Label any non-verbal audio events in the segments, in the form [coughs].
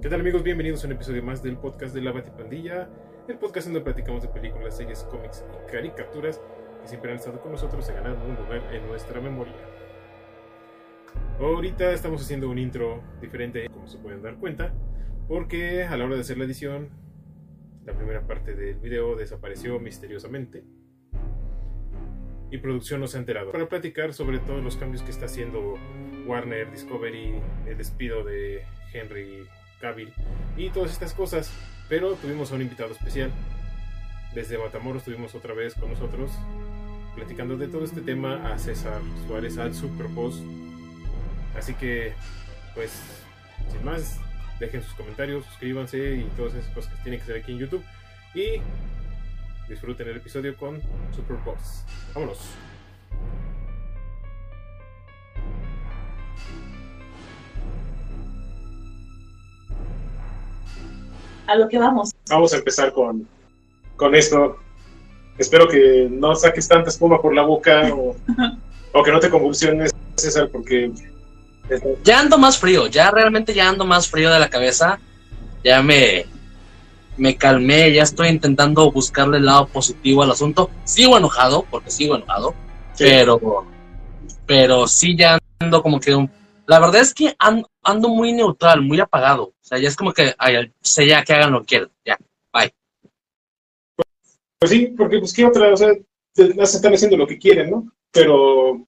¿Qué tal amigos? Bienvenidos a un episodio más del podcast de la Batipandilla, el podcast donde platicamos de películas, series, cómics y caricaturas que siempre han estado con nosotros y ganado un lugar en nuestra memoria. Ahorita estamos haciendo un intro diferente, como se pueden dar cuenta, porque a la hora de hacer la edición, la primera parte del video desapareció misteriosamente y producción no se ha enterado. Para platicar sobre todos los cambios que está haciendo Warner, Discovery, el despido de Henry Cavill y todas estas cosas. Pero tuvimos a un invitado especial. Desde Matamoros tuvimos otra vez con nosotros platicando de todo este tema a César Suárez al Superpost. Así que, pues, sin más, dejen sus comentarios, suscríbanse y todas esas cosas que tienen que ser aquí en YouTube. Y disfruten el episodio con Superpost. Vámonos. A lo que vamos. Vamos a empezar con, con esto. Espero que no saques tanta espuma por la boca o, [laughs] o que no te convulsiones, César, porque... Ya ando más frío, ya realmente ya ando más frío de la cabeza. Ya me, me calmé, ya estoy intentando buscarle el lado positivo al asunto. Sigo enojado, porque sigo enojado, Sí. pero, pero sí ya ando como que... un- la verdad es que an- ando muy neutral, muy apagado. O sea, ya es como que, ay, sé ya que hagan lo que quieran, ya, bye. Pues sí, porque pues qué otra, o sea, te- están haciendo lo que quieren, ¿no? Pero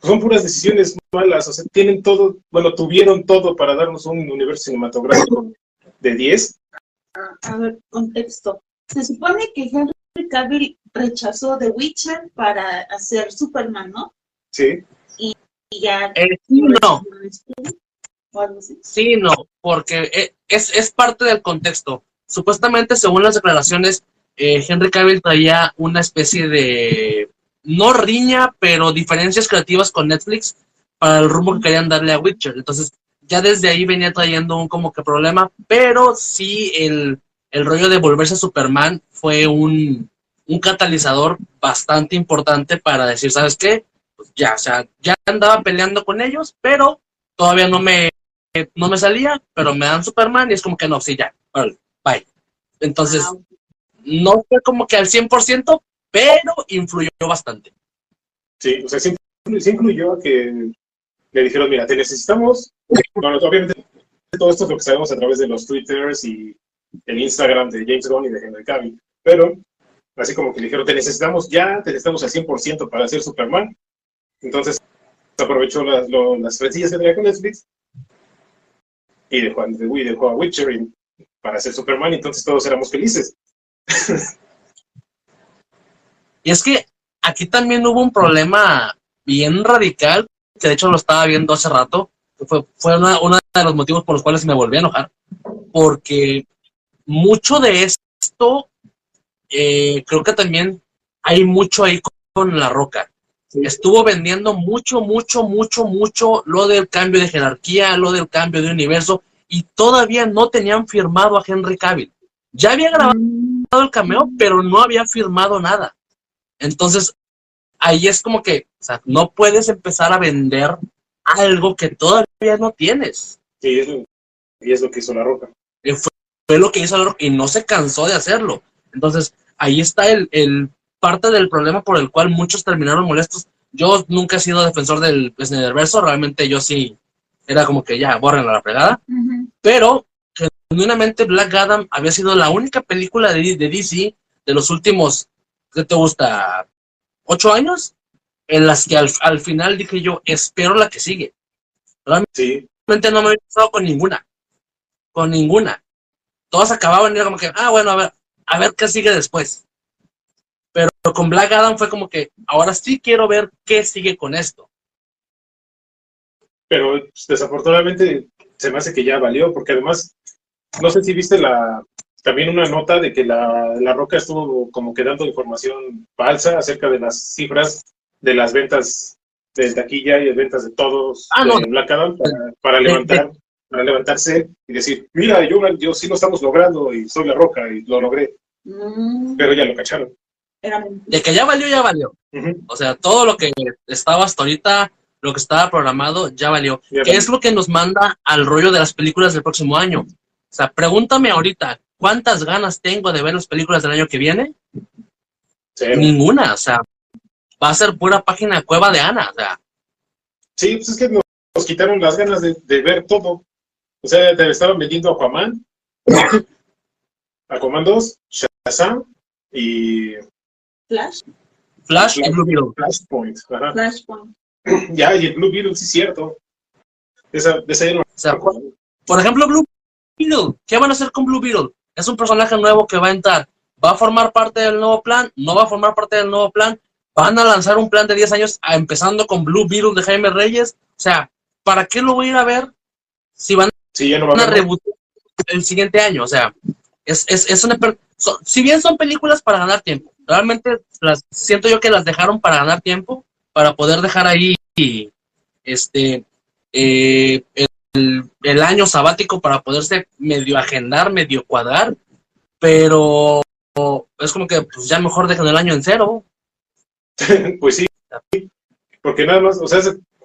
son puras decisiones malas, o sea, tienen todo, bueno, tuvieron todo para darnos un universo cinematográfico de 10. A ver, contexto. Se supone que Henry Cavill rechazó The Witcher para hacer Superman, ¿no? Sí, Eh, sí, no. O algo así. Sí, no, porque eh, es, es parte del contexto. Supuestamente, según las declaraciones, eh, Henry Cavill traía una especie de, no riña, pero diferencias creativas con Netflix para el rumbo que querían darle a Witcher. Entonces, ya desde ahí venía trayendo un como que problema, pero sí el, el rollo de volverse Superman fue un, un catalizador bastante importante para decir, ¿sabes qué? Pues ya, o sea, ya andaba peleando con ellos, pero todavía no me no me salía, pero me dan Superman y es como que no, sí, ya, órale, bye. Entonces, no fue como que al 100%, pero influyó bastante. sí, o sea, sí, sí incluyó a que le dijeron, mira, te necesitamos. Bueno, obviamente todo esto es lo que sabemos a través de los Twitters y el Instagram de James Gunn y de Henry Cavill, pero así como que le dijeron, te necesitamos ya, te necesitamos al 100% para hacer Superman. Entonces aprovechó las, lo- las rencillas que tenía con Netflix y dejó, y dejó a Witcher para hacer Superman, y entonces todos éramos felices. Y es que aquí también hubo un problema bien radical, que de hecho lo estaba viendo hace rato, que fue, fue uno de los motivos por los cuales me volví a enojar, porque mucho de esto, eh, creo que también hay mucho ahí con La Roca. Estuvo vendiendo mucho, mucho, mucho, mucho lo del cambio de jerarquía, lo del cambio de universo, y todavía no tenían firmado a Henry Cavill. Ya había grabado Mm, el cameo, pero no había firmado nada. Entonces, ahí es como que, o sea, no puedes empezar a vender algo que todavía no tienes. Y es lo, y es lo que hizo La Roca. Eh, Fue, fue lo que hizo Laro y no se cansó de hacerlo. Entonces, ahí está el, el parte del problema por el cual muchos terminaron molestos. Yo nunca he sido defensor del Snyderverso, realmente yo sí era como que ya, borren la fregada. ujú. pero genuinamente Black Adam había sido la única película de, de DC de los últimos, ¿qué te gusta? ¿Ocho años? En las que al, al final dije yo, espero la que sigue. Sí, Realmente no me había pasado con ninguna. Con ninguna. Todas acababan y era como que, ah, bueno, a ver, a ver qué sigue después. Pero con Black Adam fue como que, ahora sí quiero ver qué sigue con esto. pero pues, desafortunadamente se me hace que ya valió, porque además, no sé si viste la también una nota de que la, la Roca estuvo como que dando información falsa acerca de las cifras de las ventas de taquilla y de ventas de todos Ah, no. de Black Adam para, levantar, para levantarse y decir, mira, yo, yo sí lo estamos logrando y soy la Roca y lo logré, Mm, pero ya lo cacharon. Era. De que ya valió, ya valió. O sea, todo lo que estaba hasta ahorita, lo que estaba programado, ya valió. Ya ¿Qué valió. es lo que nos manda al rollo de las películas del próximo año? O sea, pregúntame ahorita, ¿cuántas ganas tengo de ver las películas del año que viene? Ninguna, o sea, va a ser pura página de cueva de Ana, o sea, Sí, pues es que nos, nos quitaron las ganas de, de ver todo. O sea, te estaban vendiendo Aquaman, [coughs] Aquaman 2, Shazam y Flash, Flash y Blue Beetle. Flashpoint. Ajá. Flashpoint. Ya, y el Blue Beetle, sí es cierto. Esa, esa ya no O sea, por ejemplo, Blue Beetle, ¿qué van a hacer con Blue Beetle? Es un personaje nuevo que va a entrar. ¿Va a formar parte del nuevo plan? ¿No va a formar parte del nuevo plan? ¿Van a lanzar un plan de 10 años a- empezando con Blue Beetle de Jaime Reyes? O sea, ¿para qué lo voy a ir a ver si van Sí, ya no va a a el siguiente año? O sea, es, es, es una... per- son- si bien son películas para ganar tiempo, realmente las siento yo que las dejaron para ganar tiempo, para poder dejar ahí este eh, el, año sabático para poderse medio agendar, medio cuadrar, pero es como que pues ya mejor dejan el año en cero. [laughs] Pues sí, porque nada más, o sea,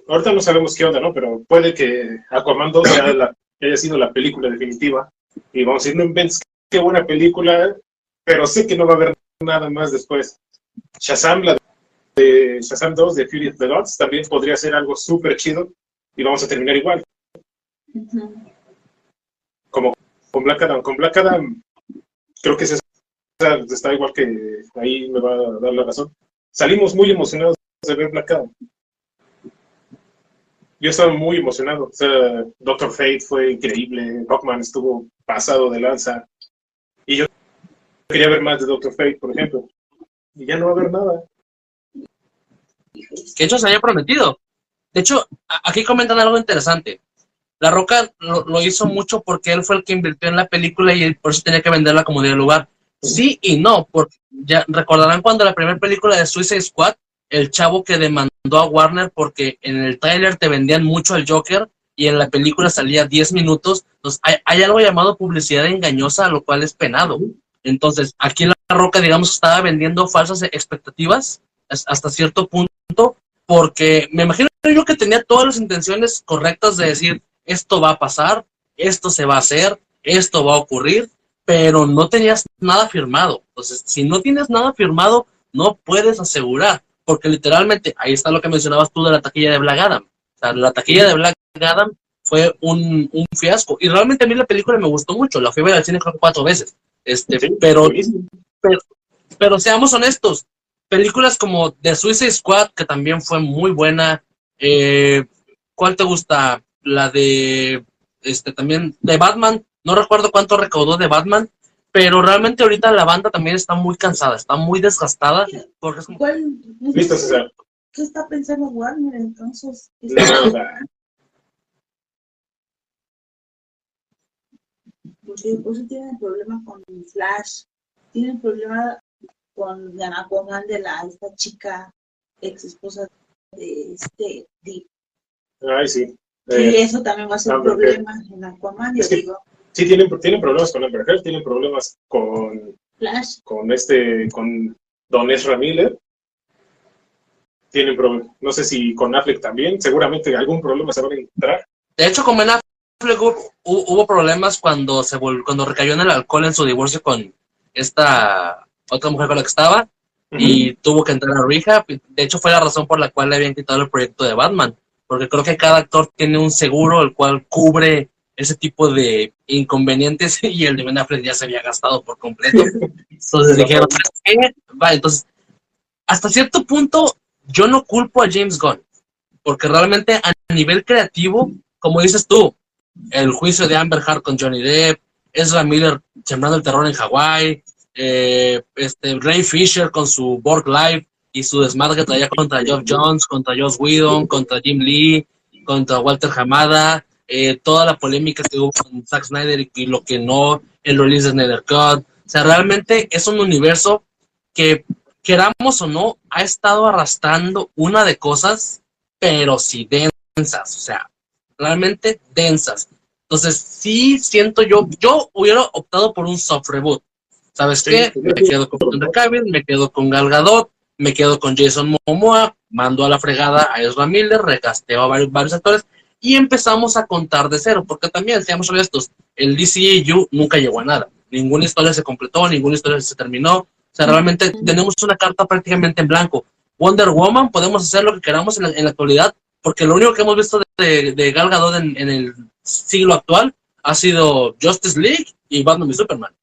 ahorita no sabemos qué onda, ¿no? Pero puede que Aquaman 2 sea la- haya sido la película definitiva y vamos a decir, no inventes, qué buena película, pero sé que no va a haber nada más después. Shazam, la de Shazam 2 de Fury of the Gods, también podría ser algo súper chido y vamos a terminar igual, como con Black Adam. Con Black Adam, creo que está igual que ahí me va a dar la razón. Salimos muy emocionados de ver Black Adam. Yo estaba muy emocionado. O sea, Doctor Fate fue increíble. Hawkman estuvo pasado de lanza. Quería ver más de Doctor Fate, por ejemplo. Y ya no va a haber nada. que hecho se había prometido. De hecho, aquí comentan algo interesante. La Roca lo, hizo mucho porque él fue el que invirtió en la película y por eso tenía que venderla como de lugar. Sí y no, porque ya recordarán cuando la primera película de Suicide Squad, el chavo que demandó a Warner porque en el tráiler te vendían mucho al Joker y en la película salía 10 minutos. Entonces, hay, hay algo llamado publicidad engañosa, lo cual es penado. Entonces, aquí La Roca, digamos, estaba vendiendo falsas expectativas as- hasta cierto punto porque me imagino yo que tenía todas las intenciones correctas de decir, esto va a pasar, esto se va a hacer, esto va a ocurrir, pero no tenías nada firmado. Entonces, si no tienes nada firmado, no puedes asegurar, porque literalmente, ahí está lo que mencionabas tú de la taquilla de Black Adam. O sea, la taquilla de Black Adam fue un, un fiasco. Y realmente a mí la película me gustó mucho, la fui a ver al cine creo cuatro veces. Este, Sí, pero pero seamos honestos, películas como The Suicide Squad, que también fue muy buena, eh, ¿cuál te gusta? La de, este, también, de Batman, no recuerdo cuánto recaudó de Batman, pero realmente ahorita la banda también está muy cansada, está muy desgastada, porque es como, ¿Cuál? Listo, César. ¿Qué está pensando Warner entonces? Porque por eso tienen problema con Flash, tienen problema con la Aquaman de la esta chica ex esposa de este Deep. Ay, sí. Y Eh, eso también va a ser un problema en Aquaman, yo Es que- digo, sí, tienen, tienen problemas con Amber Heard, tienen problemas con, Flash, con este, con Don Ezra Miller. Tienen problemas, no sé si con Affleck también, seguramente algún problema se van a encontrar. de hecho con Ben Affleck hubo, hu- hubo problemas cuando se vol- cuando recayó en el alcohol en su divorcio con esta otra mujer con la que estaba, y tuvo que entrar a rehab. De hecho, fue la razón por la cual le habían quitado el proyecto de Batman, porque creo que cada actor tiene un seguro el cual cubre ese tipo de inconvenientes [laughs] y el de Ben Affleck ya se había gastado por completo. [laughs] Entonces dijeron, "¿Sabes qué? Va, entonces, hasta cierto punto, yo no culpo a James Gunn, porque realmente a nivel creativo, como dices tú, el juicio de Amber Heard con Johnny Depp, Ezra Miller sembrando el terror en Hawái, eh, este, Ray Fisher con su Borg Live y su desmadre que traía contra Geoff Jones, contra Joss Whedon, contra Jim Lee, contra Walter Hamada, eh, toda la polémica que hubo con Zack Snyder y, lo que no, el release de Snyder Cut. O sea, realmente es un universo que, queramos o no, ha estado arrastrando una de cosas, pero sí densas, o sea, realmente densas. Entonces, sí siento yo, yo hubiera optado por un soft reboot. ¿Sabes Sí, qué? Me quedo con Henry Cavill, me quedo con Gal Gadot, me quedo con Jason Momoa, mando a la fregada a Ezra Miller, recasteo a varios, varios actores y empezamos a contar de cero, porque también, seamos honestos, el DCAU nunca llegó a nada. Ninguna historia se completó, ninguna historia se terminó. O sea, realmente tenemos una carta prácticamente en blanco. Wonder Woman, podemos hacer lo que queramos en la, en la actualidad, porque lo único que hemos visto de, de Gal Gadot en, en, el siglo actual ha sido Justice League y Batman y Superman.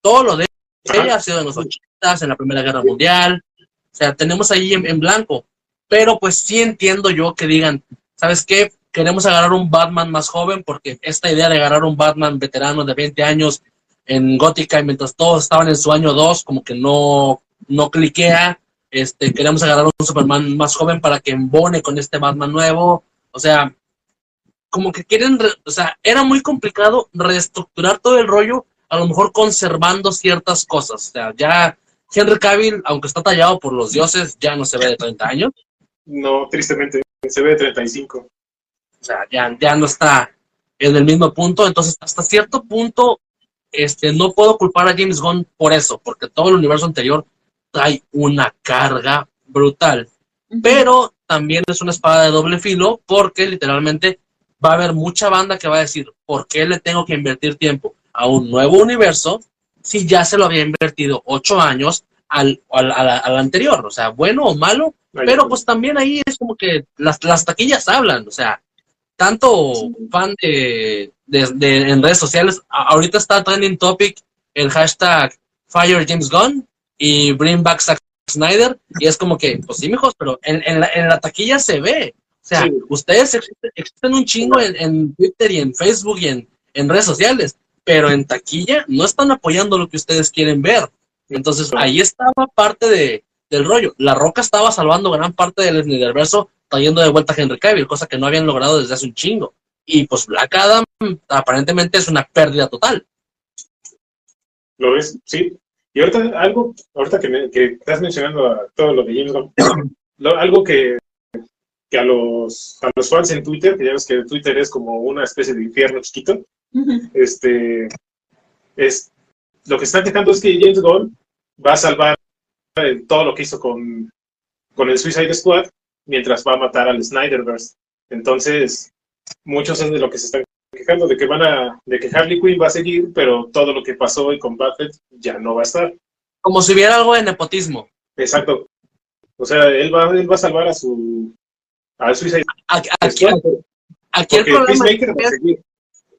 Todo lo de ella ha sido en los 80 en la Primera Guerra Mundial. O sea, tenemos ahí en, en blanco. Pero pues sí entiendo yo que digan, ¿sabes qué? Queremos agarrar un Batman más joven porque esta idea de agarrar un Batman veterano de 20 años en Gótica y mientras todos estaban en su año 2, como que no, no cliquea. Este, queremos agarrar un Superman más joven para que embone con este Batman nuevo. O sea, como que quieren, o sea, era muy complicado reestructurar todo el rollo, a lo mejor conservando ciertas cosas. O sea, ya Henry Cavill, aunque está tallado por los dioses, ya no se ve de 30 años. No, tristemente, se ve de 35. O sea, ya, ya no está en el mismo punto. Entonces, hasta cierto punto, este, no puedo culpar a James Gunn por eso, porque todo el universo anterior trae una carga brutal. Pero también es una espada de doble filo, porque literalmente va a haber mucha banda que va a decir, ¿por qué le tengo que invertir tiempo a un nuevo universo si ya se lo había invertido ocho años al, al, al, al anterior? O sea, bueno o malo, pero pues también ahí es como que las, las taquillas hablan, o sea, tanto fan de, de, de, en redes sociales, ahorita está trending topic el hashtag Fire James Gunn y Bring Back Zack Snyder, y es como que, pues sí, mijos, pero en, en, la, en la taquilla se ve. O sea, sí. ustedes existen, existen, un chingo en, en, Twitter y en Facebook y en, en redes sociales, pero en taquilla no están apoyando lo que ustedes quieren ver. Entonces, ahí estaba parte de, del rollo. La Roca estaba salvando gran parte del universo trayendo de vuelta a Henry Cavill, cosa que no habían logrado desde hace un chingo. Y pues Black Adam aparentemente es una pérdida total. ¿Lo ves? Sí. Y ahorita algo, ahorita que, me, que estás mencionando a todo lo de James [coughs] Gunn, lo, algo que, que a, los, a los fans en Twitter, que ya ves que Twitter es como una especie de infierno chiquito, uh -huh. este, es, lo que están quejando es que James Gunn va a salvar todo lo que hizo con, con el Suicide Squad mientras va a matar al Snyderverse. Entonces, muchos es de lo que se están quejando, de que van a, de que Harley Quinn va a seguir, pero todo lo que pasó hoy con Batman ya no va a estar. Como si hubiera algo de nepotismo. Exacto. O sea, él va, él va a salvar a su a Suicide aquí, aquí, aquí el problema es,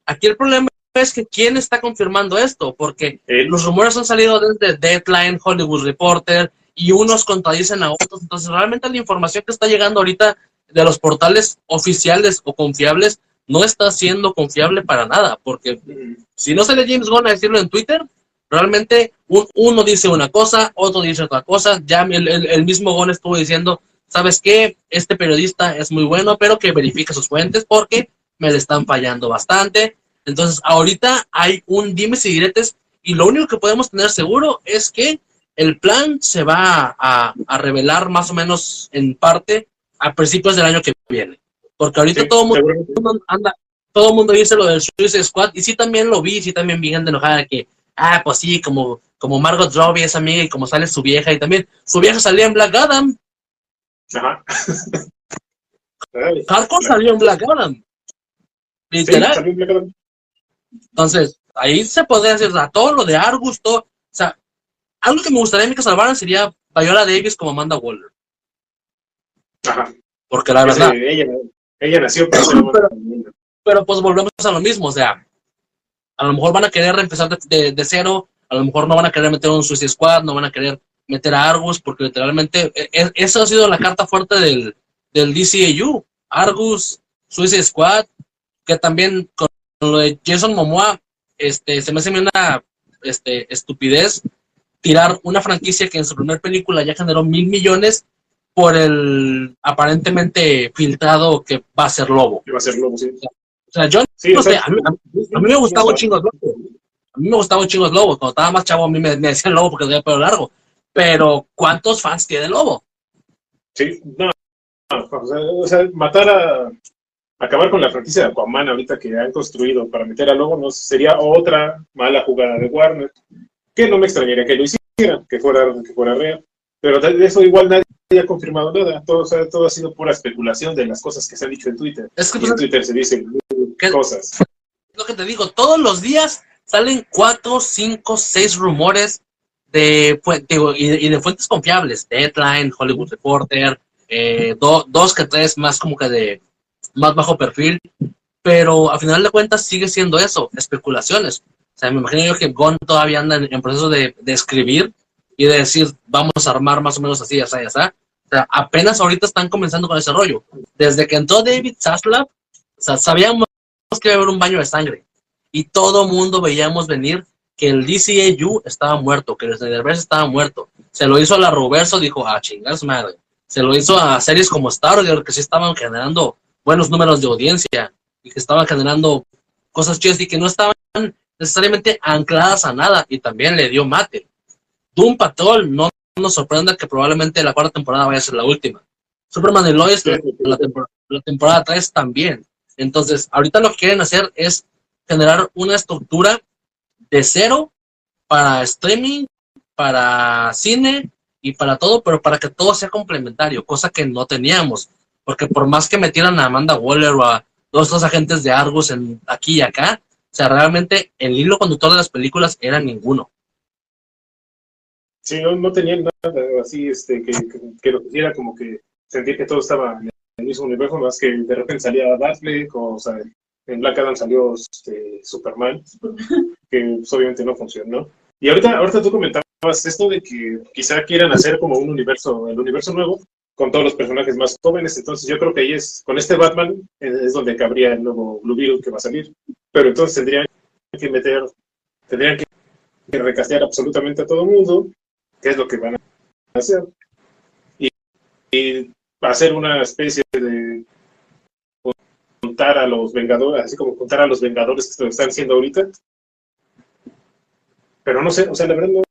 aquí el problema es que quién está confirmando esto, porque los rumores han salido desde Deadline, Hollywood Reporter, y unos contradicen a otros. Entonces, realmente la información que está llegando ahorita de los portales oficiales o confiables no está siendo confiable para nada, porque si no sale James Gunn a decirlo en Twitter, realmente un, uno dice una cosa, otro dice otra cosa, ya el, el, mismo Gunn estuvo diciendo, ¿sabes qué? Este periodista es muy bueno, pero que verifique sus fuentes porque me le están fallando bastante. Entonces, ahorita hay un dimes y diretes y lo único que podemos tener seguro es que el plan se va a, revelar más o menos en parte a principios del año que viene. Porque ahorita sí, todo el mundo anda, todo el mundo dice lo del Suicide Squad, y sí también lo vi, sí también vi gente enojada que, ah, pues sí, como, como Margot Robbie es amiga y como sale su vieja, y también su vieja salía en Black Adam. Ajá. [laughs] Hardcore salió en Black Adam. Literal. Sí, Black Adam. Entonces, ahí se podría decir, o sea, todo lo de Argus, todo, o sea, algo que me gustaría que salvaran sería Viola Davis como Amanda Waller. Ajá. Porque la verdad. Sí, ella, ella, nació para pero, pero, pues volvemos a lo mismo, o sea, a lo mejor van a querer empezar de, de, de, cero, a lo mejor no van a querer meter un Suicide Squad, no van a querer meter a Argus, porque literalmente e, esa ha sido la carta fuerte del, del DCAU. Argus, Suicide Squad, que también con lo de Jason Momoa, este, se me hace una este, estupidez tirar una franquicia que en su primer película ya generó mil millones por el aparentemente filtrado que va a ser Lobo. Que va a ser Lobo, sí. O sea, yo sí, no sé, a, mí, a, a mí me gustaba un chingo Lobo. A mí me gustaba un chingo Lobo. Cuando estaba más chavo a mí me, me decían Lobo porque tenía pelo largo. Pero, ¿cuántos fans tiene Lobo? Sí, no. no o, sea, o sea, matar a... Acabar con la franquicia de Aquaman ahorita que han construido para meter a Lobo no sería otra mala jugada de Warner. Que no me extrañaría que lo hicieran, que fuera, que fuera real. Pero de eso igual nadie ha confirmado nada. Todo, o sea, todo ha sido pura especulación de las cosas que se han dicho en Twitter. Es que Y pues, en Twitter se dicen ¿Qué? cosas. lo que te digo, todos los días salen cuatro, cinco, seis rumores de, digo, y, y de fuentes confiables, Deadline, Hollywood Reporter, eh, do- dos que tres más como que de más bajo perfil, pero a final de cuentas sigue siendo eso, especulaciones. O sea, me imagino yo que Gon todavía anda en, en proceso de, de escribir y de decir, vamos a armar más o menos así, así, así. O sea, apenas ahorita están comenzando con ese rollo. Desde que entró David Zaslav, sabíamos que iba a haber un baño de sangre. Y todo mundo veíamos venir que el DCAU estaba muerto, que el Snyderverse estaba muerto. Se lo hizo a la Roverso, dijo, ah, chingas madre. Se lo hizo a series como Stargirl, que sí estaban generando buenos números de audiencia y que estaban generando cosas chidas y que no estaban necesariamente ancladas a nada. Y también le dio mate. Doom Patrol, no nos sorprenda que probablemente la cuarta temporada vaya a ser la última. Superman y Lois, la, la tempor- la temporada 3 también. Entonces, ahorita lo que quieren hacer es generar una estructura de cero para streaming, para cine y para todo, pero para que todo sea complementario, cosa que no teníamos. Porque por más que metieran a Amanda Waller o a todos estos agentes de Argus en, aquí y acá, o sea, realmente el hilo conductor de las películas era ninguno. Sí, no, no tenían nada así este, que, que, que lo hiciera como que sentir que todo estaba en el mismo universo, más que de repente salía Batfleck o, o sea, en Black Adam salió este, Superman, que pues, obviamente no funcionó. Y ahorita, ahorita tú comentabas esto de que quizá quieran hacer como un universo, el universo nuevo, con todos los personajes más jóvenes, entonces yo creo que ahí es, con este Batman eh, es donde cabría el nuevo Blue Beetle que va a salir, pero entonces tendrían que meter, tendrían que recastear absolutamente a todo el mundo, que es lo que van a hacer, y, y hacer una especie de contar a los Vengadores, así como contar a los Vengadores que lo están haciendo ahorita. Pero no sé, o sea, la verdad, no,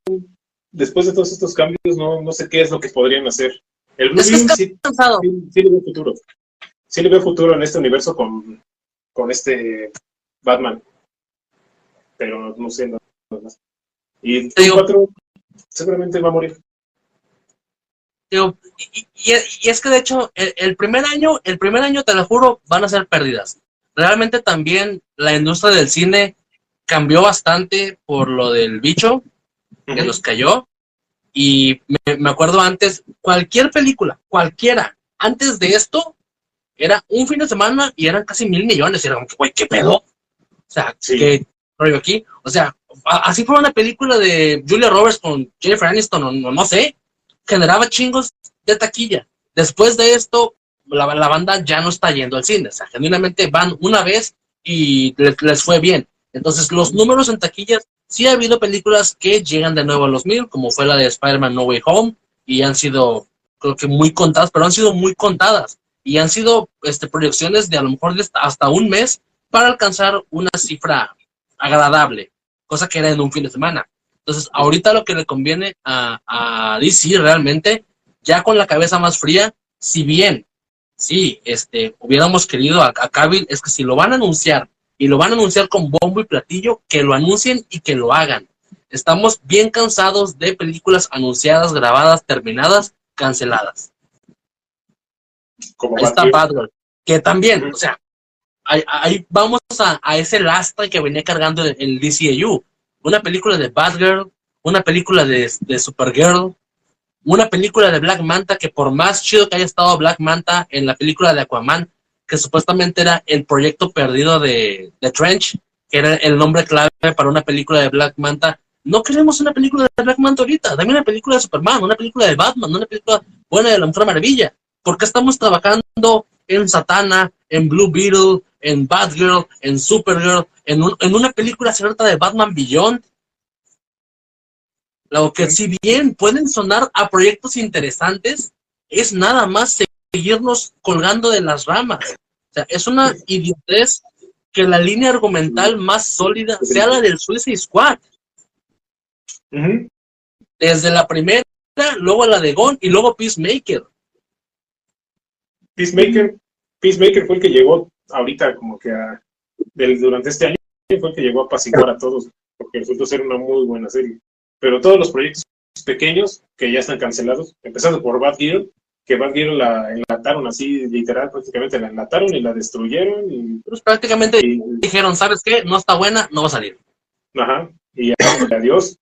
después de todos estos cambios, no, no sé qué es lo que podrían hacer. El Blue está sí, sí, sí le veo futuro. Sí le veo futuro en este universo con, con este Batman. Pero no sé nada más. Y Te digo- 4 seguramente va a morir. Digo, y, y- y es que de hecho, el, el primer año, el primer año, te lo juro, van a ser pérdidas. Realmente también la industria del cine cambió bastante por lo del bicho que nos cayó. Y me, me acuerdo antes, cualquier película, cualquiera, antes de esto, era un fin de semana y eran casi mil millones. Y era como güey, ¿qué pedo? O sea, Sí. ¿qué rollo aquí? O sea, así fue una película de Julia Roberts con Jennifer Aniston, o no, no sé, generaba chingos de taquilla. Después de esto, la, la banda ya no está yendo al cine. O sea, genuinamente van una vez y les, les fue bien. Entonces, los números en taquillas, sí ha habido películas que llegan de nuevo a los mil, como fue la de Spider-Man No Way Home, y han sido, creo que muy contadas, pero han sido muy contadas. Y han sido este, proyecciones de a lo mejor hasta un mes para alcanzar una cifra agradable, cosa que era en un fin de semana. Entonces, ahorita lo que le conviene a, a DC realmente, ya con la cabeza más fría, si bien, sí, este, hubiéramos querido a, a Cavill, es que si lo van a anunciar y lo van a anunciar con bombo y platillo, que lo anuncien y que lo hagan. Estamos bien cansados de películas anunciadas, grabadas, terminadas, canceladas. Como Ahí está. Batgirl, que también, o sea, ahí, vamos a, ese lastre que venía cargando el, el DCAU. Una película de Batgirl, una película de, Supergirl, una película de Black Manta, que por más chido que haya estado Black Manta en la película de Aquaman, que supuestamente era el proyecto perdido de, Trench, que era el nombre clave para una película de Black Manta. No queremos una película de Black Manta ahorita, dame una película de Superman, una película de Batman, una película buena de la Mujer Maravilla. ¿Por qué estamos trabajando en Satana, en Blue Beetle, en Batgirl, en Supergirl, en, un- en una película cierta de Batman Beyond? Lo que si bien pueden sonar a proyectos interesantes, es nada más seguirnos colgando de las ramas. O sea, es una idiotez que la línea argumental más sólida sea la del Suicide Squad. Desde la primera, luego la de Gon y luego Peacemaker. Peacemaker, Peacemaker fue el que llegó ahorita como que a, del- durante este año fue el que llegó a apaciguar a todos porque resultó ser una muy buena serie. Pero todos los proyectos pequeños que ya están cancelados, empezando por Bad Girl, que Bad Girl la enlataron así, literal, prácticamente la enlataron y la destruyeron. Y, Pues prácticamente y- dijeron, ¿sabes qué? No está buena, no va a salir. Ajá, y adiós.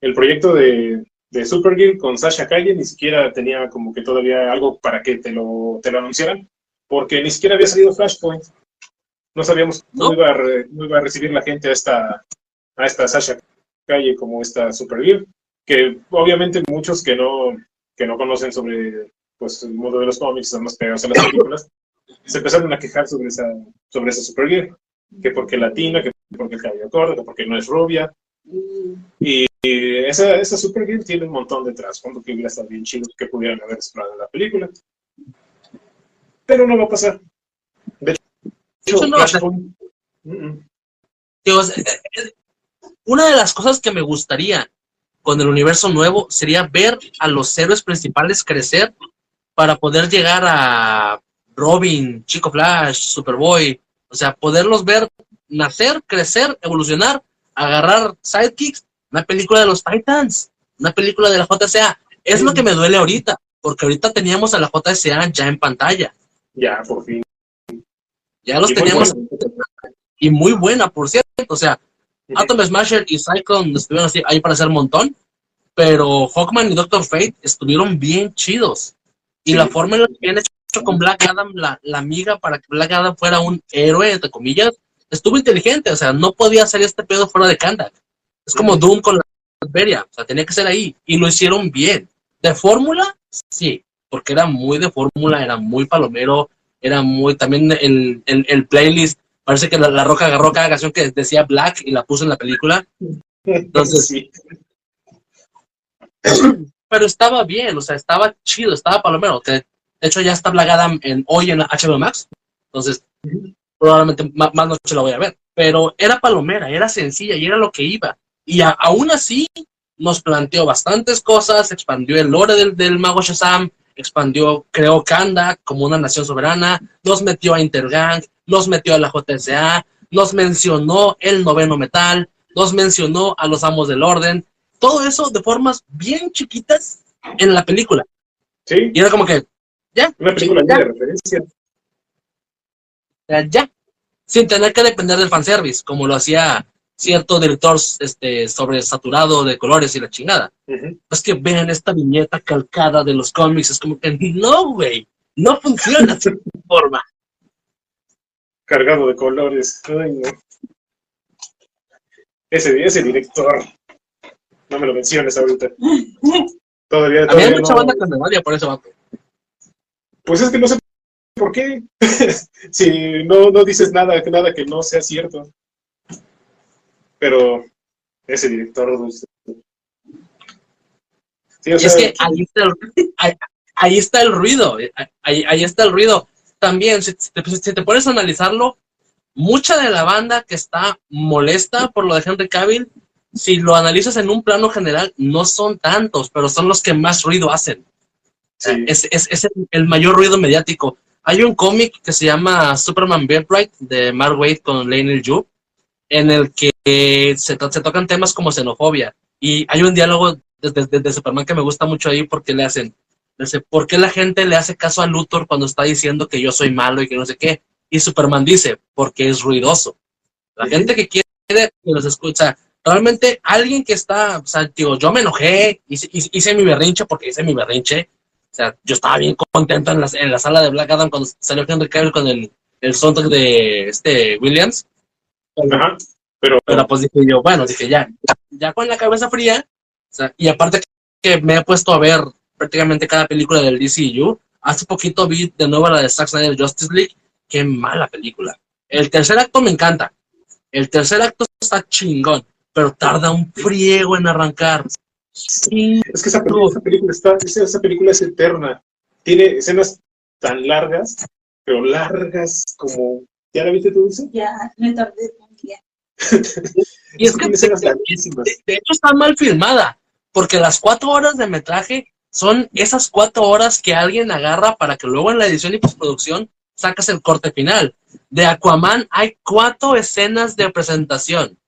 El proyecto de, de Supergirl con Sasha Calle ni siquiera tenía como que todavía algo para que te lo, te lo anunciaran, porque ni siquiera había salido Flashpoint. No sabíamos cómo, ¿No? iba, a re- cómo iba a recibir la gente a esta, a esta Sasha Calle como esta Supergirl, que obviamente muchos que no, que no conocen sobre pues, el mundo de los cómics, son más pegados a las películas, se empezaron a quejar sobre esa, sobre esa Supergirl, que porque latina, que porque el cabello corto, que porque no es rubia, y esa, esa Supergirl tiene un montón de trasfondo que hubiera estado bien chido que pudieran haber explorado en la película. Pero no va a pasar. De hecho, no. Mm, mm. Una de las cosas que me gustaría con el universo nuevo sería ver a los héroes principales crecer para poder llegar a Robin, Chico Flash, Superboy, o sea, poderlos ver nacer, crecer, evolucionar, agarrar sidekicks, una película de los Titans, una película de la JSA. Es lo que me duele ahorita, porque ahorita teníamos a la JSA ya en pantalla, Ya, por fin. ya los Y teníamos y muy buena, por cierto, o sea. Atom Smasher y Cyclone estuvieron así, ahí para hacer un montón, pero Hawkman y Doctor Fate estuvieron bien chidos. Y Sí. la forma en la que habían hecho con Black Adam, la, la amiga para que Black Adam fuera un héroe, entre comillas, estuvo inteligente, o sea, no podía hacer este pedo fuera de Kandak. Es como. Doom con la Beria, o sea, tenía que ser ahí, y lo hicieron bien. ¿De fórmula? Sí, porque era muy de fórmula, era muy palomero, era muy, también el, el, el playlist Parece que la, la Roca agarró cada canción que decía Black y la puso en la película. Entonces- sí. Pero estaba bien, o sea, estaba chido, estaba palomero. Que de hecho ya está Black Adam en, hoy en la HBO Max. Entonces, probablemente ma- más, noche la voy a ver. Pero era palomera, era sencilla y era lo que iba. Y a- aún así nos planteó bastantes cosas, expandió el lore del, del mago Shazam, expandió, creó Kandak como una nación soberana, nos metió a Intergang, nos metió a la JSA, nos mencionó el noveno metal, nos mencionó a los amos del orden, todo eso de formas bien chiquitas en la película. Sí, Y era como que, ya, una película ya, de referencia. ya, ya, sin tener que depender del fanservice, como lo hacía cierto director este, sobresaturado de colores y la chingada. Es que vean esta viñeta calcada de los cómics, es como que, no, güey, no funciona de esa forma. Cargado de colores. Ay, no. Ese, ese director. No me lo menciones ahorita. Todavía, A mí hay todavía mucha no- banda que me odia por eso, vato. Pues es que no sé por qué. [laughs] si no, no dices nada, nada que no sea cierto. Pero ese director. pues, Sí, o Y sea, es que ahí está el, [laughs] ahí, ahí está el ruido, eh, ahí, ahí está el ruido. También, si te, si te pones a analizarlo, mucha de la banda que está molesta por lo de Henry Cavill, si lo analizas en un plano general, no son tantos, pero son los que más ruido hacen. sí. Es, es, es el, el mayor ruido mediático. Hay un cómic que se llama Superman Birthright de Mark Waid con Lionel Yu, en el que se, to- se tocan temas como xenofobia. Y hay un diálogo de, de- de- de Superman que me gusta mucho ahí porque le hacen, dice, ¿por qué la gente le hace caso a Luthor cuando está diciendo que yo soy malo y que no sé qué? Y Superman dice, porque es ruidoso. La gente que quiere que los escucha, realmente alguien que está, o sea, digo, yo me enojé, hice, hice- hice mi berrinche porque hice mi berrinche, o sea, yo estaba bien contento en la, en la sala de Black Adam cuando salió Henry Cavill con el, el soundtrack de este Williams. Ajá. Pero, Pero pues dije yo, bueno, dije ya, ya con la cabeza fría. o sea, y aparte que me he puesto a ver prácticamente cada película del DCU. Hace poquito vi de nuevo la de Zack Snyder Justice League. Qué mala película. El tercer acto me encanta. El tercer acto está chingón, pero tarda un friego en arrancar. Sí, es que esa película, esa película está, esa, esa película es eterna. Tiene escenas tan largas, pero largas como. ¿Ya la viste tú, Dulce? Ya me tardé. Y es que de, de hecho está mal filmada, porque las cuatro horas de metraje son esas cuatro horas que alguien agarra para que luego en la edición y postproducción sacas el corte final. De Aquaman hay cuatro escenas de presentación.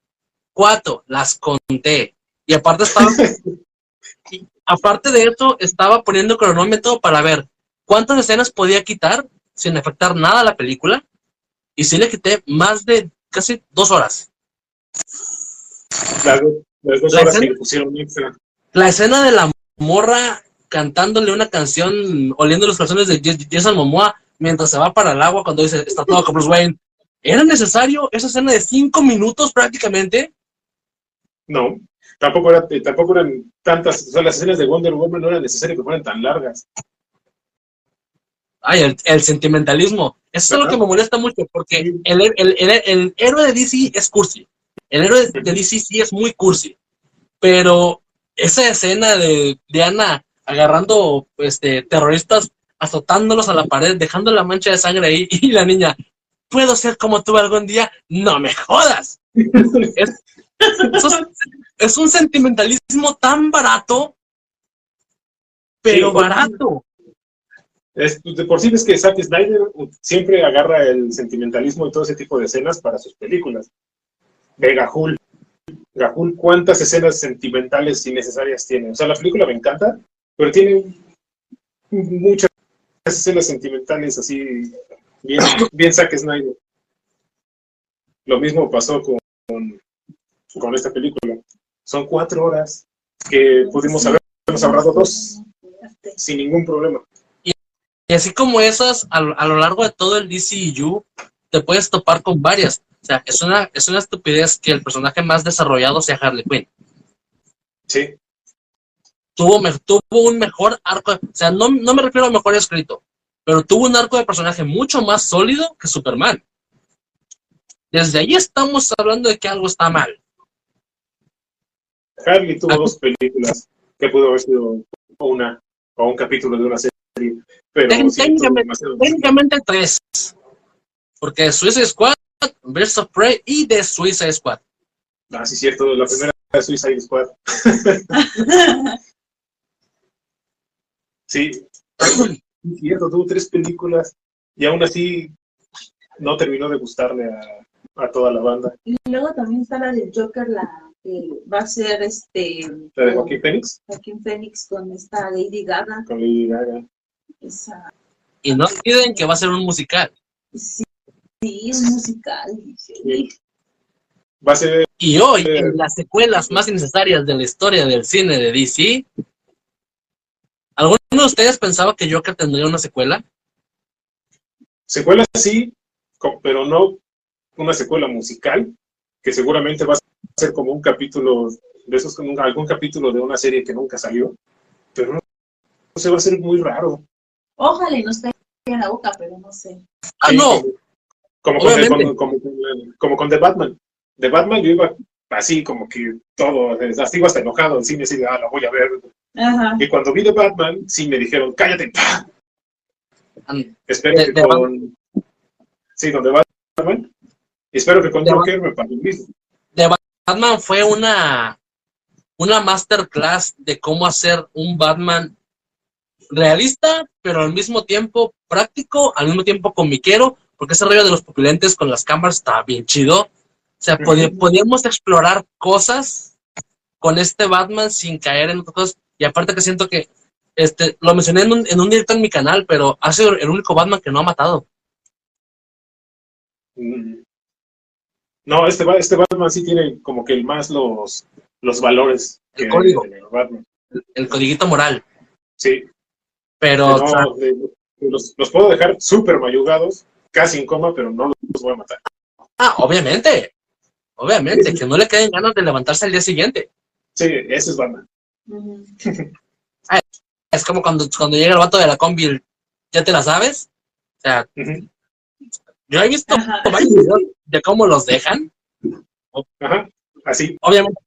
Cuatro, las conté. Y aparte estaban, [laughs] Y aparte de eso, estaba poniendo cronómetro para ver cuántas escenas podía quitar sin afectar nada a la película. Y sí le quité más de casi dos horas. Las, do- las dos La horas escena- le pusieron extra. La escena de la morra cantándole una canción, oliendo los calzones de Jas- Jason Momoa mientras se va para el agua cuando dice, está todo con Bruce Wayne. ¿Era necesario esa escena de cinco minutos prácticamente? No, tampoco, era, eh, tampoco eran tantas, o sea, las escenas de Wonder Woman no era necesario que fueran tan largas. Ay, el, el sentimentalismo. Eso es lo que me molesta mucho, porque el, el, el- el héroe de DC es cursi. El héroe de DC sí es muy cursi. Pero esa escena de Diana agarrando este, terroristas, azotándolos a la pared, dejando la mancha de sangre ahí, [laughs] y la niña, ¿puedo ser como tú algún día? ¡No me jodas! Es, eso es- es un sentimentalismo tan barato, pero Sí, barato. Es, de por sí es que Zack Snyder siempre agarra el sentimentalismo y todo ese tipo de escenas para sus películas. Ve Gahul. Gahul, ¿cuántas escenas sentimentales innecesarias tiene? O sea, la película me encanta, pero tiene muchas escenas sentimentales así, bien, bien Zack Snyder. Lo mismo pasó con, con, esta película. Son cuatro horas que pudimos habernos ahorrado dos sin ningún problema. Y así como esas, a, a lo largo de todo el DCU, te puedes topar con varias. O sea, es una, es una estupidez que el personaje más desarrollado sea Harley Quinn. Sí, Tuvo, me- tuvo un mejor arco, o sea, no, no me refiero a mejor escrito, pero tuvo un arco de personaje mucho más sólido que Superman. Desde ahí estamos hablando de que algo está mal. Harley tuvo Ah. dos películas que pudo haber sido una o un capítulo de una serie, pero Técnicamente- sí, tres. Porque Suicide Squad, Birds of Prey y The Suicide Squad. Ah, sí, cierto, la primera de Suicide Squad. Sí, cierto, tuvo tres películas y aún así no terminó de gustarle a, a toda la banda. Y luego también está la del Joker, la que va a ser este La de con Joaquin Phoenix Joaquin Phoenix con esta Lady Gaga. con Lady Gaga. Esa, Y no olviden que va a ser un musical. sí, sí, un musical. dije, Sí. Va a ser, Y hoy, Eh. en las secuelas más innecesarias de la historia del cine de DC, ¿alguno de ustedes pensaba que Joker tendría una secuela? secuela sí, pero no una secuela musical, que seguramente va a ser como un capítulo de esos, algún capítulo de una serie que nunca salió, pero no, no se va a hacer muy raro. Ojalá y nos caiga en la boca, pero no sé. Ah, no, Como con, Obviamente. como, como con- como con The Batman. The Batman yo iba así como que todo, así iba hasta enojado al cine, así de, ah, lo voy a ver. Ajá. Y cuando vi The Batman, sí me dijeron, cállate, Espero De- que de con... Sí, con The Batman. Y espero que con De Joker me pase lo mismo. Batman fue una, una masterclass de cómo hacer un Batman realista, pero al mismo tiempo práctico, al mismo tiempo comiquero, porque ese rollo de los pupilentes con las cámaras estaba bien chido. O sea, Ujú. podíamos explorar cosas con este Batman sin caer en otras cosas. Y aparte que siento que, este, lo mencioné en un, en un directo en mi canal, pero ha sido el único Batman que no ha matado. Mm. No, este, este Batman sí tiene como que el más los, los valores El código. Batman. El codiguito moral. Sí, Pero, no, o sea, de- los, los puedo dejar súper mayugados, casi en coma, pero no los voy a matar. ah, obviamente. Obviamente, que no le queden ganas de levantarse al día siguiente. Sí, ese es Batman. Ujú. Es como cuando, cuando llega el vato de la combi, el, ¿ya te la sabes? O sea, yo he visto Ajá. varios videos de cómo los dejan. Ajá, así. Obviamente,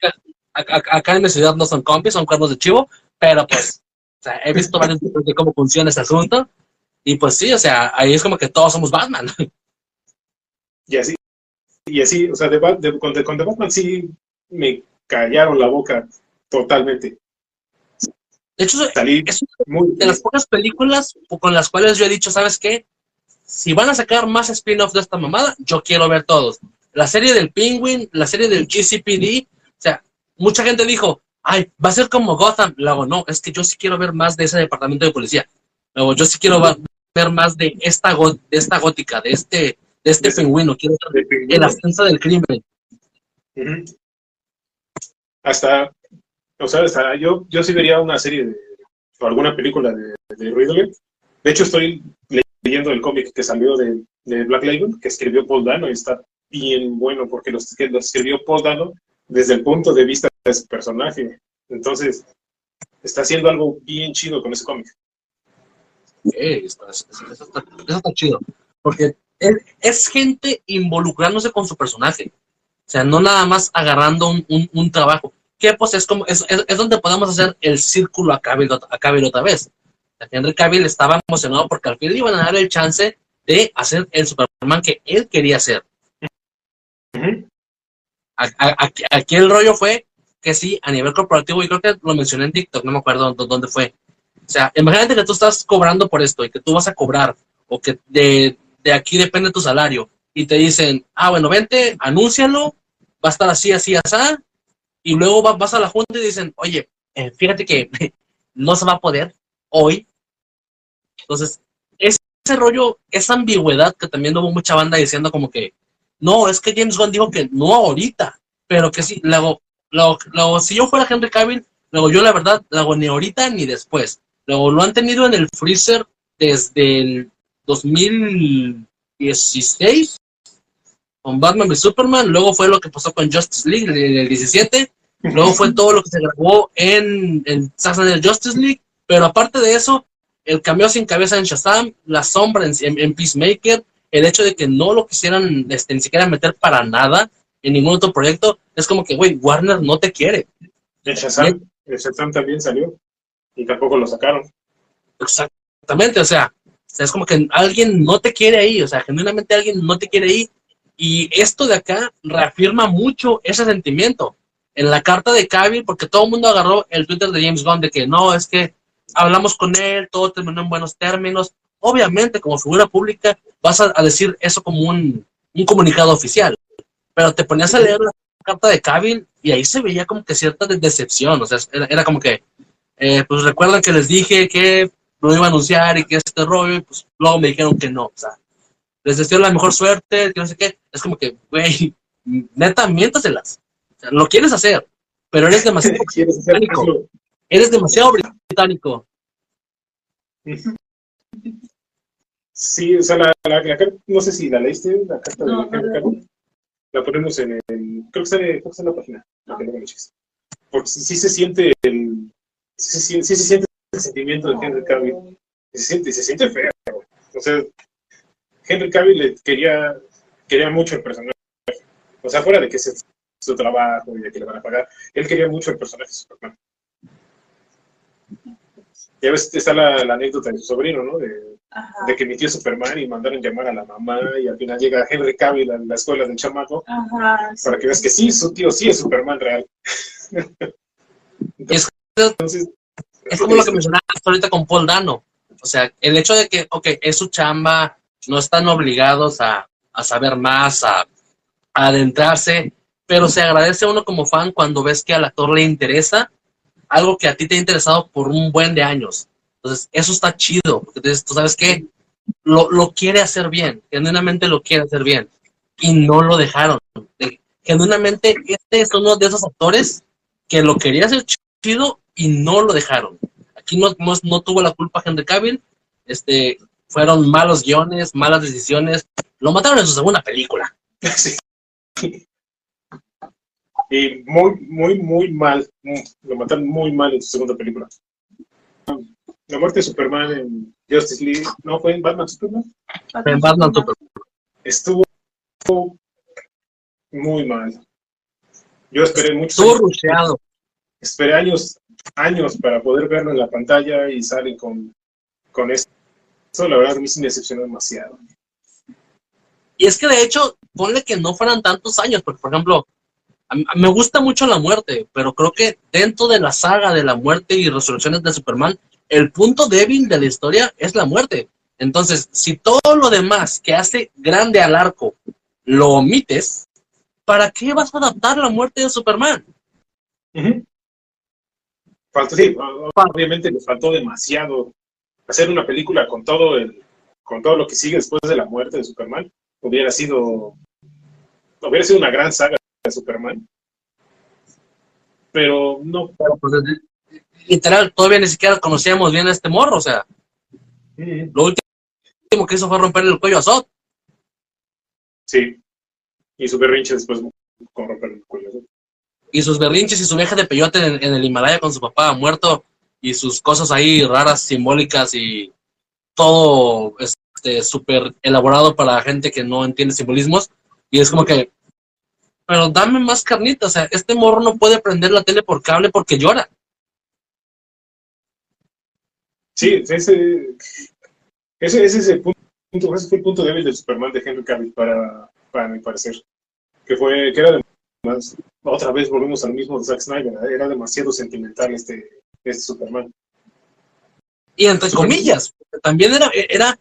acá, acá- acá en mi ciudad no son combis, son cuernos de chivo, pero pues, o sea, he visto varios videos de cómo funciona este asunto. Y pues sí, o sea, ahí es como que todos somos Batman. Y así, y así, o sea, de, de- con, de- con The Batman sí me callaron la boca totalmente. De hecho, Salí es muy... de las pocas películas con las cuales yo he dicho, ¿sabes qué? Si van a sacar más spin-off de esta mamada, yo quiero ver todos. La serie del Penguin, la serie del GCPD, o sea, mucha gente dijo, ay, va a ser como Gotham. Luego, no, es que yo sí quiero ver más de ese departamento de policía. Luego, yo sí quiero va- ver más de esta, de esta gótica, de este, de este De ese- pingüino. Quiero ver el ascenso del crimen. Hasta, o sea, hasta yo, yo sí vería una serie de, o alguna película de, de Ridley. De hecho, estoy leyendo el cómic que salió de, de Black Label, que escribió Paul Dano, y está bien bueno, porque lo, que lo escribió Paul Dano desde el punto de vista de su personaje. Entonces, está haciendo algo bien chido con ese cómic. Eh, eso, está, eso está chido. Porque es, es gente involucrándose con su personaje. O sea, no nada más agarrando un, un- un trabajo. Que pues es como, es, es- es donde podemos hacer el círculo a Cavill, a Cavill otra vez. Henry Cavill estaba emocionado porque al fin le iban a dar el chance de hacer el Superman que él quería hacer. Aquí, aquí el rollo fue que sí, a nivel corporativo, y creo que lo mencioné en TikTok, no me acuerdo dó- dónde fue. O sea, imagínate que tú estás cobrando por esto y que tú vas a cobrar, o que de, de aquí depende tu salario, y te dicen, ah, bueno, vente, anúncialo, va a estar así, así, así, y luego va- vas a la junta y dicen, oye, eh, fíjate que [laughs] no se va a poder hoy. Entonces, ese rollo, esa ambigüedad que también hubo mucha banda diciendo como que, no, es que James Gunn dijo que no ahorita, pero que sí, luego, luego, luego, si yo fuera Henry Cavill, luego yo la verdad, luego ni ahorita ni después. Lo han tenido en el freezer desde el 2016 con Batman y Superman, luego fue lo que pasó con Justice League en el 17, luego fue todo lo que se grabó en, en Snyder Justice League, pero aparte de eso, el cambio sin cabeza en Shazam, la sombra en, en- en Peacemaker, el hecho de que no lo quisieran este, ni siquiera meter para nada en ningún otro proyecto, es como que, güey, Warner no te quiere. Shazam, el Shazam también salió y tampoco lo sacaron. Exactamente, o sea, es como que alguien no te quiere ahí, o sea, genuinamente alguien no te quiere ahí. Y esto de acá reafirma mucho ese sentimiento. En la carta de Cavill, porque todo el mundo agarró el Twitter de James Gunn de que no, es que hablamos con él, todo terminó en buenos términos. Obviamente, como figura pública, vas a, decir eso como un, un comunicado oficial. Pero te ponías a leer la carta de Cavill y ahí se veía como que cierta de- decepción. O sea, era como que, eh, pues recuerdan que les dije que lo iba a anunciar y que este rollo, y pues luego me dijeron que no. O sea, les deseo la mejor suerte, que no sé qué. Es como que, güey, [laughs] neta, miéntaselas. O sea, lo quieres hacer, pero eres demasiado, [laughs] ¿Quieres hacer Pánico. hazlo? eres demasiado británico. Sí, o sea, la, la- la carta- no sé si la leíste, la carta de No, no la ponemos en el. Creo que está, en- creo que está en la página. cheques. Porque sí, sí se siente el. Sí, se siente- sí se siente el sentimiento de Henry Cavill. Se siente, se siente feo. O sea, Henry Cavill le quería, quería mucho el personaje. O sea, fuera de que es su trabajo y de que le van a pagar, él quería mucho el personaje de Superman. Ya ves, está la, la anécdota de su sobrino, ¿no? De, Ajá. de que emitió Superman y mandaron llamar a la mamá y al final llega Henry Cavill a la escuela del chamaco Ajá. sí. para que veas que sí, su tío sí es Superman real. Es- Es como lo que mencionabas ahorita con Paul Dano. O sea, el hecho de que, ok, es su chamba, no están obligados a, a saber más, a, a adentrarse, pero se agradece a uno como fan cuando ves que al actor le interesa algo que a ti te ha interesado por un buen de años. Entonces, eso está chido, porque tú sabes que lo, lo quiere hacer bien, genuinamente lo quiere hacer bien, y no lo dejaron. Genuinamente, este es uno de esos actores que lo quería hacer chido y no lo dejaron. Aquí no, no, no tuvo la culpa Henry Cavill, este, fueron malos guiones, malas decisiones, lo mataron en su segunda película. sí. Y muy, muy, muy mal. mm, Lo mataron muy mal en su segunda película. La muerte de Superman en Justice League, ¿no fue en Batman Superman? En Batman Super. Estuvo muy mal. Yo esperé mucho. Estuvo rusheado. esperé años, años para poder verlo en la pantalla y salen con, con esto. Eso la verdad a mí sí me decepcionó demasiado. Y es que de hecho, ponle que no fueran tantos años, porque por ejemplo, a mí- a mí me gusta mucho la muerte, pero creo que dentro de la saga de la muerte y resurrecciones de Superman, el punto débil de la historia es la muerte. Entonces, si todo lo demás que hace grande al arco lo omites, ¿para qué vas a adaptar la muerte de Superman? Ujú. Faltó, sí, obviamente les faltó demasiado hacer una película con todo el, con todo lo que sigue después de la muerte de Superman. Hubiera sido, hubiera sido una gran saga de Superman. Pero no. Pero pues, literal, todavía ni siquiera conocíamos bien a este morro, o sea, Mm, lo último que hizo fue romperle el cuello a Zod. Sí. Y su berrinche después con romper el cuello. Y sus berrinches y su viaje de peyote en, el Himalaya con su papá muerto y sus cosas ahí raras, simbólicas y todo este súper elaborado para gente que no entiende simbolismos. Y es como que, pero dame más carnita, o sea, este morro no puede prender la tele por cable porque llora. Sí, ese, ese, ese es el punto, ese fue el punto débil del Superman de Henry Cavill para, para mi parecer. Que fue, que era de más, otra vez volvemos al mismo de Zack Snyder, ¿eh? era demasiado sentimental este, este Superman. Y entre comillas, también era, era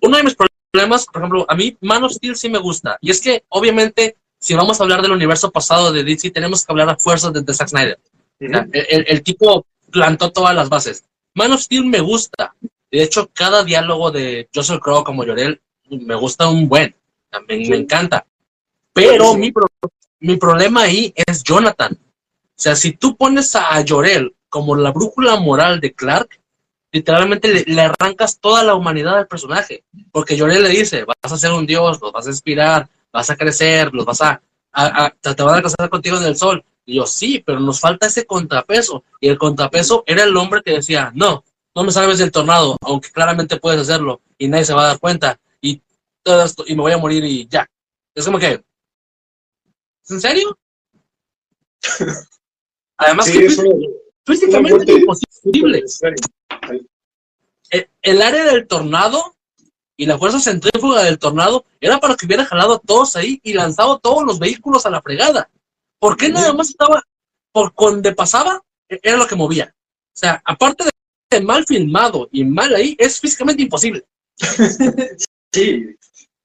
uno de mis problemas, por ejemplo, a mí Man of Steel sí me gusta. Y es que, obviamente, si vamos a hablar del universo pasado de DC, tenemos que hablar a fuerzas de, de Zack Snyder. O sea, el, el- el tipo plantó todas las bases. Man of Steel me gusta. De hecho, cada diálogo de Joseph Crow como Llorel me gusta un buen. También me encanta. Pero mi, pro- mi problema ahí es Jonathan. O sea, si tú pones a Llorel como la brújula moral de Clark, literalmente le, le arrancas toda la humanidad al personaje. Porque Llorel le dice, vas a ser un dios, los vas a inspirar, vas a crecer, los vas a, a- a- te van a casar contigo en el sol. Y yo, sí, pero nos falta ese contrapeso. Y el contrapeso era el hombre que decía, no, no me salves del tornado, aunque claramente puedes hacerlo y nadie se va a dar cuenta. Y todo esto, y me voy a morir y ya. Es como que, ¿es en serio? [laughs] Además Sí, que fí- físicamente imposible. necesaria. el, el área del tornado y la fuerza centrífuga del tornado era para que hubiera jalado a todos ahí y lanzado todos los vehículos a la fregada. ¿Por qué nada más estaba, por donde pasaba, e- era lo que movía? O sea, aparte de, de mal filmado y mal ahí, es físicamente imposible. [laughs] Sí.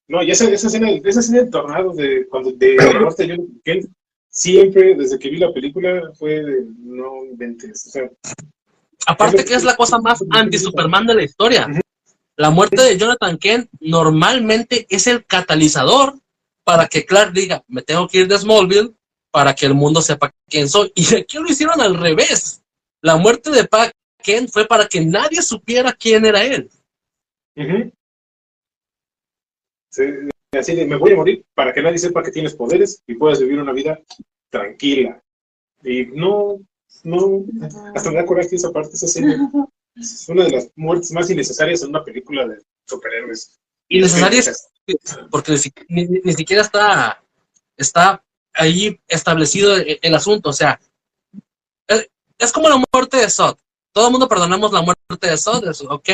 No, y esa, esa escena, esa escena del tornado de cuando de de John Kent, siempre, desde que vi la película, fue de no inventes. O sea, Aparte que es la cosa más anti-Superman de la historia. La muerte de Jonathan Kent normalmente es el catalizador para que Clark diga, me tengo que ir de Smallville para que el mundo sepa quién soy. Y aquí lo hicieron al revés. La muerte de Pat Kent fue para que nadie supiera quién era él. Sí, así de, me voy a morir para que nadie sepa que tienes poderes y puedas vivir una vida tranquila. Y no, no, hasta me da coraje esa parte, esa escena. Es una de las muertes más innecesarias en una película de superhéroes. Innecesario es porque ni, ni- ni- siquiera está, está ahí establecido el, el asunto. O sea, es, como la muerte de Sod. Todo el mundo perdonamos la muerte de Sod. ok,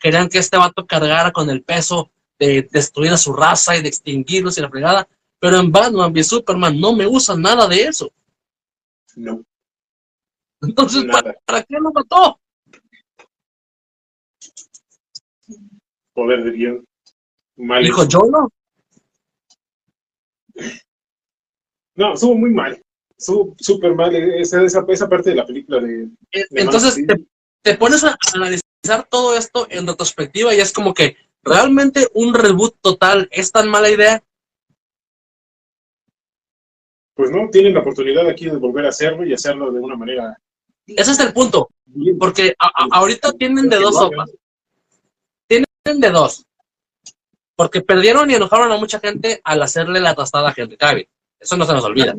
querían que este vato cargara con el peso de destruir a su raza y de extinguirlos y la fregada. Pero en Batman y Superman no me usan nada de eso. No, Entonces, ¿para, para qué lo mató? Poder de guion. Mal Dijo, yo no. No, estuvo muy mal. Estuvo súper mal esa, esa, esa parte de la película de... Eh, de Entonces te pones a analizar todo esto en retrospectiva y es como que realmente un reboot total es tan mala idea. Pues no, tienen la oportunidad aquí de volver a hacerlo y hacerlo de una manera... Ese es el punto, porque a- a- ahorita tienen de dos sopas, tienen de dos, porque perdieron y enojaron a mucha gente al hacerle la tostada a Henry Cavill. Eso no se nos olvida.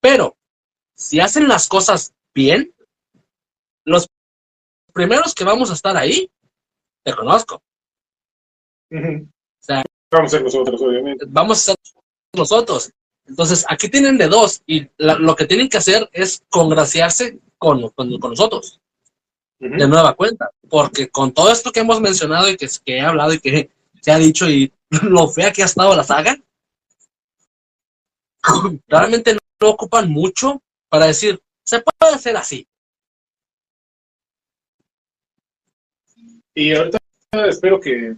Pero si hacen las cosas bien, los primeros que vamos a estar ahí, te conozco. Sea, Vamos a ser nosotros, obviamente. vamos a ser nosotros. Entonces, aquí tienen de dos y la- lo que tienen que hacer es congraciarse con, con, con nosotros, de nueva cuenta, porque con todo esto que hemos mencionado y que, que he hablado y que se ha dicho y [laughs] lo fea que ha estado la saga, [laughs] realmente no ocupan mucho para decir, se puede hacer así. Y ahorita espero que,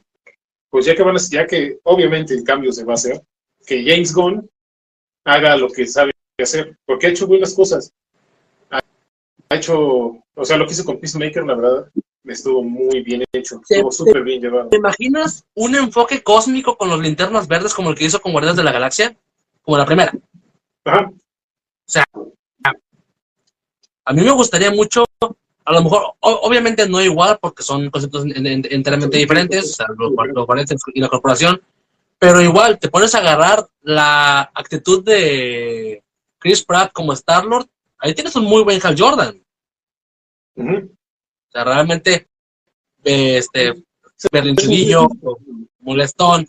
pues ya que van a, ya que obviamente el cambio se va a hacer, que James Gunn haga lo que sabe hacer, porque ha hecho buenas cosas. Ha hecho, o sea, lo que hizo con Peacemaker, la verdad, estuvo muy bien hecho, estuvo súper bien llevado. ¿Te imaginas un enfoque cósmico con los linternas verdes como el que hizo con Guardianes de la Galaxia? Como la primera. Ajá, A mí me gustaría mucho, a lo mejor, o- obviamente no igual, porque son conceptos en- en- enteramente diferentes, o sea, los, los y la corporación, pero igual, te pones a agarrar la actitud de Chris Pratt como Star-Lord, ahí tienes un muy buen Hal Jordan. ujú. O sea, realmente, este, berrinchudillo, [laughs] molestón.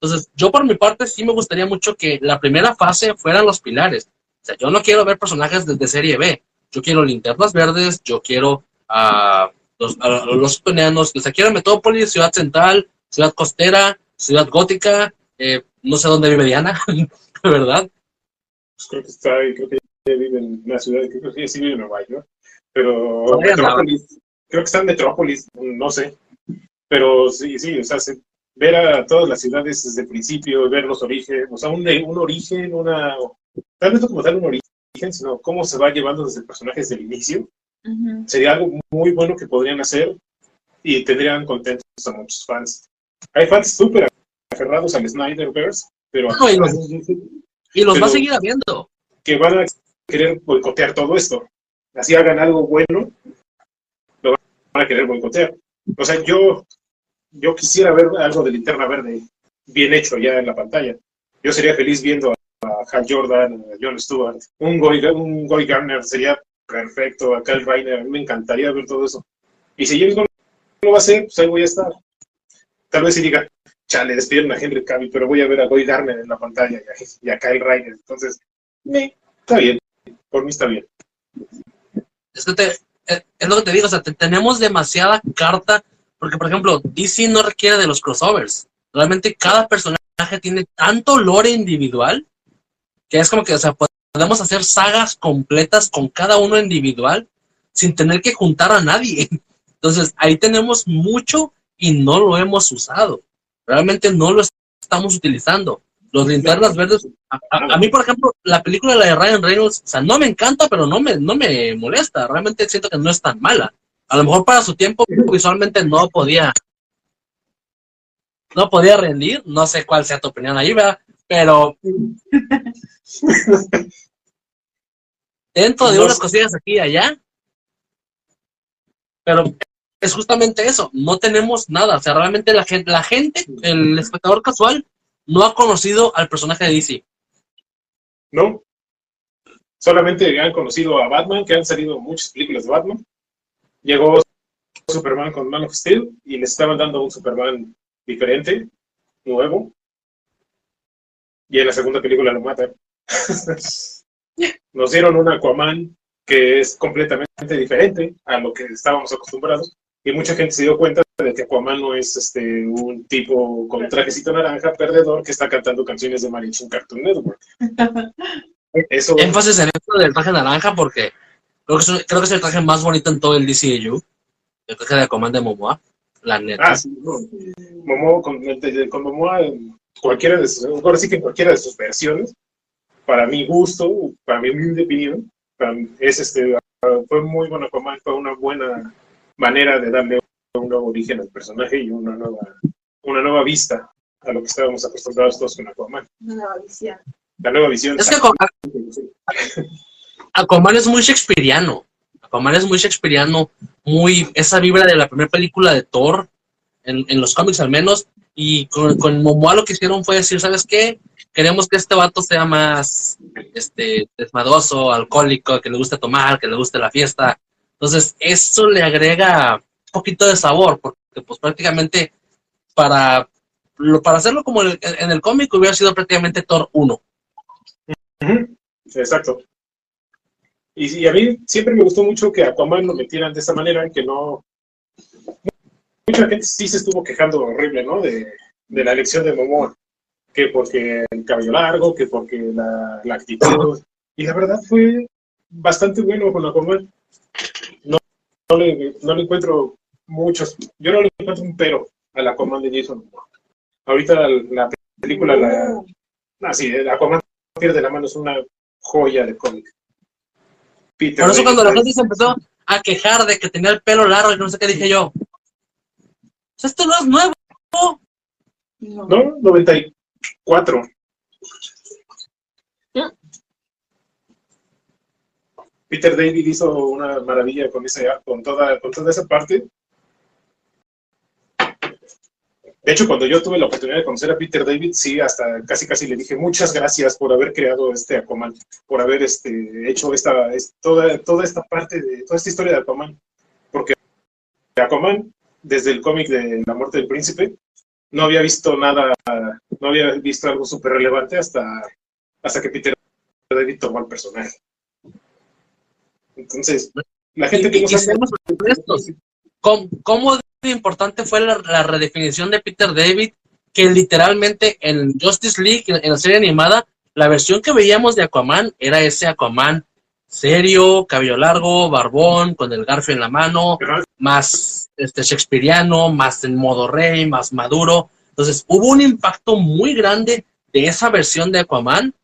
Entonces, yo por mi parte sí me gustaría mucho que la primera fase fueran los pilares. O sea, yo no quiero ver personajes de, de serie B. Yo quiero linternas verdes, yo quiero a los, a los o sea, quiero Metrópolis, Ciudad Central, Ciudad Costera, Ciudad Gótica, eh, no sé dónde vive Diana, [laughs] ¿verdad? Pues creo que está ahí, creo que vive en una ciudad, creo que sí vive en Nueva York, pero. Metrópolis, creo que está en Metrópolis, no sé, pero sí, sí, o sea, se- ver a todas las ciudades desde el principio, ver los orígenes, o sea, un, un origen, una, tal vez como tal un origen, sino cómo se va llevando desde el personaje desde el inicio, Ujú. sería algo muy bueno que podrían hacer y tendrían contentos a muchos fans. Hay fans súper aferrados al Snyderverse, pero No, y los- Y los va a Pero- seguir habiendo. que van a querer boicotear todo esto. Así hagan algo bueno, lo van a querer boicotear. O sea, yo, yo quisiera ver algo de linterna verde bien hecho ya en la pantalla. Yo sería feliz viendo a, Hal Jordan, a John Stewart, un Goy, un Guy Garner sería perfecto, a Kyle Reiner, me encantaría ver todo eso. Y si James no lo va a hacer, pues ahí voy a estar. Tal vez si diga, chale, despidieron a Henry Cavill, pero voy a ver a Guy Garner en la pantalla y a, Kyle Reiner. Entonces, está bien, por mí está bien. Eh, es lo que te digo, o sea, te- tenemos demasiada carta, porque por ejemplo, DC no requiere de los crossovers. Realmente cada personaje tiene tanto lore individual que es como que, o sea, podemos hacer sagas completas con cada uno individual sin tener que juntar a nadie. [laughs] Entonces, ahí tenemos mucho y no lo hemos usado. Realmente no lo estamos utilizando. Los linternas verdes a, a- mí, por ejemplo, la película la de Ryan Reynolds, o sea, no me encanta, pero no me, no me molesta. Realmente siento que no es tan mala. A lo mejor para su tiempo visualmente no podía, no podía rendir. No sé cuál sea tu opinión ahí, ¿verdad? Pero dentro de No unas cosillas aquí y allá. Pero es justamente eso. No tenemos nada. O sea, realmente la gente, la gente, el espectador casual, no ha conocido al personaje de DC. ¿no? Solamente han conocido a Batman, que han salido muchas películas de Batman. Llegó Superman con Man of Steel y le estaban dando un Superman diferente, nuevo. Y en la segunda película lo matan. [laughs] Nos dieron un Aquaman que es completamente diferente a lo que estábamos acostumbrados. Y mucha gente se dio cuenta de que Aquaman no es este un tipo con trajecito naranja perdedor que está cantando canciones de Mariachi en Cartoon Network. [laughs] Eso, énfasis en esto del traje naranja porque creo que, es, un- creo que es el traje más bonito en todo el DCU. El traje de Aquaman de Momoa, la neta. ah, sí, no. Momoa, con, con Momoa, cualquiera de sus, ahora sí que en cualquiera de sus versiones, para mi gusto, para mi humilde opinión, es este, fue muy bueno Aquaman, fue una buena manera de darle un nuevo origen al personaje y una nueva, una nueva vista a lo que estábamos acostumbrados todos con Aquaman. Una nueva visión. La nueva visión. Es que Aquaman, [laughs] Aquaman es muy shakespeariano. Aquaman es muy shakespeariano, muy esa vibra de la primera película de Thor, en, en los cómics al menos. Y con, con Momoa lo que hicieron fue decir, ¿sabes qué? Queremos que este vato sea más este, desmadroso, alcohólico, que le guste tomar, que le guste la fiesta. Entonces, eso le agrega un poquito de sabor, porque pues prácticamente para, para hacerlo como en el, el cómic hubiera sido prácticamente Thor 1. Ujú, Exacto. Y, a mí siempre me gustó mucho que Aquaman lo metieran de esa manera, que no... Mucha gente sí se estuvo quejando horrible, ¿no? De, de la elección de Momoa. Que porque el cabello largo, que porque la, la actitud. Y la verdad fue bastante bueno con Aquaman. No, no, le, no le encuentro muchos... Yo no le encuentro un pero al Aquaman de Jason Momoa. Ahorita la, la película, la... Ah, sí, el Aquaman pierde la mano es una joya de cómic. Peter Por eso cuando la gente se empezó a quejar de que tenía el pelo largo y no sé qué dije yo. "Pues esto no es nuevo. No. No, 94. Peter David hizo una maravilla con ese con toda, con toda esa parte. De hecho, cuando yo tuve la oportunidad de conocer a Peter David, sí, hasta casi casi le dije muchas gracias por haber creado este Aquaman, por haber este, hecho esta, es- toda, toda esta parte de toda esta historia de Aquaman. Porque Aquaman, desde el cómic de La muerte del príncipe, no había visto nada, no había visto algo súper relevante hasta, hasta que Peter David tomó el personaje. Entonces, la gente que Y- no y honestos, ¿Cómo, cómo de importante fue la, la redefinición de Peter David? Que literalmente en Justice League, en, en la serie animada, la versión que veíamos de Aquaman era ese Aquaman serio, cabello largo, barbón, con el garfio en la mano, más este, shakespeariano, más en modo rey, más maduro. Entonces hubo un impacto muy grande de esa versión de Aquaman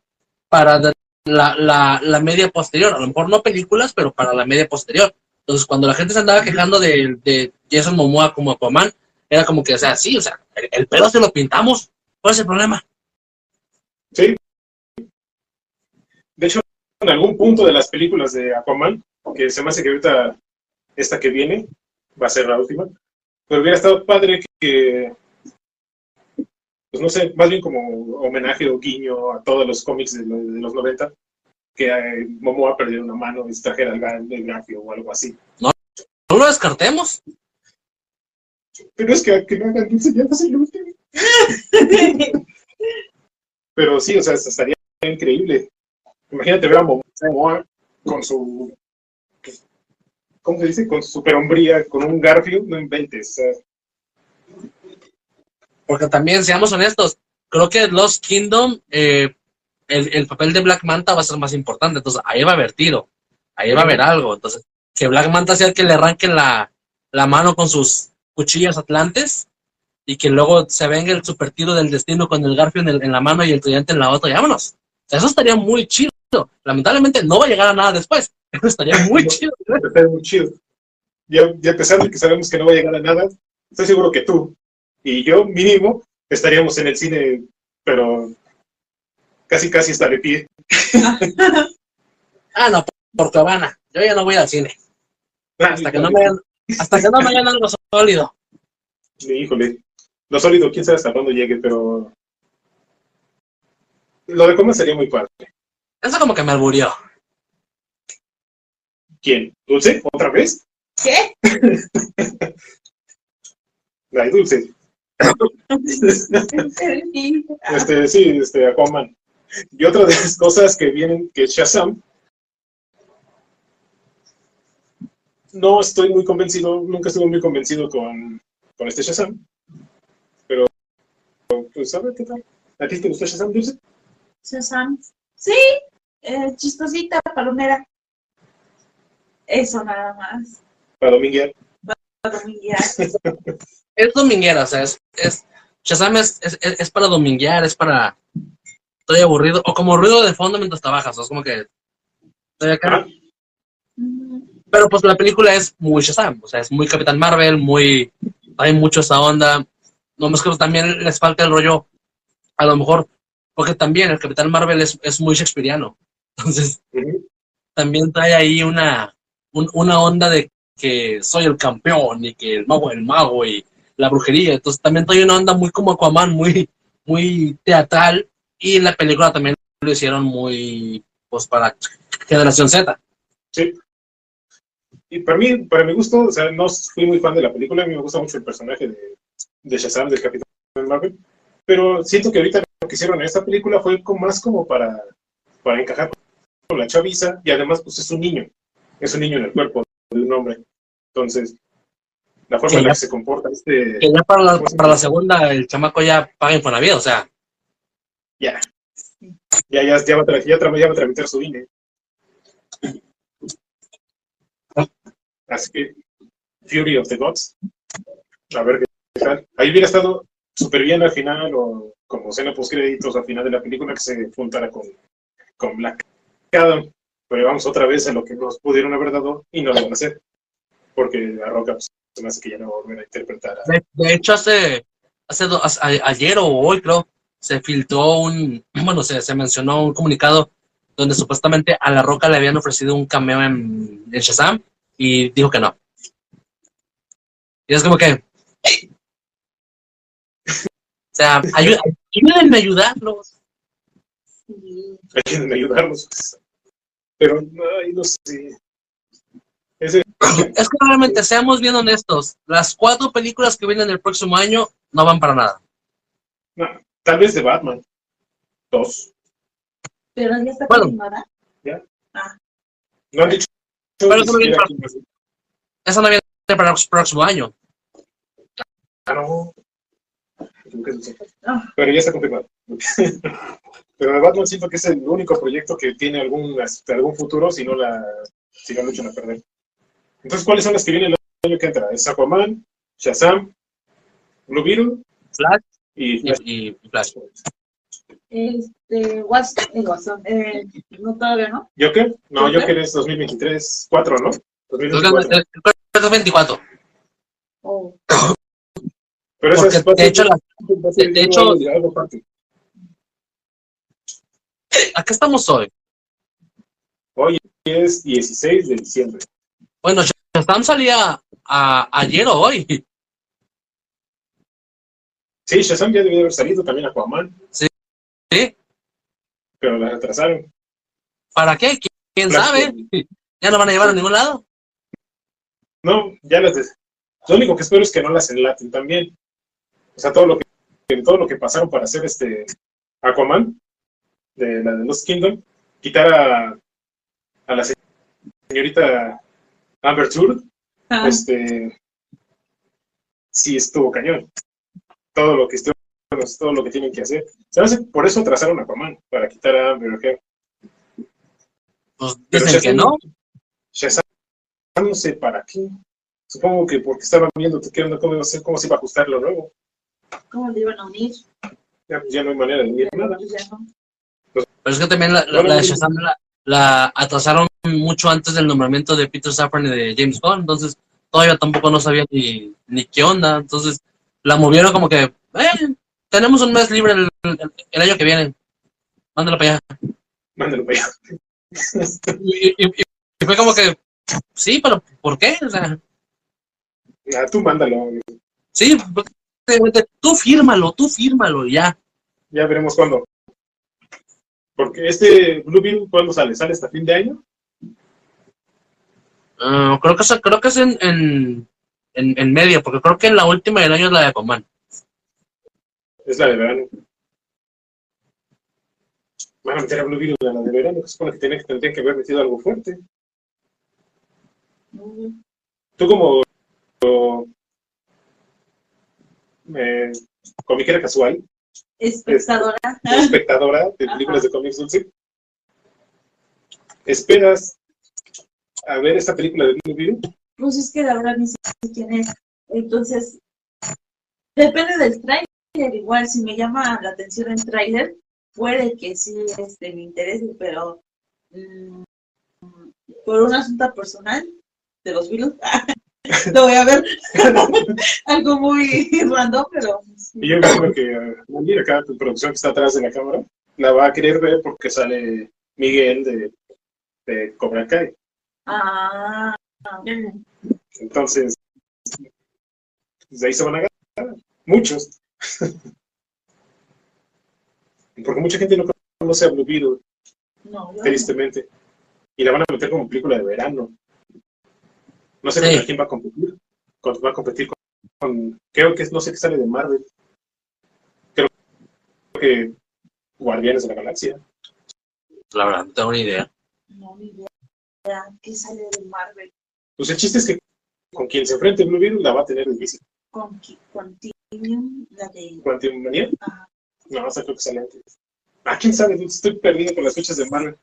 para la, la media posterior. A lo mejor no películas, pero para la media posterior. Entonces cuando la gente se andaba quejando de, de Jason Momoa como Aquaman, era como que, o sea, sí, o sea, el, el pelo se lo pintamos. ¿Cuál es el problema? Sí. De hecho, en algún punto de las películas de Aquaman, que se me hace que ahorita esta que viene va a ser la última, pero hubiera estado padre que, pues no sé, más bien como homenaje o guiño a todos los cómics de, lo- de los 90, que eh, Momoa perdiera una mano y se trajera el, el grafio o algo así. No lo descartemos. Pero es que, que no hagan dulce ya no es el último. Pero sí, o sea, estaría increíble. Imagínate ver a Momoa con su. ¿Cómo se dice? Con su superhombría, con un garfio, no inventes. Porque también, seamos honestos, creo que Lost Kingdom, eh, el, el papel de Black Manta va a ser más importante. Entonces, ahí va a haber tiro. Ahí va a haber algo. Entonces, que Black Manta sea el que le arranquen la, la mano con sus cuchillas atlantes y que luego se venga el super tiro del destino con el garfio en, el- en la mano y el tridente en la otra. Y vámonos. Eso estaría muy chido. Lamentablemente no va a llegar a nada después. Pero estaría muy No. chido. está muy chido. Y a, y a pesar de que sabemos que no va a llegar a nada, estoy seguro que tú y yo, mínimo, estaríamos en el cine, pero casi, casi hasta de pie. [laughs] Ah, no, por Cabana. Yo ya no voy al cine. Hasta que no me hasta que no me hagan algo sólido. Híjole, lo sólido, quién sabe hasta cuándo llegue, pero lo de cómo sería muy padre. Eso como que me alburió. ¿Quién? ¿Dulce? ¿Otra vez? ¿Qué? [laughs] Ay, Dulce. [laughs] Este, sí, este, Aquaman. Y otra de las cosas que vienen, que es Shazam. No estoy muy convencido, nunca estuve muy convencido con, con este Shazam. Pero, pues, a ver qué tal. ¿A ti te gustó Shazam, Dulce? Shazam. Sí, eh, chistosita, palomera. Eso nada más. Para dominguear. Para dominguear. [laughs] Es dominguera, o sea, es, es Shazam es, es, es- para dominguear, es para estoy aburrido, o como ruido de fondo mientras trabajas, o es como que estoy acá. Ah, Pero pues la película es muy Shazam, o sea, es muy Capitán Marvel, muy hay mucho esa onda. No más que también les falta el rollo, a lo mejor, porque también el Capitán Marvel es, es muy shakespeariano. Entonces, también trae ahí una, un- una onda de que soy el campeón y que el mago es el mago y la brujería. Entonces también trae una onda muy como Aquaman, muy, muy teatral. Y en la película también lo hicieron muy, pues para generación Z. Sí. Y para mí, para mi gusto, o sea, no fui muy fan de la película, a mí me gusta mucho el personaje de, de Shazam, del Capitán Marvel, pero siento que ahorita lo que hicieron en esta película fue como- más como para, para encajar con la chaviza, y además, pues es un niño, es un niño en el cuerpo de un hombre. Entonces, la forma en la que se comporta este, Que ya para la, para la segunda el chamaco ya paga Infonavit, o sea, ya, ya, ya, ya va a ya tra- ya va a tramitar su INE. Así que, Fury of the Gods. A ver qué tal. Ahí hubiera estado súper bien al final, o como escena post créditos al final de la película, que se juntara con, con Black Adam. pero vamos otra vez a lo que nos pudieron haber dado y no lo van a hacer. Porque a Roca pues, se me hace que ya no va a volver a interpretar. De, hecho, hace, hace do- ayer o hoy, creo, se filtró un, [clears throat] bueno, se, se mencionó un comunicado donde supuestamente a La Roca le habían ofrecido un cameo en, Shazam y dijo que no. Y es como que... sea, ayú- ayúdenme a ayudarlos. Sí. Ayúdenme a ayudarnos. Pero, ay, no sé. Ese, Es que realmente, seamos bien honestos, las cuatro películas que vienen el próximo año no van para nada. no, tal vez de Batman. Dos. Pero ya está Bueno. confirmada. No han dicho Pero eso no viene para-. Eso no viene para el próximo año. Ah, no. Me equivoqué. Ah. Pero ya está confirmado. [laughs] Pero de Batman siento que es el único proyecto que tiene algún, hasta algún futuro si no la si no lo echan a perder. Entonces, ¿cuáles son las que vienen el año que entra? Es Aquaman, Shazam, Blue Beetle Flash y Flash. y- y Flash. Este, What's, el Watson, eh, no todavía, ¿no? ¿Joker? No, ¿Joker? Joker es 2023, 4, ¿no? Creo que 2024. es- creo que es 24. O Pero porque, es- va a de hecho, la- a de hecho- algo-. ¿A qué estamos hoy? Hoy es 16 de diciembre. Bueno, Shazam salía a, ayer o hoy. Sí, Shazam ya debió haber salido también Aquaman, ¿Sí? pero la retrasaron. ¿Para qué? ¿Qui- ¿Quién sabe? [laughs] Ya no van a llevar a ningún lado. No, ya las Lo único que espero es que no las enlaten también. O sea, todo lo que todo lo que pasaron para hacer este Aquaman de la de Lost Kingdom, quitar a, a la señorita Amber Heard, Ah, este sí estuvo cañón. Todo lo que estuvo, todo lo que tienen que hacer. ¿Sabes? Por eso atrasaron a Aquaman, para quitar a Amber Heard. Pues Pero dicen que no. Shazam no sé para qué. Supongo que porque estaban viendo onda, cómo, cómo se iba a ajustar lo nuevo. ¿Cómo le iban a unir? Ya, pues, ya no hay manera de unir nada. Pues no. Pero es que también la, la- Shazam la, la atrasaron mucho antes del nombramiento de Peter Safran y de James Gunn. Entonces, todavía tampoco no sabía ni, ni qué onda. Entonces, la movieron como que, eh, tenemos un mes libre el, el- el año que viene. Mándalo para allá. Mándalo para allá. Y, y- fue como que, sí, pero ¿por qué? O sea, Ah, tú mándalo. sí, tú fírmalo, tú fírmalo ya. Ya veremos cuándo. Porque este Blue Beetle, ¿cuándo sale? ¿Sale hasta fin de año? Ah, creo que es, creo que es en, en, en, en medio, porque creo que en la última del año es la de Aquaman. Es la de verano. Van a meter a Blue Beetle en la de verano, que supone que tiene que tendría que haber metido algo fuerte. Ujú. Tú como, eh, comiquera casual, Espectadora. espectadora de películas de cómics dulce, ¿esperas a ver esta película de Blue? Pues es que la verdad ni sé quién es. Entonces, depende del tráiler. Igual, si me llama la atención el tráiler, puede que sí este, me interese, pero mm, por un asunto personal de los virus, [laughs] [laughs] lo voy a ver. [laughs] Algo muy random, pero sí. Y yo creo que mira acá tu producción que está atrás de la cámara la va a querer ver porque sale Miguel de, de Cobra Kai. Ah, Entonces, pues, de ahí se van a agarrar. Muchos. [laughs] Porque mucha gente no conoce a Blue Beetle, no, no. tristemente. Y la van a meter como película de verano. No sé Sí. contra quién va a competir. Con- Va a competir con, con- Creo que es- no sé qué sale de Marvel. Creo que Guardianes de la Galaxia. La verdad, no tengo ni idea. No, ni idea. ¿Qué sale de Marvel? Pues el chiste es que con quien se enfrente Blue Beetle la va a tener difícil. Con Continuum, la de. Quantum Manía. Ajá. No, esa creo que sale antes. Ah, quién sabe, estoy perdido con las fechas de Marvel.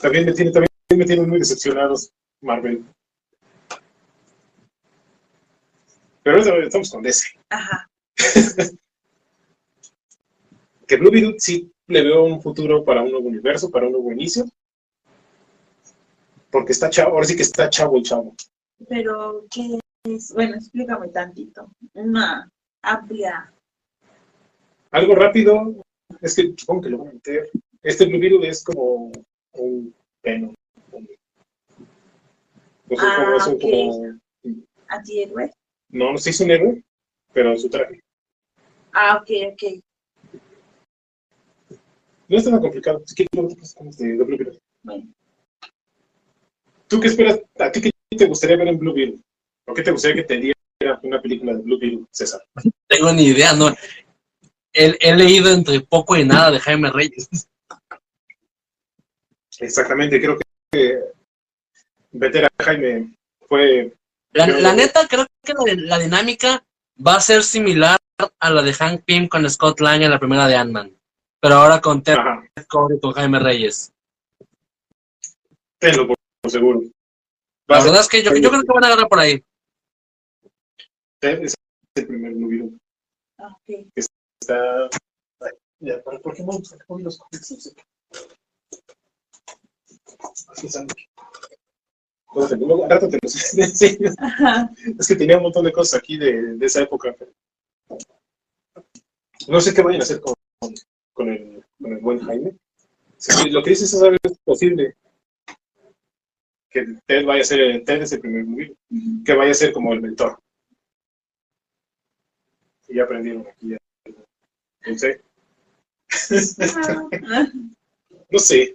También me tiene, también me tienen muy decepcionados Marvel. Pero estamos con DC. Ajá. [laughs] Que Blue Beetle sí le veo un futuro para un nuevo universo, para un nuevo inicio. Porque está chavo, ahora sí que está chavo el chavo. Pero, ¿qué es? Bueno, explícame tantito. Una amplia. Algo rápido, es que supongo que lo van a meter. Este Blue Beetle es como un Venom. No sé Ah, cómo es como. Antihéroe. No, no sé si es un héroe, pero en su traje. Ah, ok, ok. No es tan complicado. Es que no te pasas de Blue Beetle. Bueno, ¿Tú qué esperas? ¿A ti qué te gustaría ver en Blue Beetle? ¿O qué te gustaría que te diera una película de Blue Beetle, César? tengo ni idea, no. He, he leído entre poco y nada de Jaime Reyes. Exactamente, creo que meter a Jaime fue. La, Yo- la neta, creo que la, la dinámica va a ser similar a la de Hank Pym con Scott Lang en la primera de Ant-Man. Pero ahora con Ted Ajá, Cord y con Jaime Reyes. tenlo por, por seguro. La Va a ser- verdad es que yo, yo creo que van a agarrar por ahí. Ted es el primer Beetle. ah, ok. Está. Ay, ya, ¿por por qué no por qué no los cómics? Así están. Bueno, te- luego, al rato te los [laughs] enseño. Ajá. Es que tenía un montón de cosas aquí de, de esa época. No sé qué vayan a hacer con, con, el, con el buen Jaime. Si lo que dices es algo posible. Que Ted vaya a ser el Ted es el primer movie. Que vaya a ser como el mentor. Y ya aprendieron aquí. Ya. No sé. Ah, [laughs] No sé.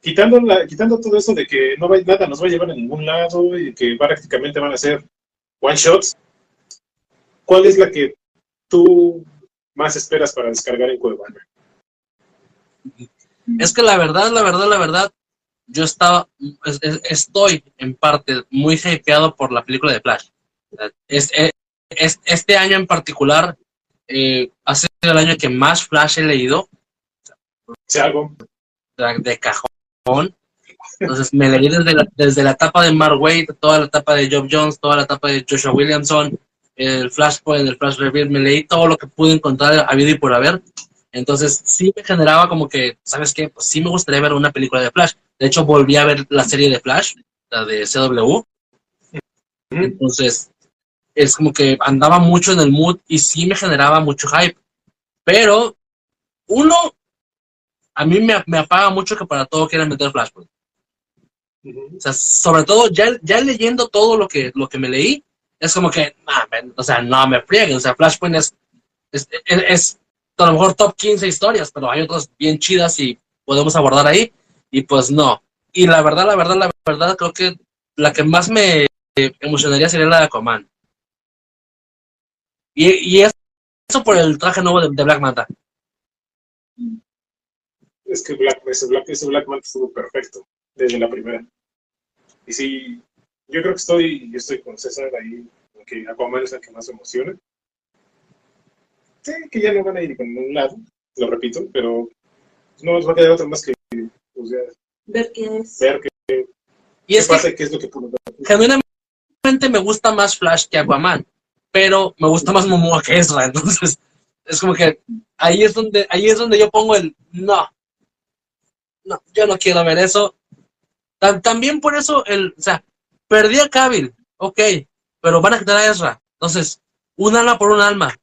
Quitando, la, quitando todo eso de que no va, nada nos va a llevar a ningún lado y que prácticamente van a ser one shots, ¿cuál es la que tú más esperas para descargar en Cuevana? Es que la verdad, la verdad, la verdad, yo estaba, es- es- estoy en parte muy hypeado por la película de Flash. Es, es- este año en particular eh, ha sido el año que más Flash he leído, Si algo, de, de cajón. Entonces me leí desde la, desde la etapa de Mark Wade, toda la etapa de Job Jones, toda la etapa de Joshua Williamson, el Flashpoint, el Flash Reveal, me leí todo lo que pude encontrar a vida y por haber. Entonces sí me generaba como que, ¿sabes qué? Pues sí me gustaría ver una película de Flash. De hecho, volví a ver la serie de Flash, la de CW. Entonces, es como que andaba mucho en el mood y sí me generaba mucho hype. Pero, uno, a mí me, me apaga mucho que para todo quieran meter Flashpoint. O sea, sobre todo ya, ya leyendo todo lo que, lo que me leí, es como que, nah, man, o sea, no me frieguen. O sea, Flashpoint es, es, es- es a lo mejor top 15 historias, pero hay otras bien chidas y podemos abordar ahí. Y pues no. Y la verdad, la verdad, la verdad, creo que la que más me emocionaría sería la de Aquaman. Y, y eso por el traje nuevo de, de Black Manta. Es que Black, ese, Black, ese Black Manta estuvo perfecto desde la primera. Y sí, yo creo que estoy, yo estoy con César ahí, que Aquaman es la que más emociona. Sí, que ya no van a ir con un lado, lo repito, pero no nos va a quedar otra más que pues, ya, ver qué es. ver qué, Y es que pasa qué es lo que pudo ver. genuinamente me gusta más Flash que Aquaman, pero me gusta más Momoa que Ezra, [laughs] entonces es como que ahí es donde ahí es donde yo pongo el no. No, yo no quiero ver eso. Tam- también por eso el, o sea, perdí a Cavill, ok, pero van a quitar a Ezra. Entonces, un alma por un alma.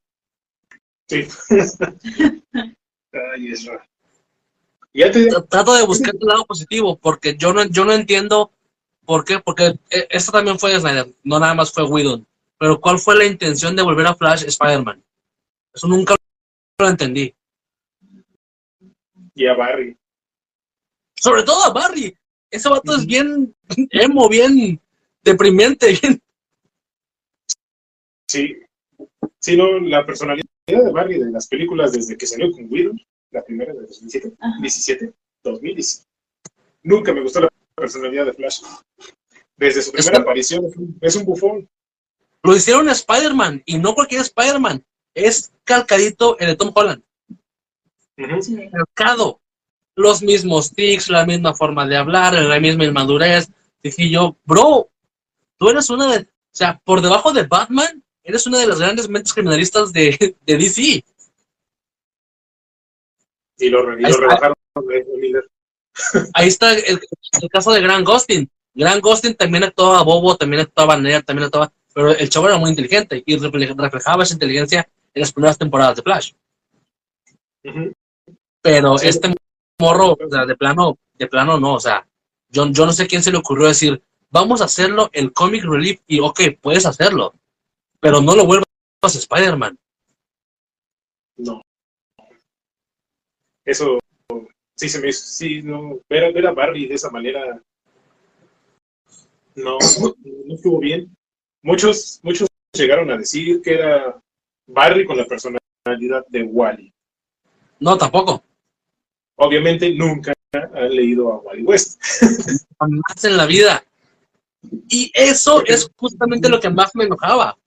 Sí. [laughs] Ay. Ya te, Tra- Trato de buscar el lado positivo, porque yo no, yo no entiendo por qué, porque eh, esto también fue de Snyder, no nada más fue Whedon. Pero ¿cuál fue la intención de volver a Flash Spider-Man? Eso nunca lo entendí. y a Barry. Sobre todo a Barry. Ese vato es bien emo, bien deprimente, bien. Sí. Sí, no, la personalidad de Barry de las películas desde que salió con Widow, la primera de 2017, Ajá. 17, 2017. Nunca me gustó la personalidad de Flash. Desde su primera Está- aparición es un, es un bufón. Lo hicieron a Spider-Man, y no cualquier Spider-Man. Es calcadito el de Tom Holland. Calcado. Los mismos tics, la misma forma de hablar, la misma inmadurez. Dije yo, bro, tú eres una de. O sea, por debajo de Batman, eres una de las grandes mentes criminalistas de, de DC. Y lo, y lo rebajaron. Ahí está el, el caso de Grant Gustin. Grant Gustin también actuaba bobo, también actuaba nerd, también actuaba, pero el chavo era muy inteligente y refle- reflejaba esa inteligencia en las primeras temporadas de Flash. Pero Sí. este morro, o sea, de plano, de plano no, o sea, yo, yo no sé quién se le ocurrió decir, vamos a hacerlo el comic relief y ok, puedes hacerlo, pero no lo vuelvas a Spider-Man. No. Eso sí se me hizo, sí, no, ver, ver a Barry de esa manera no, no estuvo bien. Muchos, muchos llegaron a decir que era Barry con la personalidad de Wally. No, tampoco. Obviamente nunca han leído a Wally West. [laughs] Jamás en la vida. Y eso es justamente lo que más me enojaba.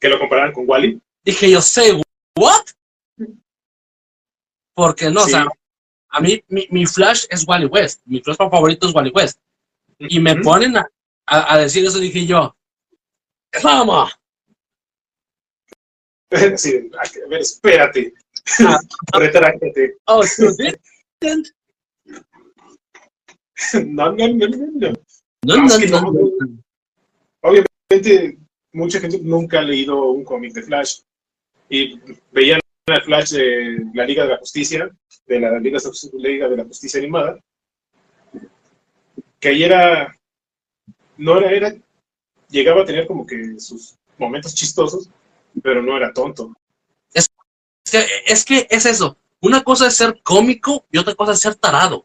Que lo compararan con Wally. Dije yo, sé, ¿what? Porque no, Sí. o sea, a mí mi, mi Flash es Wally West. Mi Flash favorito es Wally West. Y me ponen a, a- a decir eso, dije yo, ¿cómo? [laughs] Sí, espérate. [laughs] Ah. Retráctate. Oh, you didn't? No, no, no, no, no. No, No, no, es que no, no. no. Obviamente, mucha gente nunca ha leído un cómic de Flash y veían el Flash de la Liga de la Justicia, de la Liga, Liga de la Justicia animada, que ahí era, no era, era, llegaba a tener como que sus momentos chistosos, pero no era tonto. Es que, es que es eso. Una cosa es ser cómico y otra cosa es ser tarado.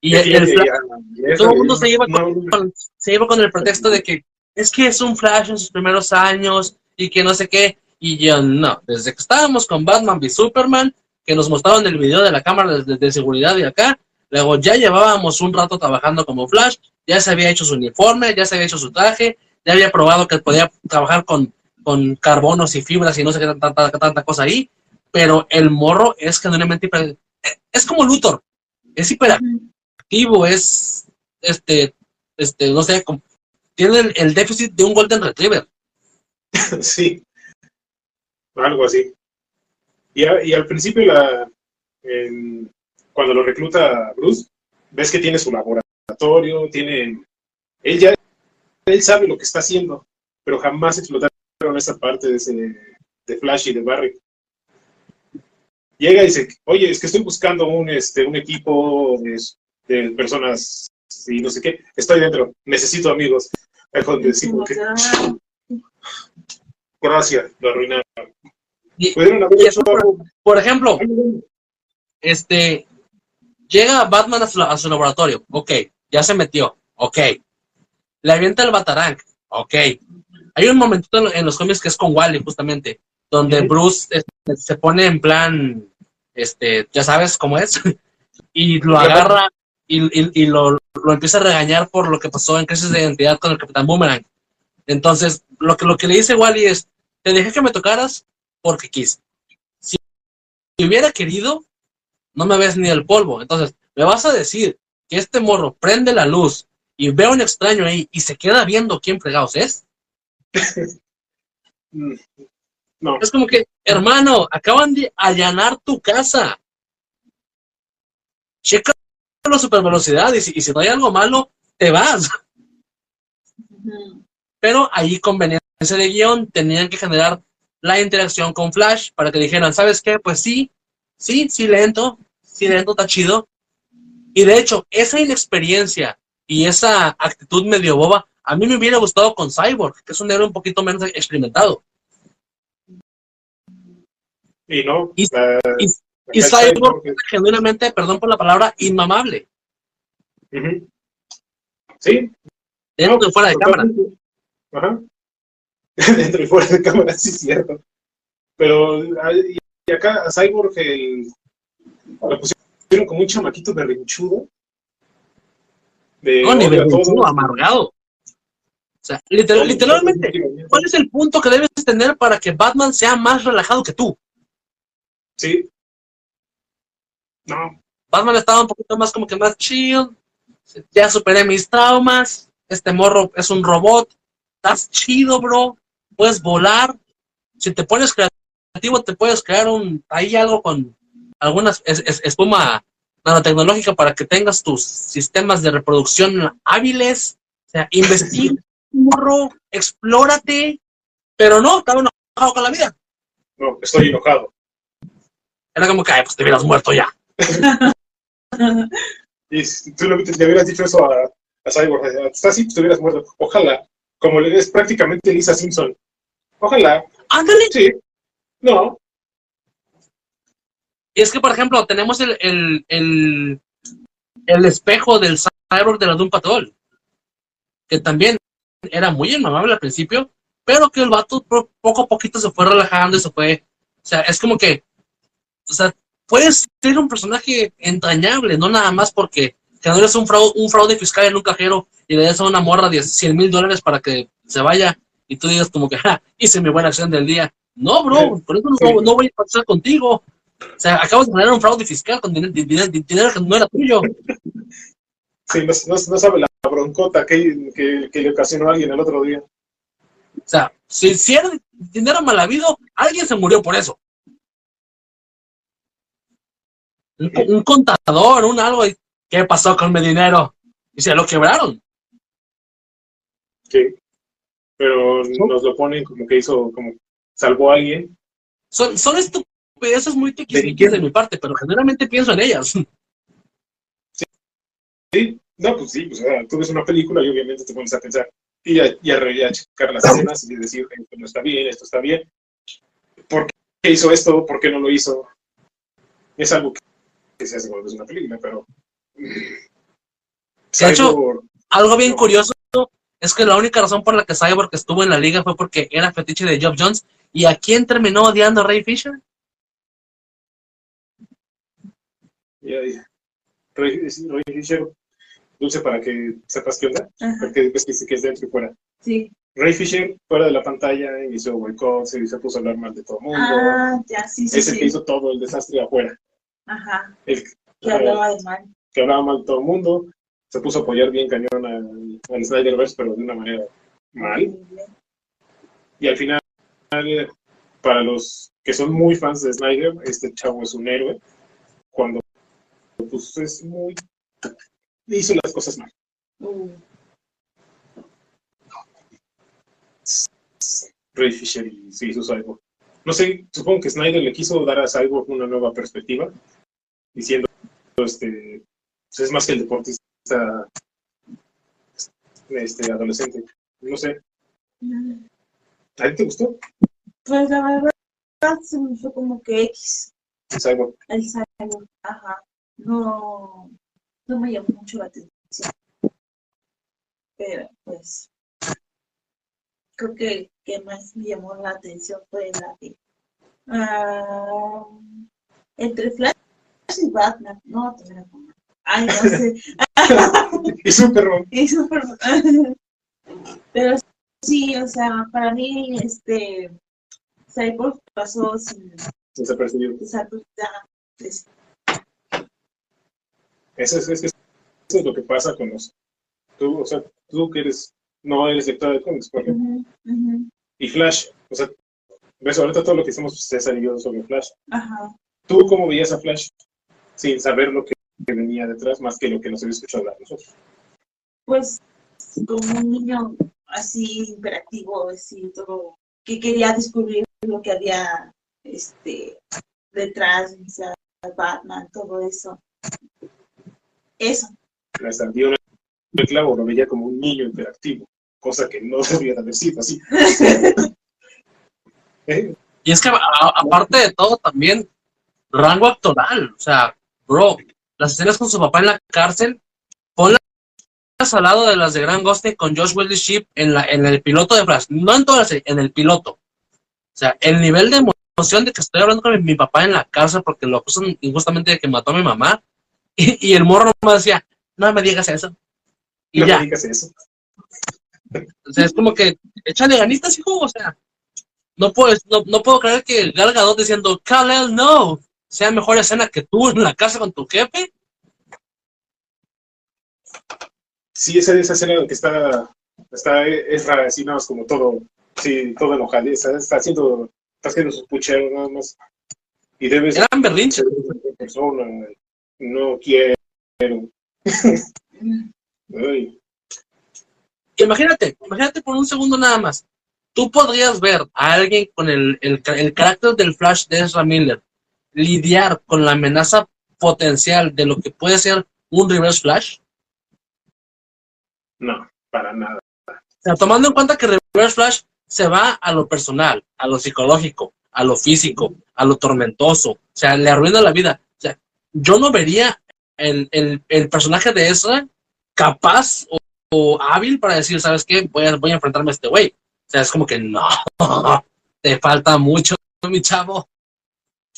Y el, Y- el y- Flash y- todo el mundo se lleva con, se lleva con el pretexto de que es que es un Flash en sus primeros años y que no sé qué. Y yo no, desde que estábamos con Batman v Superman, que nos mostraron el video de la cámara de, de seguridad y acá, luego ya llevábamos un rato trabajando como Flash, ya se había hecho su uniforme, ya se había hecho su traje, ya había probado que podía trabajar con, con carbonos y fibras y no sé qué tanta, tanta, cosa ahí, pero el morro es genuinamente hiper- es como Luthor, es hiperactivo, es este, este, no sé, tiene el, el déficit de un Golden Retriever. [laughs] Sí, algo así. Y, a- y al principio, la, en- cuando lo recluta Bruce, ves que tiene su laboratorio, tiene... Él ya él sabe lo que está haciendo, pero jamás explotaron esa parte de, ese, de Flash y de Barry. Llega y dice, oye, es que estoy buscando un, este, un equipo de, de personas y no sé qué, estoy dentro, necesito amigos. Es cuando decimos que, gracias, lo arruinaron. Y, y eso, por, ejemplo, este, llega Batman a su, a su laboratorio, ok, ya se metió, ok. Le avienta el Batarang, ok. Hay un momentito en, los cómics que es con Wally, justamente, donde Ujú. Bruce se pone en plan, este, ya sabes cómo es, [laughs] y lo agarra y, y- y lo, lo empieza a regañar por lo que pasó en Crisis de Identidad con el Capitán Boomerang. Entonces, lo que, lo que le dice Wally es, te dejé que me tocaras porque quise. Si, si hubiera querido, no me ves ni el polvo. Entonces, me vas a decir que este morro prende la luz y ve a un extraño ahí y se queda viendo quién fregados es. Es como que, hermano, acaban de allanar tu casa. Checa la supervelocidad y si, y si no hay algo malo, te vas. Pero ahí conveniencia de guion tenían que generar la interacción con Flash para que dijeran, ¿sabes qué? Pues sí, sí, sí lento, sí lento, está chido. Y de hecho, esa inexperiencia y esa actitud medio boba, a mí me hubiera gustado con Cyborg, que es un héroe un poquito menos experimentado. y no. Y- Cyborg, genuinamente, perdón por la palabra, inmamable. Sí, dentro y fuera de cámara. Ajá. [laughs] Dentro y fuera de cámara, sí es cierto. Pero y acá a Cyborg el, lo pusieron como un chamaquito berrinchudo. De No, ni berrinchudo, amargado. O sea, literal- literalmente, ¿cuál es el punto que debes tener para que Batman sea más relajado que tú? Sí. No, Batman estaba un poquito más como que más chill. Ya superé mis traumas. Este morro es un robot. Estás chido, bro. Puedes volar. Si te pones creativo, te puedes crear un ahí algo con algunas es- es- espuma nanotecnológica para que tengas tus sistemas de reproducción hábiles. O sea, investiga, morro, explórate. Pero no, estaba enojado con la vida. No, estoy enojado. Era como que, pues te hubieras muerto ya. [laughs] Y si tú le, hubieras dicho eso a, a Cyborg, estás así, pues te hubieras muerto. Ojalá. Como le es prácticamente Lisa Simpson. Ojalá. Ándale. Sí. No. Y es que, por ejemplo, tenemos el, el, el, el espejo del cyborg de la Doom Patrol, que también era muy inmamable al principio, pero que el vato po- poco a poquito se fue relajando y se fue. O sea, es como que. O sea, puedes ser un personaje entrañable, no nada más porque que no eres un fraude, un fraude fiscal en un cajero y le des a una morra 10, 100 mil dólares para que se vaya y tú digas como que, ja, hice mi buena acción del día. No, bro, por eso no, no voy a pasar contigo. O sea, acabas de generar un fraude fiscal con dinero, dinero- dinero que no era tuyo. [laughs] Sí, no, no- no sabe la broncota que, que, que le ocasionó a alguien el otro día. O sea, si, si era dinero mal habido, alguien se murió por eso. Un, co- un contador, un algo. ¿Qué pasó con mi dinero? Y se lo quebraron. Sí. Pero nos lo ponen como que hizo, como salvó a alguien. Son, son estupideces muy ¿De tiquismiquis de mi parte, pero generalmente pienso en ellas. Sí, no, pues sí, pues, o sea, tú ves una película y obviamente te pones a pensar y a, y a, a checar las escenas y decir, esto no está bien, esto está bien. ¿Por qué hizo esto? ¿Por qué no lo hizo? Es algo que, que se hace cuando ves una película, pero... De hecho- Cyborg, Algo bien curioso es que la única razón por la que Cyborg estuvo en la liga fue porque era fetiche de Job Jones. ¿Y a quién terminó odiando Ray Fisher? Ray Fisher, dulce para que sepas qué onda, Ajá, porque ves que, que es dentro y fuera. sí. Ray Fisher, fuera de la pantalla, hizo boicot, se, se puso a hablar mal de todo el mundo. Ah, ya, sí, sí, es el que sí. hizo todo el desastre afuera. Ajá, El, que hablaba de mal. que hablaba mal de todo el mundo, se puso a apoyar bien cañón al, al Snyderverse, pero de una manera mal. Y al final, para los que son muy fans de Snyder, este chavo es un héroe. Cuando pues, es muy. Hizo las cosas mal. Uh, Ray Fisher y se hizo Cyborg. No sé, supongo que Snyder le quiso dar a Cyborg una nueva perspectiva, diciendo, este, pues, es más que el deportista este, adolescente. No sé, ¿a ti te gustó Pues la verdad se me fue como que X, Cyborg? el cyborg, ajá. No, no me llamó mucho la atención. Pero pues creo que el que más me llamó la atención fue la de ah, entre Flash y Batman. No, también era como- Ay, no sé. [laughs] Y Superman. Y súper- Pero sí, o sea, para mí, este, Cyborg pasó sin Desapercibido. usar Eso es, eso lo que pasa con los. Tú, o sea, tú que eres. No eres lector de cómics, por ejemplo. Y Flash. O sea, ves ahorita todo lo que hicimos César y yo sobre Flash. Ajá. ¿Tú cómo veías a Flash? Sin saber lo que que venía detrás, más que lo que nos había escuchado hablar nosotros. Pues como un niño así imperativo, así todo, que quería descubrir lo que había este detrás, o sea, Batman, todo eso. Eso. Hasta dio una- el clavo, lo veía como un niño interactivo, cosa que no [laughs] debía de haber sido así. [laughs] ¿Eh? Y es que a- aparte de todo también, rango actoral. O sea, bro, las escenas con su papá en la cárcel, ponlas al lado de las de Grand Ghosting con Josh Wesley Shipp en, la, en el piloto de Flash. No en toda la serie, en el piloto. O sea, el nivel de emoción de que estoy hablando con mi, mi papá en la cárcel porque lo acusan injustamente de que mató a mi mamá. Y, y el morro me decía, no me digas eso. Y No ya. me digas eso. O sea, es como que, échale ganitas, hijo, o sea, no puedo, no, no puedo creer que Gal Gadot diciendo, Kal-El, no, sea mejor escena que tú en la casa con tu jefe. Sí, esa, esa escena que está, está Ezra así nada más como todo, sí, todo enojado, está, está haciendo, está haciendo sus pucheros nada más. Y debes, Eran berrinches. persona. No quiero. [laughs] Ay, Imagínate, imagínate por un segundo nada más. Tú podrías ver a alguien con el, el, el carácter del Flash de Ezra Miller lidiar con la amenaza potencial de lo que puede ser un Reverse Flash. no, para nada. O sea, tomando en cuenta que Reverse Flash se va a lo personal, a lo psicológico, a lo físico, a lo tormentoso. O sea, le arruina la vida. Yo no vería el, el, el personaje de Ezra capaz o, o hábil para decir, ¿sabes qué? Voy a, voy a enfrentarme a este güey. O sea, es como que no, [laughs] te falta mucho, mi chavo.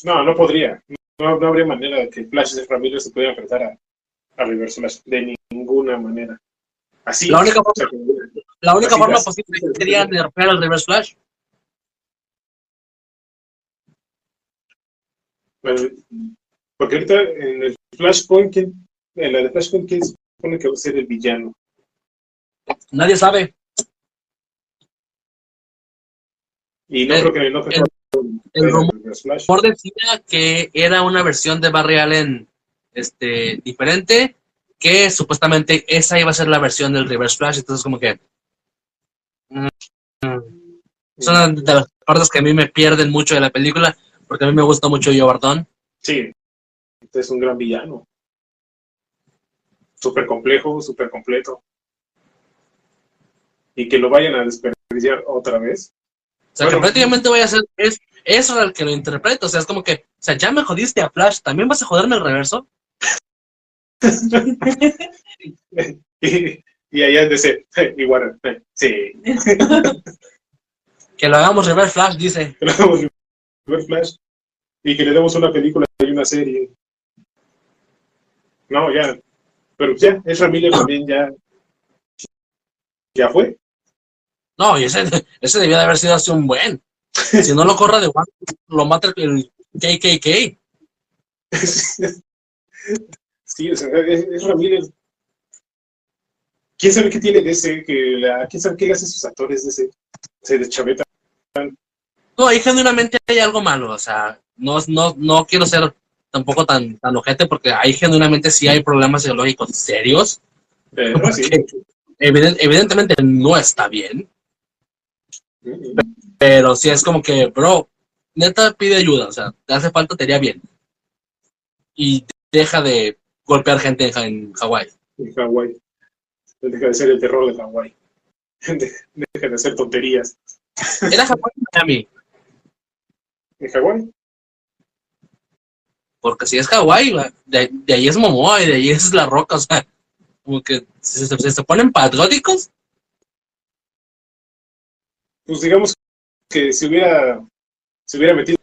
No, no podría. No, no habría manera de que Flash de familia se pudiera enfrentar a, a Reverse Flash. De ninguna manera. Así. La única que- La única forma posible sería nerfear al Reverse Flash. bueno, porque ahorita en el Flashpoint, ¿quién- en la de Flashpoint, ¿quién se supone que va a ser el villano? Nadie sabe. Y no El- creo que no creo el- que el rumor- decía que era una versión de Barry Allen este, diferente, que supuestamente esa iba a ser la versión del Reverse Flash, entonces como que mm, mm, son de las partes que a mí me pierden mucho de la película, porque a mí me gusta mucho Joe Barton. Sí, este es un gran villano. Súper complejo, súper completo. Y que lo vayan a desperdiciar otra vez. O sea, que prácticamente voy a ser, es eso el que lo interpreta, o sea, es como que, o sea, ya me jodiste a Flash, ¿también vas a joderme el reverso? [laughs] y, y allá en DC, igual, eh, sí, [laughs] Que lo hagamos Reverse Flash, dice. [laughs] que damos Reverse Flash y que le demos una película y una serie. No, ya. Pero ya, Ezra Miller también ya. Ya fue. No, y ese, ese debía de haber sido hace un buen. Si no lo corra de Juan, lo mata el KKK. sí, o sea, es- Ezra Miller. ¿Quién sabe qué tiene de ese? Que la, ¿Quién sabe qué le hace a sus actores de ese? Se deschaveta. No, ahí genuinamente hay algo malo, o sea, no, no, no quiero ser tampoco tan, tan ojete porque ahí genuinamente sí hay problemas psicológicos serios. Eh, sí. Eviden- evidentemente no está bien, pero sí es como que, bro, neta pide ayuda, o sea, te hace falta, te haría bien. Y deja de golpear gente en, en Hawái. En Hawái. Deja de ser el terror de Hawái. [laughs] Deja de hacer tonterías. Era Hawái o Miami, ¿En Hawái? Porque si es Hawái, de, de ahí es Momoa y de ahí es La Roca, o sea, como que se, se- se ponen patrióticos. Pues digamos que si hubiera, si hubiera metido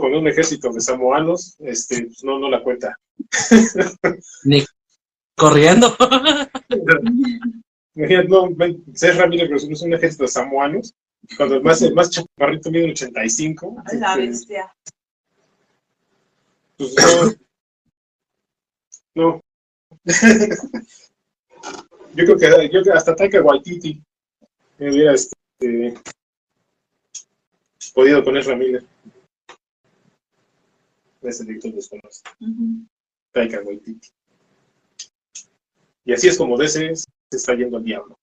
con un ejército de samoanos, este, pues no, no la cuenta. Ni corriendo. [laughs] No, Serra, mira, pero es un ejército de samoanos. Cuando el más, el más chaparrito mide un 85. A la este, bestia. Pues no. No. [laughs] yo creo que yo creo que hasta Taika Waititi hubiera este, podido con Ezra Miller. Ese director desconoce. Ujú. Taika Waititi. Y así es como DC se está yendo al diablo.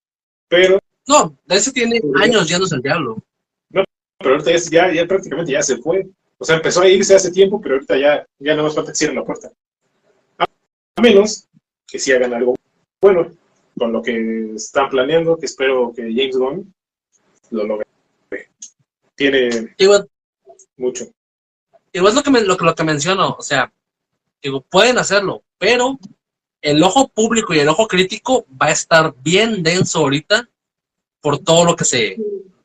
Pero, No, ese tiene años yéndose al diablo. pero ahorita ya, ya prácticamente ya se fue. O sea, empezó a irse hace tiempo, pero ahorita ya, ya no más falta que cierren la puerta. A, menos que sí hagan algo bueno con lo que están planeando, que espero que James Gunn lo logre. Tiene Igual, mucho. igual es lo que, me- lo, que- lo que menciono, o sea, digo, pueden hacerlo, pero el ojo público y el ojo crítico va a estar bien denso ahorita por todo lo que se,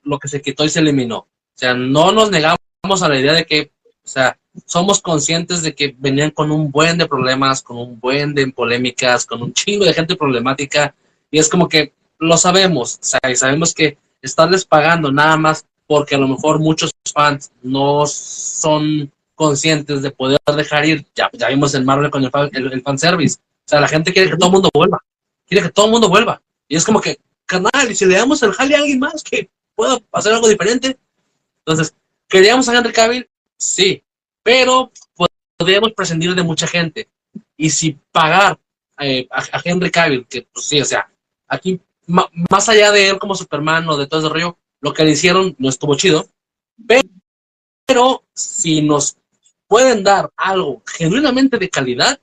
lo que se quitó y se eliminó. O sea, no nos negamos a la idea de que, o sea, somos conscientes de que venían con un buen de problemas, con un buen de polémicas, con un chingo de gente problemática, y es como que lo sabemos, o sea, y sabemos que estarles pagando nada más porque a lo mejor muchos fans no son conscientes de poder dejar ir, ya, ya vimos en Marvel con el, fan- el, el fanservice, o sea, la gente quiere que todo el mundo vuelva, quiere que todo el mundo vuelva, y es como que, canal, y si le damos el jale a alguien más que pueda hacer algo diferente, entonces, ¿queríamos a Henry Cavill? Sí, pero podríamos prescindir de mucha gente. Y si pagar eh, a, a Henry Cavill, que pues sí, o sea, aquí, ma- más allá de él como Superman o de todo ese rollo, lo que le hicieron no estuvo chido. Pero, pero si nos pueden dar algo genuinamente de calidad,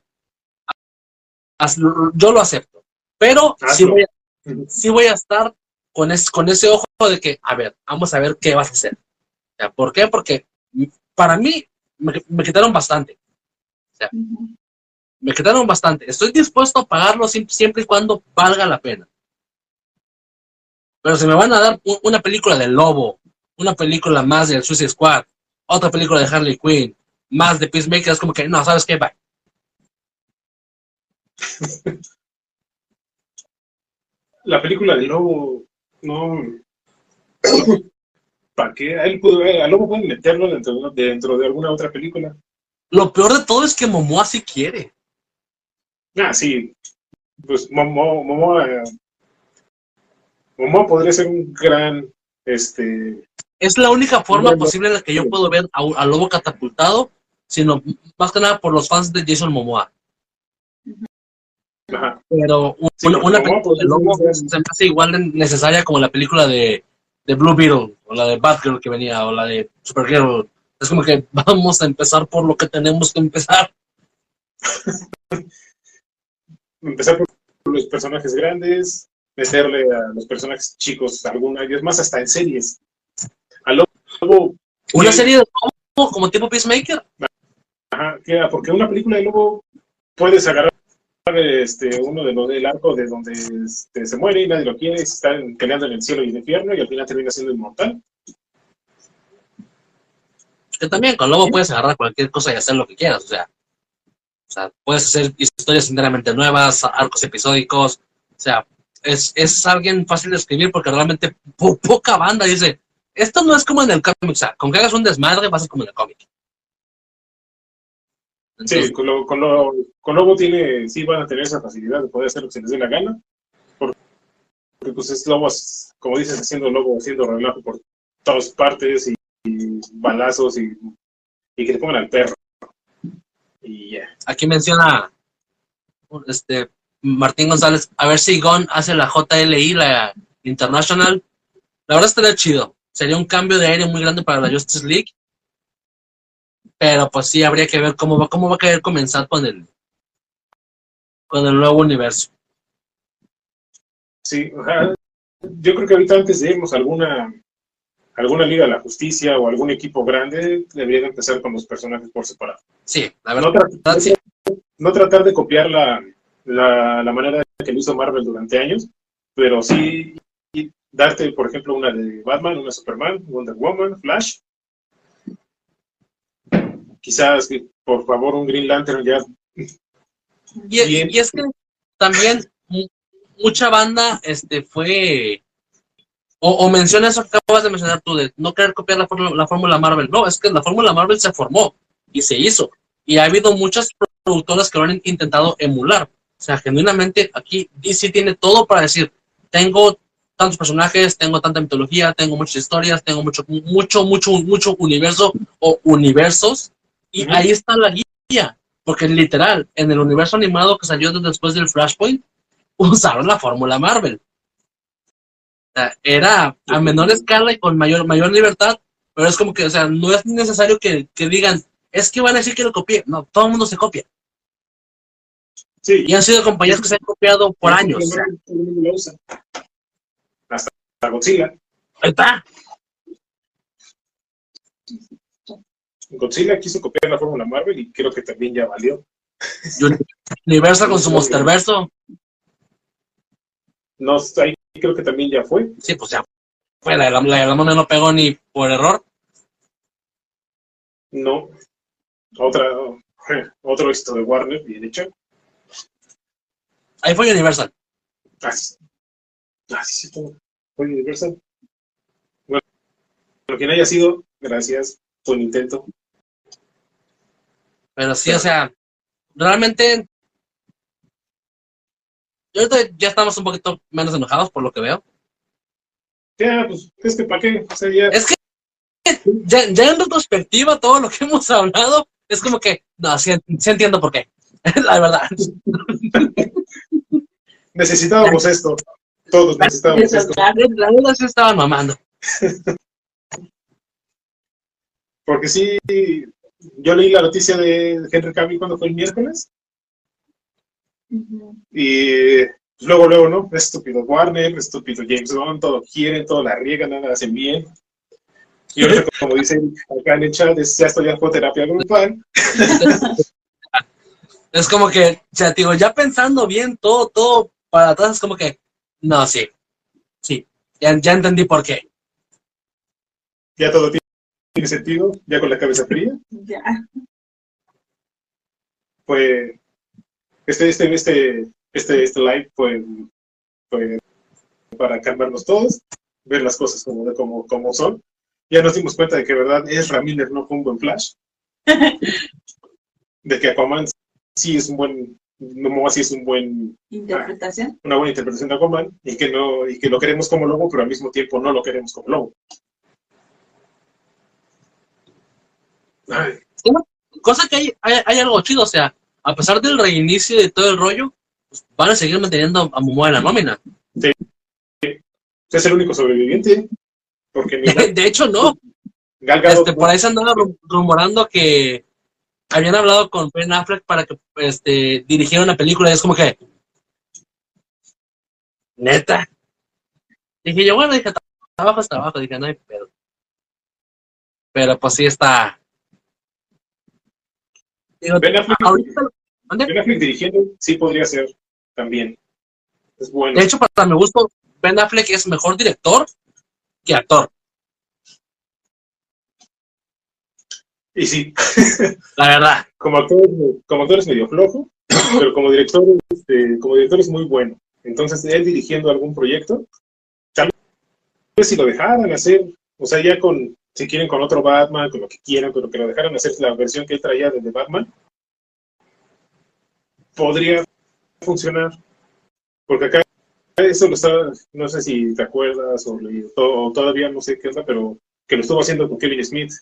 yo lo acepto. Pero sí Hazlo. voy, a, sí voy a estar con, es- con ese ojo de que, a ver, vamos a ver qué vas a hacer. Sea, ¿Por qué? Porque para mí me, me quitaron bastante. Me quitaron bastante. Estoy dispuesto a pagarlo siempre y cuando valga la pena. Pero si me van a dar una película de Lobo, una película más de Suicide Squad, otra película de Harley Quinn, más de Peacemaker, es como que, no, ¿sabes qué? Bye. [laughs] La película de Lobo, no. ¿Para qué? A él pudo- a Lobo pueden meterlo dentro, dentro de alguna otra película. Lo peor de todo es que Momoa sí quiere. Ah, sí. Pues Momo, Momoa, eh, Momoa podría ser un gran, este, Es la única forma posible en la que yo puedo ver a, a Lobo catapultado, sino más que nada por los fans de Jason Momoa. ajá. Pero un- Sí, una, Momoa película de Lobo se me hace igual de necesaria como la película de, de Blue Beetle, o la de Batgirl que venía, o la de Supergirl. Es como que [laughs] vamos a empezar por lo que tenemos que empezar. [laughs] Empezar por los personajes grandes, meterle a los personajes chicos alguna, y es más, hasta en series. A Lobo, Una serie de Lobo como tipo Peacemaker. ajá, queda, porque una película de Lobo puedes agarrar este, uno de los del arco de donde este, se muere y nadie lo quiere, están peleando en el cielo y el infierno y al final termina siendo inmortal. Que también con Lobo puedes agarrar cualquier cosa y hacer lo que quieras. O sea, o sea puedes hacer historias enteramente nuevas, arcos episódicos. O sea, es, es alguien fácil de escribir porque realmente po- poca banda dice, esto no es como en el cómic. O sea, con que hagas un desmadre vas a ser como en el cómic. Entonces, Sí, con, lo, con, lo, con Lobo tiene, sí van a tener esa facilidad de poder hacer lo que se les dé la gana. Porque, pues es Lobo, como dices, haciendo Lobo, haciendo relajo por todas partes y, y balazos y, y que te pongan al perro. Y ya. aquí menciona este Martín González, a ver si Gon hace la JLI, la International. La verdad estaría chido. Sería un cambio de aire muy grande para la Justice League. Pero pues sí, habría que ver cómo va, cómo va a querer comenzar con el, con el nuevo universo. Sí, ajá. yo creo que ahorita antes de irnos a alguna, alguna Liga de la Justicia o algún equipo grande, deberían empezar con los personajes por separado. Sí, la No, verdad, sí. no tratar de copiar la, la, la manera que lo hizo Marvel durante años, pero sí darte, por ejemplo, una de Batman, una Superman, Wonder Woman, Flash. Quizás, por favor, un Green Lantern ya. Y, Bien. y es que también mu- mucha banda este fue o, o menciona eso que acabas de mencionar tú de no querer copiar la la fórmula Marvel. No, es que la fórmula Marvel se formó y se hizo. Y ha habido muchas productoras que lo han intentado emular. O sea, genuinamente aquí DC tiene todo para decir, tengo tantos personajes, tengo tanta mitología, tengo muchas historias, tengo mucho, mucho, mucho, mucho universo o universos. Y ahí está la guía. Porque literal, en el universo animado que salió después del Flashpoint, [laughs] usaron la fórmula Marvel. O sea, era a menor escala y con mayor, mayor libertad, pero es como que, o sea, no es necesario que, que digan, es que van a decir que lo copié. No, todo el mundo se copia. Sí, Y han sido compañías que se han copiado por años. Hasta Godzilla. ahí está. Godzilla quiso copiar la fórmula Marvel y creo que también ya valió. Universal con su Monsterverso. No, ahí creo que también ya fue. Sí, pues ya. Fue la, la, la, la mona no pegó ni por error. No. Otra, otro éxito de Warner, bien hecho. Ahí fue Universal. Así sí, todo. Fue Universal. Bueno, lo quien haya sido, gracias. Fue un intento. Pero sí, o sea, realmente. Yo ahorita ya estamos un poquito menos enojados por lo que veo. Ya, pues, es que para qué. O sea, ya. Es que ya, ya en retrospectiva, todo lo que [laughs] hemos hablado, Es como que, no, sí, sí entiendo por qué. [laughs] La verdad. Necesitábamos esto. Todos necesitábamos Eso, esto. La verdad sí estaban mamando. [laughs] Porque sí, yo leí la noticia de Henry Cavill cuando fue el miércoles. Y pues, luego, luego, ¿no? Estúpido Warner, estúpido James Gunn, todo quieren, todo la riegan, nada hacen bien. Y ahorita, [laughs] como dicen acá en el chat, es, ya estoy en terapia grupal. [laughs] Es como que, o sea, digo, ya pensando bien todo, todo para atrás, es como que, no, sí, sí, ya, ya entendí por qué. Ya todo tiene sentido, ya con la cabeza fría. Ya. Fue este, este, este, este, este live fue, fue para calmarnos todos, ver las cosas como, como, como son. Ya nos dimos cuenta de que, verdad, es Ramírez no fue un buen Flash. [laughs] De que Aquaman sí es un buen, Momoa sí es un buen, Interpretación. una buena interpretación de Aquaman y que no, y que lo queremos como lobo, pero al mismo tiempo no lo queremos como lobo. Ay, Cosa que hay, hay, hay algo chido, o sea, a pesar del reinicio de todo el rollo, pues, van a seguir manteniendo a Momoa en la nómina. es el único sobreviviente. Porque De, [laughs] de hecho, no, este, por ahí se andaba rum- rumorando que habían hablado con Ben Affleck para que este, dirigiera una película y es como que, neta. Dije yo, bueno, dije, trabajo es trabajo, dije, no hay pedo. Pero pues sí está. Digo, Ben Affleck, ahorita, ¿mande? Ben Affleck dirigiendo sí podría ser también. Es bueno. de hecho, para mi gusto, Ben Affleck es mejor director que actor. Y sí, La verdad. [laughs] como actor, como actor es medio flojo, pero como director, este, como director es muy bueno. Entonces, él dirigiendo algún proyecto, tal vez si lo dejaran hacer, o sea, ya con, si quieren con otro Batman, con lo que quieran, pero que lo dejaran hacer la versión que él traía desde Batman, podría funcionar. Porque acá eso lo estaba, no sé si te acuerdas o, todavía no sé qué onda, pero que lo estuvo haciendo con Kevin Smith.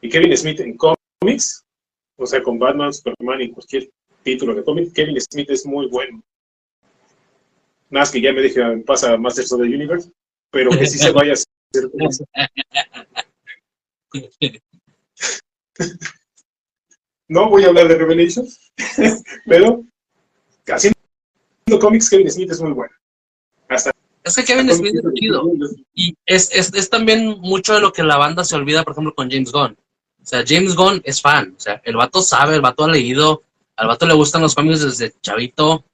Y Kevin Smith en cómics, o sea, con Batman, Superman y cualquier título de cómic, Kevin Smith es muy bueno. Nada más que ya me dije, pasa Masters of the Universe, pero que sí se vaya a hacer. [laughs] No voy a hablar de Revelations, [laughs] pero haciendo cómics, Kevin Smith es muy bueno. Hasta Es que Kevin Smith es chido. Y es, es, es también mucho de lo que la banda se olvida, por ejemplo, con James Gunn. O sea, James Gunn es fan. O sea, el vato sabe, el vato ha leído, al vato le gustan los cómics desde chavito.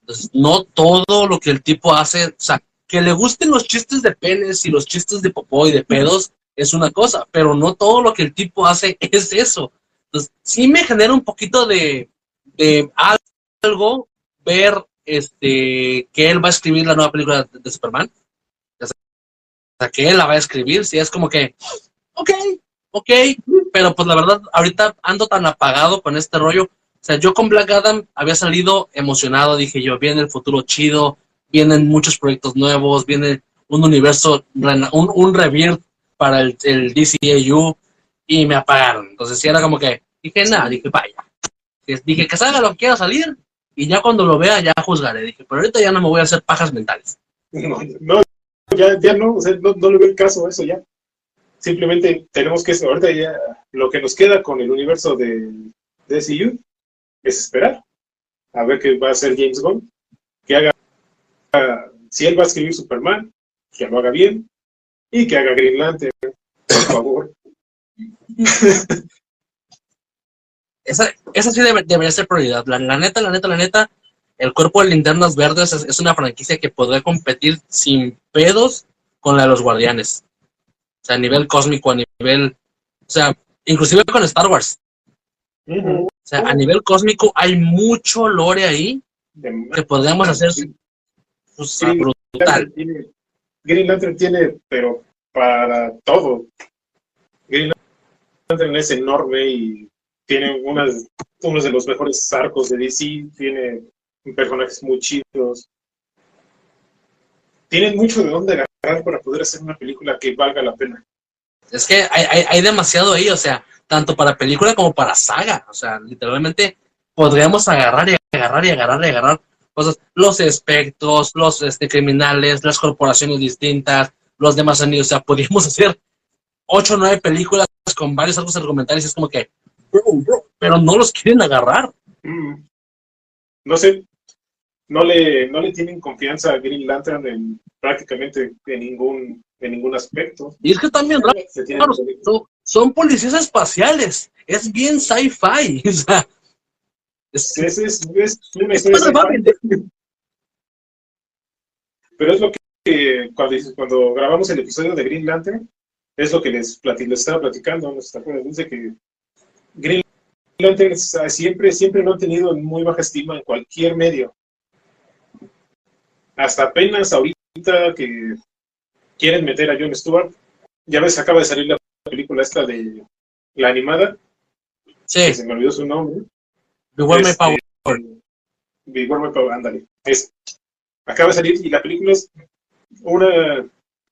Entonces, no todo lo que el tipo hace, o sea, que le gusten los chistes de penes y los chistes de popó y de pedos es una cosa, pero no todo lo que el tipo hace [laughs] es eso. Entonces, sí me genera un poquito de, algo ver este que él va a escribir la nueva película de, Superman. O sea, que él la va a escribir, sí, es como que, ok, ok, pero pues la verdad, ahorita ando tan apagado con este rollo. O sea, yo con Black Adam había salido emocionado, dije yo, viene el futuro chido, vienen muchos proyectos nuevos, viene un universo, un, un para el, el DCAU y me apagaron. Entonces sí era como que, dije, nada, dije, vaya. Dije que salga lo que quiera salir y ya cuando lo vea ya juzgaré. Dije, pero ahorita ya no me voy a hacer pajas mentales. [laughs] No, no, ya, ya no, o sea, no, no le veo el caso a eso ya. Simplemente tenemos que, ahorita ya, lo que nos queda con el universo de DCU es esperar a ver qué va a hacer James Gunn, que haga, si él va a escribir Superman, que lo haga bien y que haga Green Lantern, por favor. [laughs] Esa, esa sí debe- debería ser prioridad. La, la neta, la neta, la neta, el cuerpo de linternas verdes es, es una franquicia que podría competir sin pedos con la de los guardianes. O sea, a nivel cósmico, a nivel. O sea, inclusive con Star Wars. O sea, a nivel cósmico hay mucho lore ahí De- que podríamos hacer pues, Sí. brutal. Tiene, Green Lantern tiene, pero para todo. Green Lantern es enorme y tiene unas, unos de los mejores arcos de DC, tiene personajes muy chidos. Tienen mucho de dónde agarrar para poder hacer una película que valga la pena. Es que hay, hay demasiado ahí, o sea, tanto para película como para saga. O sea, literalmente podríamos agarrar y agarrar y agarrar y agarrar cosas, los espectros, los este, criminales, las corporaciones distintas, los demás anillos. O sea, podríamos [laughs] hacer ocho o nueve películas con varios arcos argumentales. Es como que, bro, bro, pero no los quieren agarrar. Mm. No sé, no le, no le tienen confianza a Green Lantern en prácticamente en ningún, en ningún aspecto. Y es que también Claro, son policías espaciales. Es bien sci-fi. [laughs] O sea, es- Es, es, es una es historia más sci-fi, rápido. pero es lo que, cuando, cuando grabamos el episodio de Green Lantern, es lo que les, plati- les estaba platicando, ¿no? ¿Se acuerdan? Dice que Green Lantern s- siempre, siempre lo han tenido en muy baja estima en cualquier medio. Hasta apenas ahorita que quieren meter a Jon Stewart, ya ves, acaba de salir la película esta de la animada, que se me olvidó su nombre. Beware My Power. Beware My Power, ándale. Es, acaba de salir y la película es una,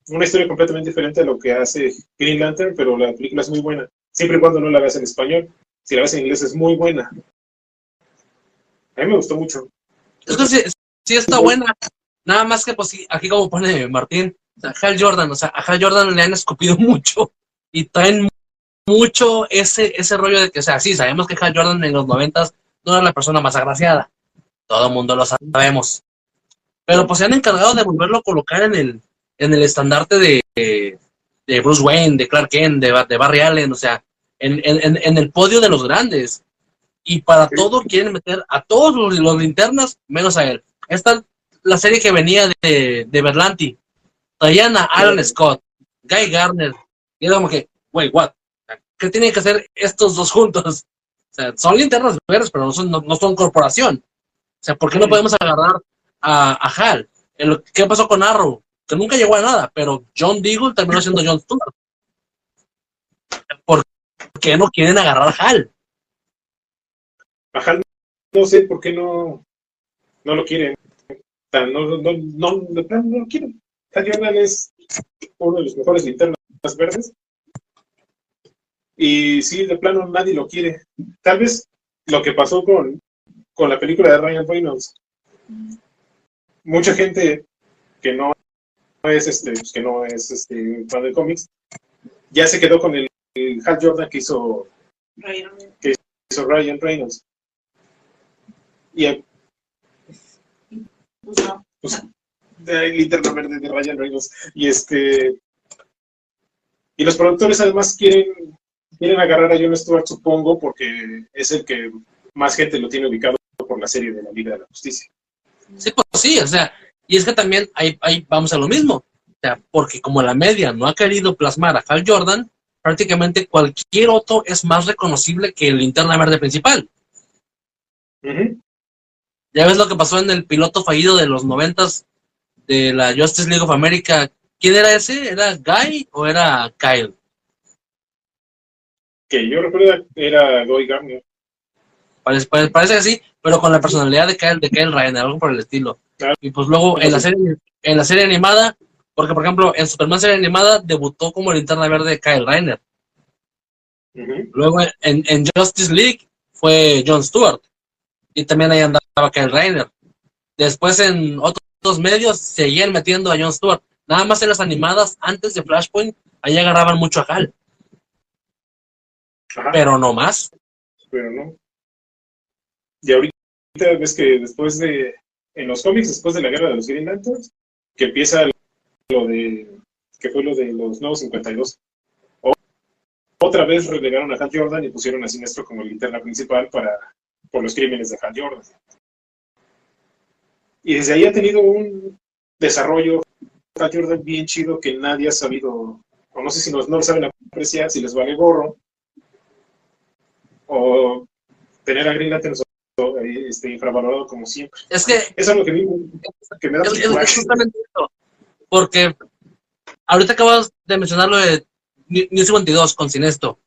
una historia completamente diferente a lo que hace Green Lantern, pero la película es muy buena. Siempre y cuando no la veas en español. Si la ves en inglés es muy buena. A mí me gustó mucho. Es que sí, sí está buena. Nada más que, pues, aquí como pone Martín, sea, Hal Jordan, o sea, a Hal Jordan le han escupido [laughs] mucho y traen mucho ese, ese rollo de que, o sea, sí, sabemos que Hal Jordan en los noventas no era la persona más agraciada. Todo el mundo lo sabemos. Pero pues se han encargado de volverlo a colocar en el, en el estandarte de, de Bruce Wayne, de Clark Kent, de, de Barry Allen, o sea, en, en, en- el podio de los grandes. Y para Sí. todo quieren meter a todos los, los linternas, menos a él. Esta es la serie que venía de, de Berlanti. Traían a Alan Scott, Guy Garner. Y era como que, wait, what? ¿Qué tienen que hacer estos dos juntos? O sea, son linternas verdes, pero no son, no, no son corporación. O sea, ¿por qué no podemos agarrar a, a Hal? El- ¿Qué pasó con Arrow? Que nunca llegó a nada, pero John Deagle terminó siendo John Stewart. ¿Por qué no quieren agarrar a Hal? A Hal no sé por qué no, no lo quieren. O sea, no, no, no, no lo quieren. Hal Jordan es uno de los mejores linternas verdes. Y sí, de plano nadie lo quiere. Tal vez lo que pasó con, con la película de Ryan Reynolds. Mucha gente que no es este, pues, que no es este fan de cómics, ya se quedó con el, el Hal Jordan que hizo hizo Ryan Reynolds. Y el, Pues no. pues, de ahí, linterna verde de Ryan Reynolds. Y este. Y los productores además quieren, quieren agarrar a Jon Stewart, supongo, porque es el que más gente lo tiene ubicado por la serie de la Liga de la Justicia. Sí, pues sí, o sea, y es que también ahí, ahí vamos a lo mismo. O sea, porque como la media no ha querido plasmar a Hal Jordan, prácticamente cualquier otro es más reconocible que el linterna verde principal. Ujú. Ya ves lo que pasó en el piloto fallido de los noventas de la Justice League of America. ¿Quién era ese? ¿Era Guy o era Kyle? Que yo recuerdo era Guy Gardner. Parece, pare- parece que sí, pero con la personalidad de Kyle, de Kyle Ryan, algo por el estilo. Claro. Y pues luego en la, serie, en la serie animada, porque por ejemplo en Superman serie animada debutó como linterna verde Kyle Reiner. Ujú. Luego en, en Justice League fue John Stewart. Y también ahí andaba Kyle Reiner. Después en otros medios seguían metiendo a John Stewart. Nada más en las animadas, antes de Flashpoint, ahí agarraban mucho a Hal, Ajá. pero no más. pero no. Y ahorita ves que después de, en los cómics, después de la guerra de los Green Lanterns, que empieza lo de, que fue lo de los nuevos 52. O- otra vez relegaron a Hal Jordan y pusieron a Sinestro como linterna principal para, por los crímenes de Hal Jordan. Y desde ahí ha tenido un desarrollo Hal Jordan bien chido que nadie ha sabido, o no sé si nos, no lo saben apreciar, si les vale gorro, o tener a Green Lantern este, infravalorado como siempre. Es que Eso es lo que, mí que me da Es, es- justamente eso. Porque ahorita acabas de mencionar lo de New New 52 con Sinesto.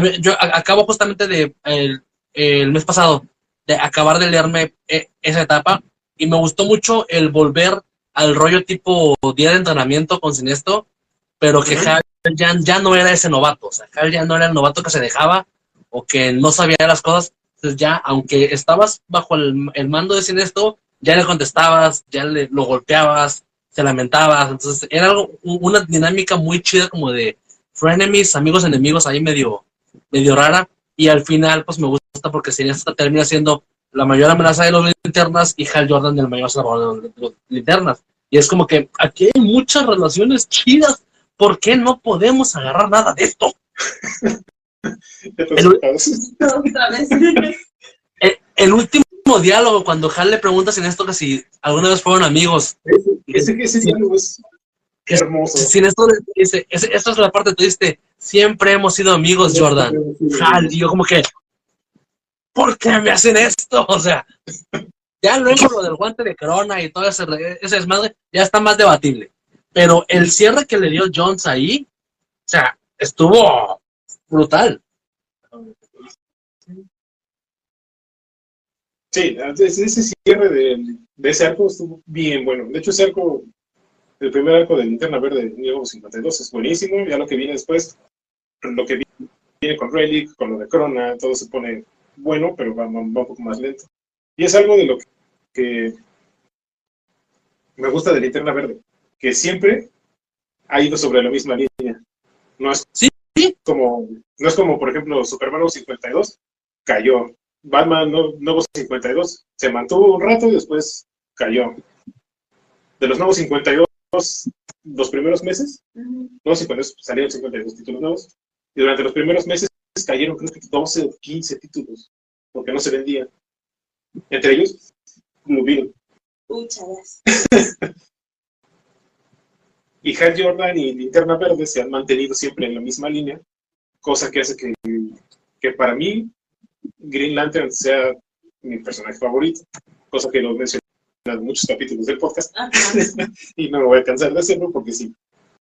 Mí- yo a- acabo justamente de el, el mes pasado de acabar de leerme eh, esa etapa y me gustó mucho el volver al rollo tipo día de entrenamiento con Sinesto, pero que Ujú. Hal ya, ya no era ese novato, o sea, Hal ya no era el novato que se dejaba o que no sabía las cosas, entonces ya, aunque estabas bajo el, el mando de Sinestro, ya le contestabas, ya le, lo golpeabas, se lamentabas, entonces era algo, una dinámica muy chida como de frenemies, amigos enemigos, ahí medio, medio rara, y al final pues me gusta porque Sinestro termina siendo la mayor amenaza de los linternas y Hal Jordan el mayor salvador de los linternas. Y es como que aquí hay muchas relaciones chidas. ¿Por qué no podemos agarrar nada de esto? [laughs] [laughs] El- último diálogo, cuando Hal le pregunta sin esto que si alguna vez fueron amigos, Ese, ese diálogo es hermoso. sin esto le dice, "Es- esta es la parte que tú dijiste, siempre hemos sido amigos, Jordan. Hal, y yo como que, ¿por qué me hacen esto? [laughs] O sea, ya luego lo del guante de corona y todo ese, ese desmadre ya está más debatible. Pero el cierre que le dio Jones ahí, o sea, estuvo brutal. Sí, ese cierre de, de ese arco estuvo bien bueno. De hecho, ese arco, el primer arco de Linterna Verde, Nuevo 52, es buenísimo. Ya lo que viene después, lo que viene con Relic, con lo de Corona, todo se pone bueno, pero va, va- va un poco más lento. Y es algo de lo que, que me gusta de Linterna Verde, que siempre ha ido sobre la misma línea. No es Sí. Como, no es como, por ejemplo, Superman 52 cayó. Batman no- Nuevo 52 se mantuvo un rato y después cayó. De los Nuevos 52, los primeros meses. Nuevos 52 salieron 52 títulos nuevos, y durante los primeros meses cayeron creo que 12 o 15 títulos, porque no se vendían. Entre ellos, Blue Beetle. Puchadas. [laughs] Y Hal Jordan y Linterna Verde se han mantenido siempre en la misma línea, cosa que hace que, que para mí Green Lantern sea mi personaje favorito, cosa que lo he mencionado en muchos capítulos del podcast [laughs] y no me voy a cansar de hacerlo porque sí.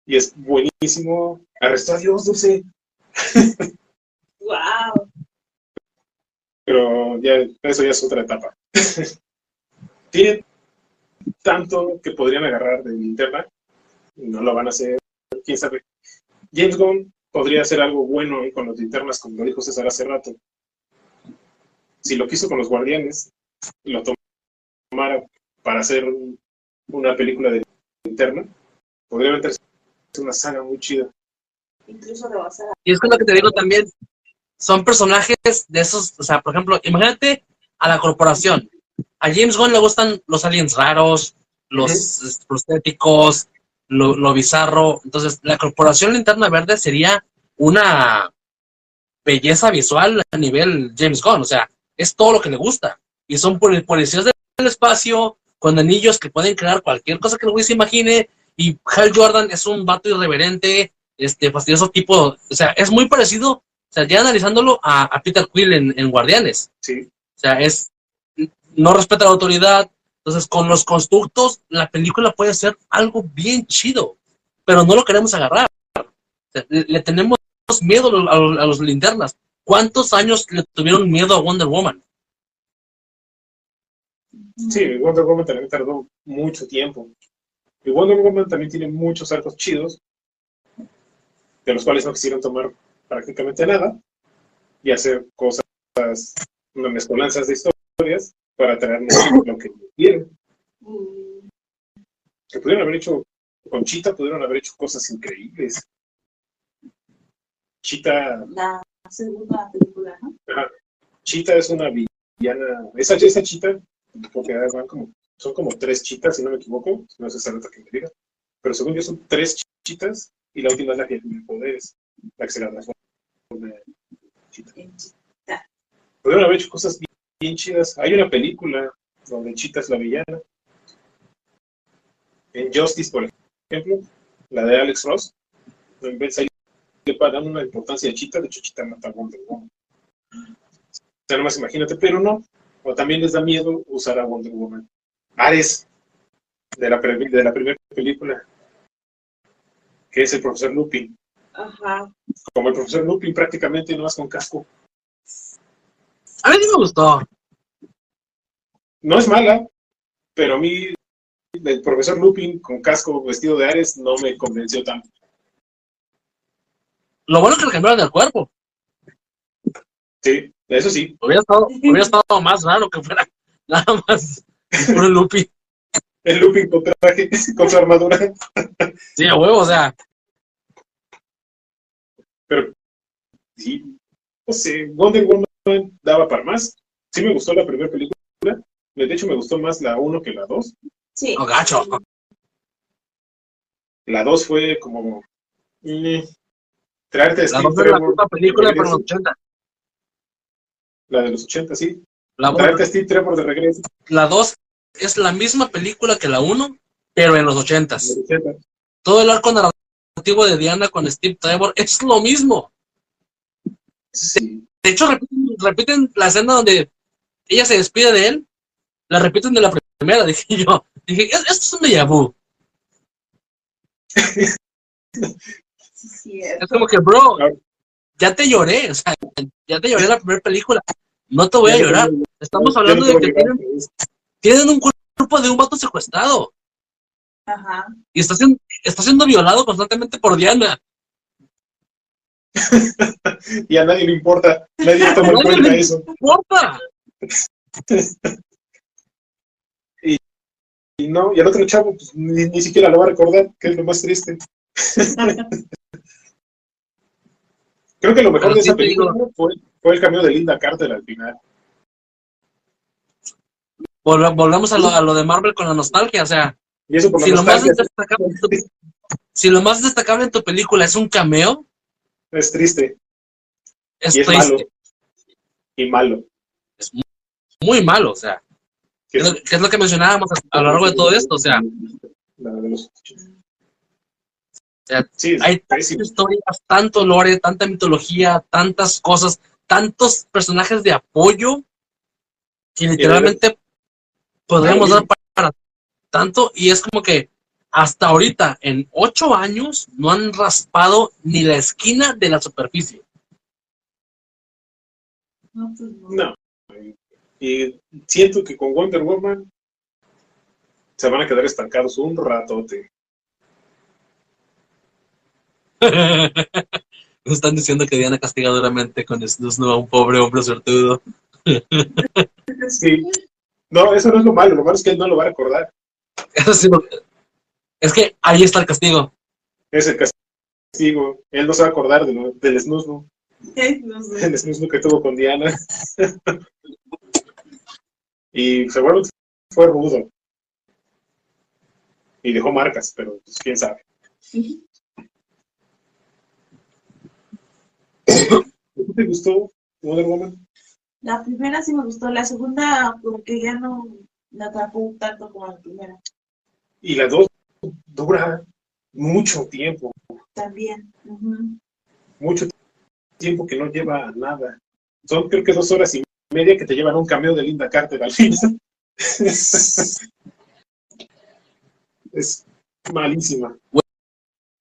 Y es buenísimo. Arrestó a Dios, Dulce. Wow. Pero ya, eso ya es otra etapa. [laughs] Tiene tanto que podrían agarrar de linterna. No lo van a hacer, quién sabe. James Gunn podría hacer algo bueno con las linternas, como lo dijo César hace rato. Si lo quiso con los guardianes, lo tomara para hacer un- una película de linterna, podría meterse una saga muy chida. Incluso. Y es que lo que te digo también, son personajes de esos, o sea, por ejemplo, imagínate a la corporación. A James Gunn le gustan los aliens raros, los prostéticos, lo, lo bizarro. Entonces, la corporación Linterna Verde sería una belleza visual a nivel James Gunn. O sea, es todo lo que le gusta. Y son poli- policías del espacio, con anillos que pueden crear cualquier cosa que el güey se imagine. Y Hal Jordan es un vato irreverente, este, fastidioso tipo. O sea, es muy parecido, o sea, ya analizándolo a, a Peter Quill en, en Guardianes. Sí, O sea, es. No respeta la autoridad. Entonces, con los constructos, la película puede ser algo bien chido. Pero no lo queremos agarrar. Le, tenemos miedo a los, a linternas. ¿Cuántos años le tuvieron miedo a Wonder Woman? Sí, Wonder Woman también tardó mucho tiempo. Y Wonder Woman también tiene muchos arcos chidos, de los cuales no quisieron tomar prácticamente nada y hacer cosas, unas mezcolanzas de historias para traernos lo que quieren. Mm, Que pudieron haber hecho con Chita, pudieron haber hecho cosas increíbles. Chita, La segunda película, ¿no? Chita es una villana. Esa, esa Chita, porque van como, son como tres chitas, si no me equivoco. No sé nota que me diga. Pero según yo son tres chitas y la última es la que tiene poderes. La que se la transforma en chita. Pudieron haber hecho cosas bien, bien chidas. Hay una película donde Chita es la villana. En Justice, por ejemplo, la de Alex Ross. En vez ahí le dan una importancia a Chita, de hecho Chita mata a Wonder Woman. O sea, nomás imagínate, pero no. O también les da miedo usar a Wonder Woman. Ares, de la, de la primera película, que es el profesor Lupin. Ajá. Como el profesor Lupin prácticamente no vas con casco. A mí sí me gustó. No es mala, pero a mí el profesor Lupin con casco vestido de Ares no me convenció tanto. Lo bueno es que le cambiaron el cuerpo. Sí, eso sí. Hubiera estado, hubiera estado más raro que fuera [laughs] nada más puro Lupi. El looping con traje, con su armadura. Sí, a huevo, o sea, Sí. No sé, Wonder Woman daba para más. Sí me gustó la primera película. De hecho, me gustó más la 1 que la 2. Sí. no, gacho. La 2 fue como... mm, traerte a La Steve la Trevor misma película, de pero en los regreso. 80. La de los 80, sí. La, Traerte a Steve Trevor de regreso. la 2 es la misma película que la 1, pero en los 80. de los 80. Todo el arco narrativo de Diana con Steve Trevor es lo mismo. Sí. De hecho, repiten, repiten la escena donde ella se despide de él, la repiten de la primera, [laughs] dije yo. Dije, "Es- esto es un déjà vu. Sí. Es como que, bro, Claro. ya te lloré, o sea, ya te lloré en la primera película. No te voy a llorar. Estamos hablando de que tienen, tienen un cuerpo de un vato secuestrado Ajá. y está siendo, está siendo violado constantemente por Diana. [laughs] Y a nadie le importa. Nadie toma en [laughs] cuenta eso. ¡No importa! [laughs] Y no, y el otro chavo pues, ni, ni siquiera lo va a recordar, que es lo más triste. Creo que lo mejor Pero de sí esa digo- película fue, fue el cameo de Linda Carter al final. Volve- volvemos a lo, a lo de Marvel con la nostalgia, o sea, Y eso por la si lo, más destacable tu- si lo más destacable en tu película es un cameo, es triste. Es y es triste, malo. Y malo. muy malo, o sea, que es, lo, que es lo que mencionábamos a, a lo largo de todo esto, o sea, los- sea, sí, es hay tantas historias, tanto lore, tanta mitología, tantas cosas, tantos personajes de apoyo que literalmente podríamos dar para, para tanto y es como que hasta ahorita, en ocho años, no han raspado ni la esquina de la superficie. No, pues no. No. Y siento que con Wonder Woman se van a quedar estancados un ratote. [laughs] Nos están diciendo que Diana castiga duramente con Snusnu a un pobre hombre suertudo. Sí. No, eso no es lo malo. Lo malo es que él no lo va a recordar. [laughs] Eso sí lo- es que ahí está el castigo. Es el castigo. Él no se va a acordar de lo- del snusno. [laughs] No sé. El snusno que tuvo con Diana. y seguramente fue rudo. Y dejó marcas, pero pues, quién sabe. ¿Te gustó Wonder Woman? La primera sí me gustó, la segunda como que ya no me atrapó tanto como la primera. Y la dos dura mucho tiempo. También. Mucho tiempo que no lleva a nada. Son creo que dos horas y media que te llevan a un cameo de Linda Carter al final. [laughs] es malísima.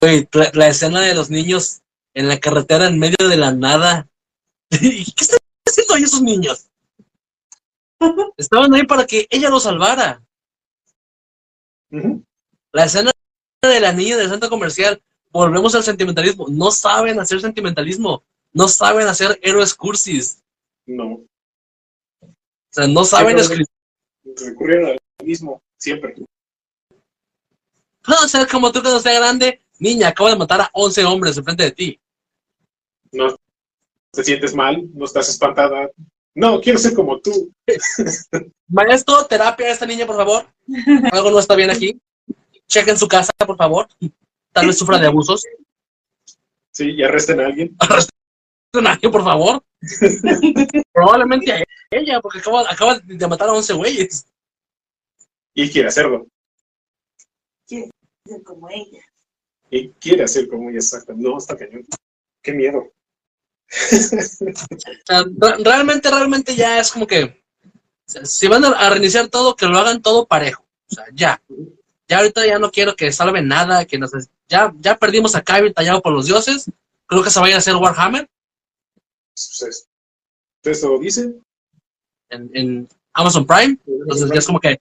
Güey, la, la escena de los niños en la carretera en medio de la nada. [laughs] ¿Y ¿Qué están haciendo ahí esos niños? [laughs] Estaban ahí para que ella los salvara. La escena de la niña del centro comercial. Volvemos al sentimentalismo. No saben hacer sentimentalismo. No saben hacer héroes cursis. No. O sea, no saben escribir. Recurrieron al mismo, siempre. Puedo ser como tú cuando sea grande. Niña, acabo de matar a 11 hombres enfrente de ti. No te sientes mal, no estás espantada. No, quiero ser como tú. [laughs] Maestro, terapia a esta niña, por favor. [laughs] Algo no está bien aquí. Chequen su casa, por favor. Tal vez sufra de abusos. Sí, y arresten a alguien. [laughs] Nadie, por favor. Probablemente a ella, porque acaba, acaba de matar a 11 güeyes. Y quiere hacerlo. Ser como ella. Y quiere hacer como ella exacta. No, está cañón. Qué miedo. [laughs] Realmente, realmente ya es como que. si van a, a reiniciar todo, que lo hagan todo parejo. O sea, ya. Ya ahorita ya no quiero que salven nada, que nos, ya, ya perdimos a Kevin tallado por los dioses. Creo que se vaya a hacer Warhammer Pues, eso dice. en, en Amazon Prime. Entonces ya es como que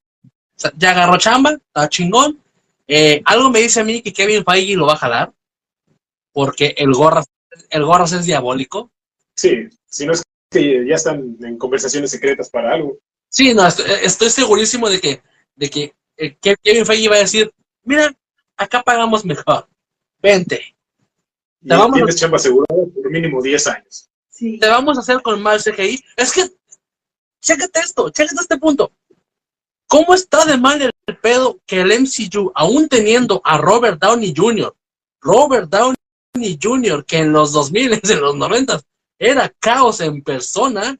ya agarró chamba, está chingón. Eh, algo me dice a mí que Kevin Feige lo va a jalar, porque el gorra el Gorras es diabólico. Sí, si no es que ya están en conversaciones secretas para algo. Sí, no, estoy, estoy segurísimo de que, de que eh, que Kevin Feige iba a decir, mira, acá pagamos mejor, vente, Y Te vamos a- tienes chamba asegurada por mínimo 10 años. Sí. te vamos a hacer con mal CGI. Es que, chécate esto, chécate este punto. ¿Cómo está de mal el pedo que el MCU, aún teniendo a Robert Downey Jr., Robert Downey Jr., que en los 2000, [laughs] en los 90 era caos en persona,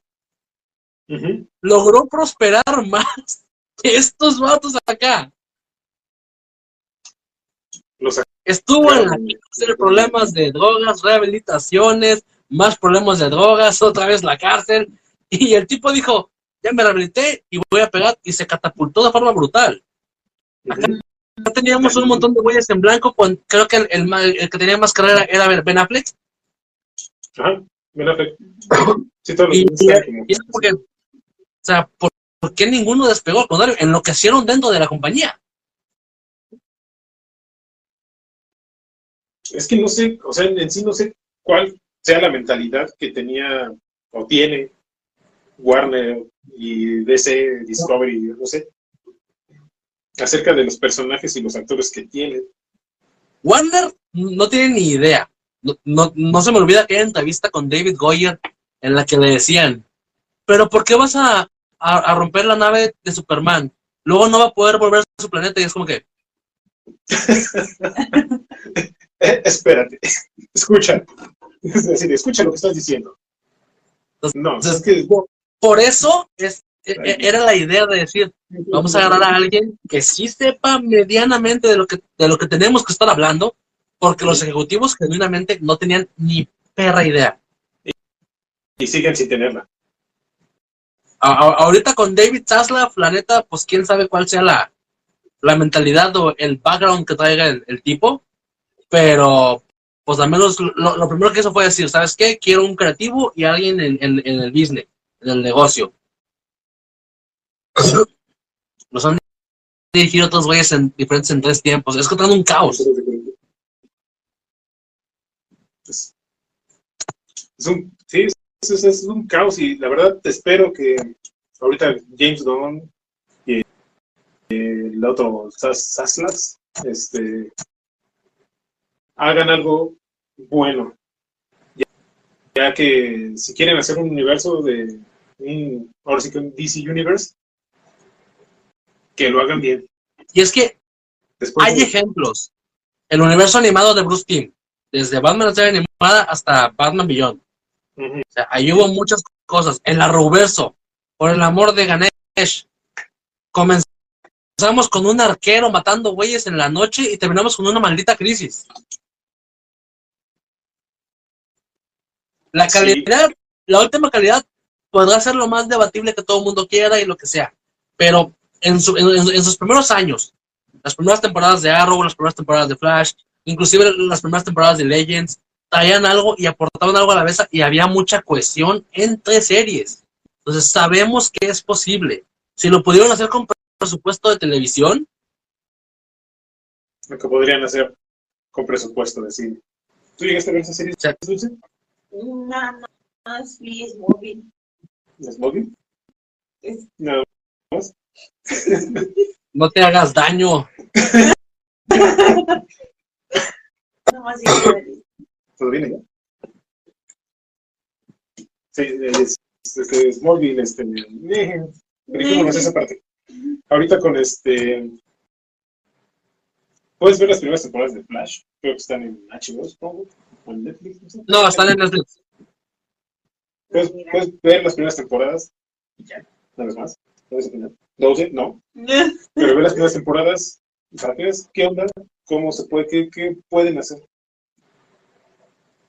logró prosperar [laughs] más [laughs] estos vatos acá? Los Estuvo en la cárcel, problemas de drogas, rehabilitaciones, más problemas de drogas, otra vez la cárcel. [laughs] Y el tipo dijo, ya me rehabilité y voy a pegar. Y se catapultó de forma brutal. Ya teníamos un montón de güeyes en blanco. Con, creo que el, el el que tenía más carrera era Ben Affleck. Ajá. Ben Affleck. Sí, todos los Y, y- y es porque, o sea, ¿por, por qué ninguno despegó? Al contrario, enloquecieron dentro de la compañía. Es que no sé, o sea, en sí no sé cuál sea la mentalidad que tenía o tiene Warner y DC Discovery, no sé, acerca de los personajes y los actores que tienen. Warner no tiene ni idea. No, no, no se me olvida aquella entrevista con David Goyer en la que le decían, pero ¿por qué vas a, a- a romper la nave de Superman? Luego no va a poder volver a su planeta y es como que, [laughs] Eh, espérate, escucha. Es decir, escucha lo que estás diciendo. No, es que por eso es, e- e- era la idea de decir, vamos a agarrar a alguien que sí sepa medianamente de lo que, de lo que tenemos que estar hablando, porque los ejecutivos genuinamente no tenían ni perra idea. y siguen sin tenerla. Ahorita con David Zaslav, la neta, pues quién sabe cuál sea la, la mentalidad o el background que traiga el, tipo, pero pues al menos lo, primero que hizo fue decir, ¿sabes qué? Quiero un creativo y alguien en, en- el business, en el negocio. Los han dirigido otros güeyes en diferentes en tres tiempos. Es que un caos. Es un, sí, es, es- un caos y la verdad espero que ahorita James Gunn y el otro Sas- Saslas este, hagan algo bueno. Ya, ya que si quieren hacer un universo de un, ahora sí que un DC Universe, que lo hagan bien. Y es que Después hay de- ejemplos. El universo animado de Bruce Timm, desde Batman la serie animada hasta Batman Beyond. Ujú. O sea, ahí hubo muchas cosas. El Arroverso, por el amor de Ganesh. Comenzamos con un arquero matando güeyes en la noche y terminamos con una maldita crisis. La Sí. calidad, la última calidad podrá ser lo más debatible que todo el mundo quiera y lo que sea. Pero en, su- en- en sus primeros años, las primeras temporadas de Arrow, las primeras temporadas de Flash, inclusive las primeras temporadas de Legends, traían algo y aportaban algo a la vez y había mucha cohesión entre series. Entonces sabemos que es posible. Si lo pudieron hacer con presupuesto de televisión, lo que podrían hacer con presupuesto de cine. ¿Tú llegaste a ver esa serie, Sí. Dulce? No, no, no, es móvil. ¿Smoggy? Es- Nada más. [laughs] no te hagas daño. [laughs] No más ¿Todo bien ya? Sí, es, este, Smallville, este, eh, brincémonos esa parte. Ahorita con este, puedes ver las primeras temporadas de Flash, creo que están en HBO, supongo, o en Netflix, no sé. No, están en Netflix. Puedes, ver las primeras temporadas y ya, más. No es opinión. 12, no, [laughs] pero ve las primeras temporadas para qué onda, cómo se puede, qué, qué pueden hacer.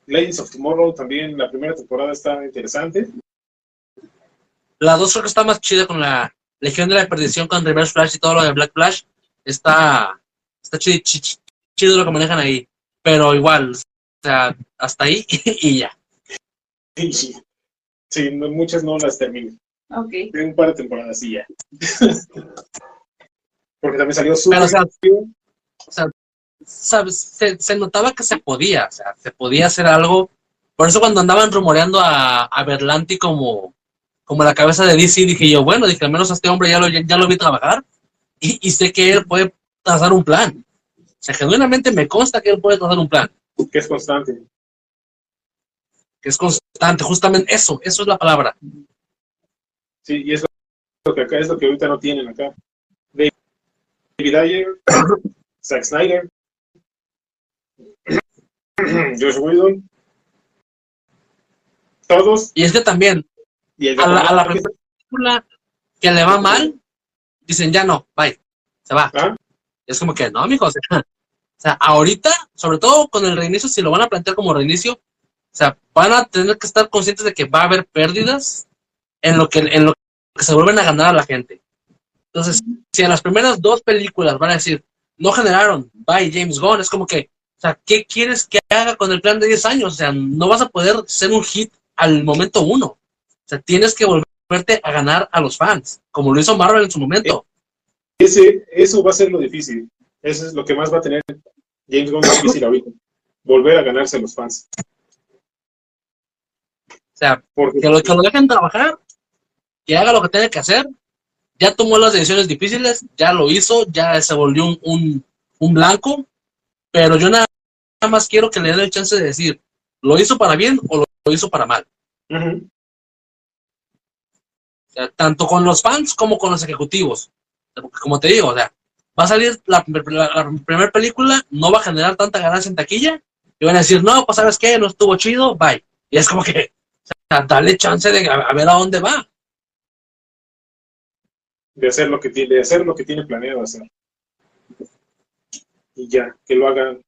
Legends of Tomorrow también, la primera temporada está interesante. La dos creo que está más chida con la Legión de la Perdición, con Reverse Flash y todo lo de Black Flash. Está, está chido, chi- chi- chido lo que manejan ahí. Pero igual, o sea, hasta ahí [laughs] y ya. Sí, sí no- muchas no las termino. Ok. Tengo un par de temporadas y ya. [laughs] Porque también salió Super. Pero, o sea, ¿sabes? Se, se notaba que se podía, o sea, se podía hacer algo Por eso cuando andaban rumoreando a, a Berlanti como, como la cabeza de DC, dije yo, bueno, dije, al menos a este hombre ya lo, ya lo vi trabajar y, y sé que él puede trazar un plan. O sea, genuinamente me consta que él puede trazar un plan, Que es constante. que es constante, justamente eso, eso es la palabra. Sí, y es lo que acá es lo que ahorita no tienen acá. David Ayer, [coughs] Zack Snyder, [clears throat] Josh Whedon, todos. Y es que también, Y a la, a la película que le va mal, dicen ya no, bye, se va. ¿Ah? Es como que no, mijo. O sea, [laughs] o sea, ahorita, sobre todo con el reinicio, si lo van a plantear como reinicio, o sea, van a tener que estar conscientes de que va a haber pérdidas en lo que, en lo que se vuelven a ganar a la gente. Entonces, si en las primeras dos películas van a decir, no generaron, bye James Gunn, es como que, o sea, ¿qué quieres que haga con el plan de 10 años? O sea, no vas a poder ser un hit al momento uno. O sea, tienes que volverte a ganar a los fans, como lo hizo Marvel en su momento. Ese, eso va a ser lo difícil. Eso es lo que más va a tener James Gunn difícil ahorita. Volver a ganarse a los fans. O sea, Porque que lo, que lo dejen trabajar, que haga lo que tiene que hacer. Ya tomó las decisiones difíciles, ya lo hizo, ya se volvió un, un, un blanco, pero yo nada más quiero que le den el chance de decir, ¿lo hizo para bien o lo, hizo para mal? Ujú. O sea, tanto con los fans como con los ejecutivos. Porque como te digo, o sea, va a salir la, la- la primera película, no va a generar tanta ganancia en taquilla, y van a decir, no, pues sabes qué, no estuvo chido, bye. Y es como que, o sea, dale chance de a, a ver a dónde va. de hacer lo que tiene, de hacer lo que tiene planeado hacer. Y ya, que lo hagan.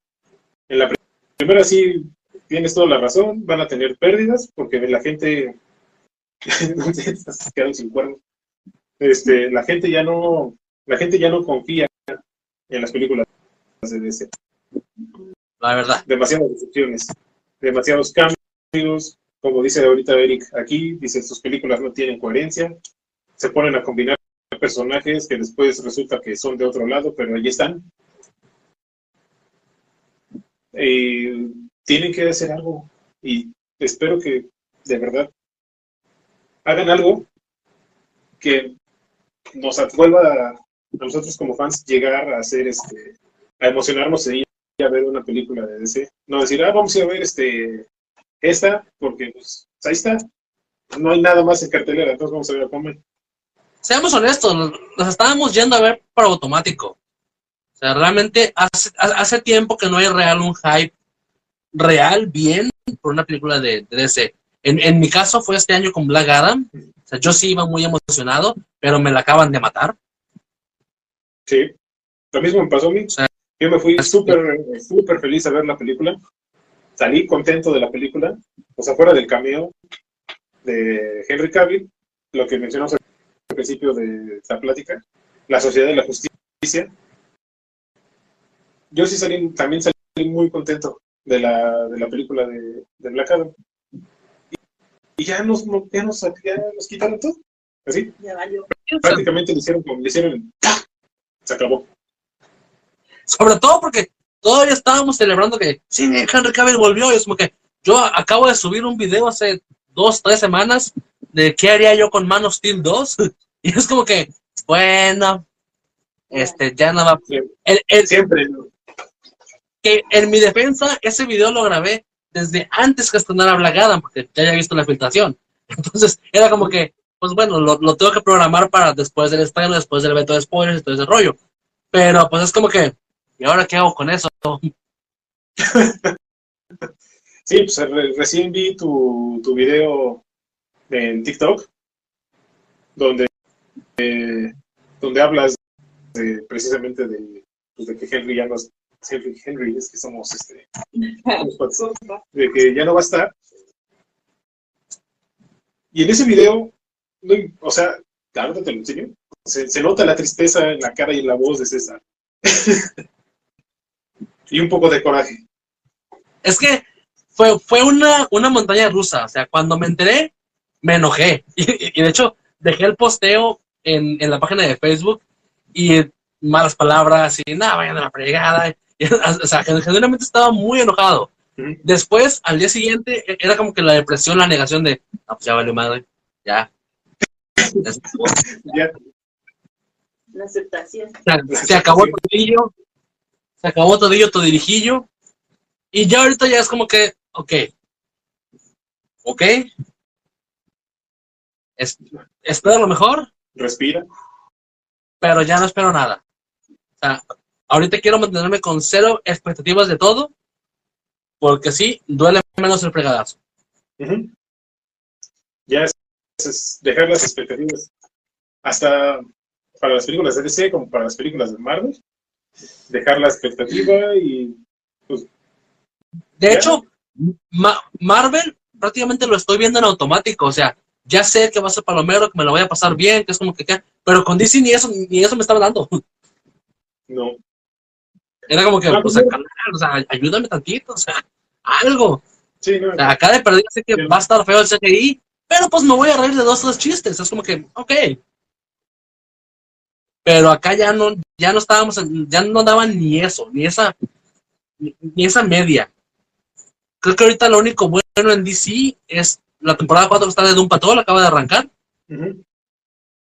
En la primera sí tienes toda la razón, van a tener pérdidas porque la gente [laughs] sin cuerno. Este, la gente ya no, la gente ya no confía en las películas de DC. La verdad. Demasiadas decepciones, demasiados cambios, como dice ahorita Eric aquí, dice sus películas no tienen coherencia, se ponen a combinar personajes que después resulta que son de otro lado, pero ahí están. Eh, tienen que hacer algo y espero que de verdad hagan algo que nos vuelva a, nosotros como fans llegar a hacer este a emocionarnos e ir a ver una película de DC. No decir, ah, vamos a ir a ver este esta, porque pues ahí está. No hay nada más en cartelera, entonces vamos a ver a comer. Seamos honestos, nos estábamos yendo a ver por automático. O sea, realmente hace, hace tiempo que no hay real un hype real, bien, por una película de, de DC. En, en mi caso fue este año con Black Adam. O sea, yo sí iba muy emocionado, pero me la acaban de matar. Sí, lo mismo me pasó a mí. sea, Yo me fui súper, súper feliz a ver la película. Salí contento de la película. O sea, fuera del cameo de Henry Cavill, lo que mencionamos al principio de la plática, la sociedad de la justicia. Yo sí salí, también salí muy contento de la, de la película de, de Black Adam. Y, y ya, nos, ya, nos, ya nos quitaron todo. Así, Ya valió. prácticamente le hicieron como le hicieron. Se acabó. Sobre todo porque todavía estábamos celebrando que sí, Henry Cavill volvió. Y es como que yo acabo de subir un video hace dos, tres semanas de qué haría yo con Man of Steel 2. [laughs] Y es como que, bueno, este, ya no va. Siempre. El, el- Siempre. ¿no? En mi defensa, ese video lo grabé desde antes que estrenara Black Adam, porque ya había visto la filtración. [laughs] Entonces, era como que, pues bueno, lo, tengo que programar para después del estreno, después del evento de spoilers y todo ese rollo. Pero pues es como que, ¿y ahora qué hago con eso? Sí, pues re- recién vi tu, tu video en TikTok, donde, eh, donde hablas de- precisamente de, pues, de que Henry ya no es Henry, es que somos este, de que ya no va a estar. Y en ese video, o sea, ahorita te lo se, nota la tristeza en la cara y en la voz de César. [laughs] y un poco de coraje. Es que fue, fue una, una montaña rusa. O sea, cuando me enteré, me enojé. [laughs] Y, y de hecho, dejé el posteo en, en la página de Facebook y malas palabras y nada, vayan a la fregada. [laughs] O sea, gen- genuinamente estaba muy enojado. Después, al día siguiente, e- era como que la depresión, la negación de, ah, pues ya vale madre, ya. Ya se acabó. Ya, La aceptación. Se- se acabó todillo, se acabó todillo, tu dirijillo, y ya ahorita ya es como que, ok, ok, es- espero lo mejor, respira. pero ya no espero nada. O sea, ahorita quiero mantenerme con cero expectativas de todo, porque sí, duele menos el fregadazo. Ya es, es dejar las expectativas hasta para las películas de DC como para las películas de Marvel. Dejar la expectativa y De Ya. hecho, Ma- Marvel prácticamente lo estoy viendo en automático, o sea, ya sé que va a ser palomero, que me lo voy a pasar bien, que es como que, que- pero con DC ni eso, ni eso me estaba dando. no. Era como que, pues, acá, o sea, ayúdame tantito, o sea, algo. Sí, no. O sea, acá de perdida sé que va a estar feo el CGI, pero pues me voy a reír de dos o tres chistes, es como que, ok. Pero acá ya no, ya no estábamos, ya no daban ni eso, ni esa, ni, ni esa media. Creo que ahorita lo único bueno en DC es la temporada 4 que está de Doom Patrol, acaba de arrancar,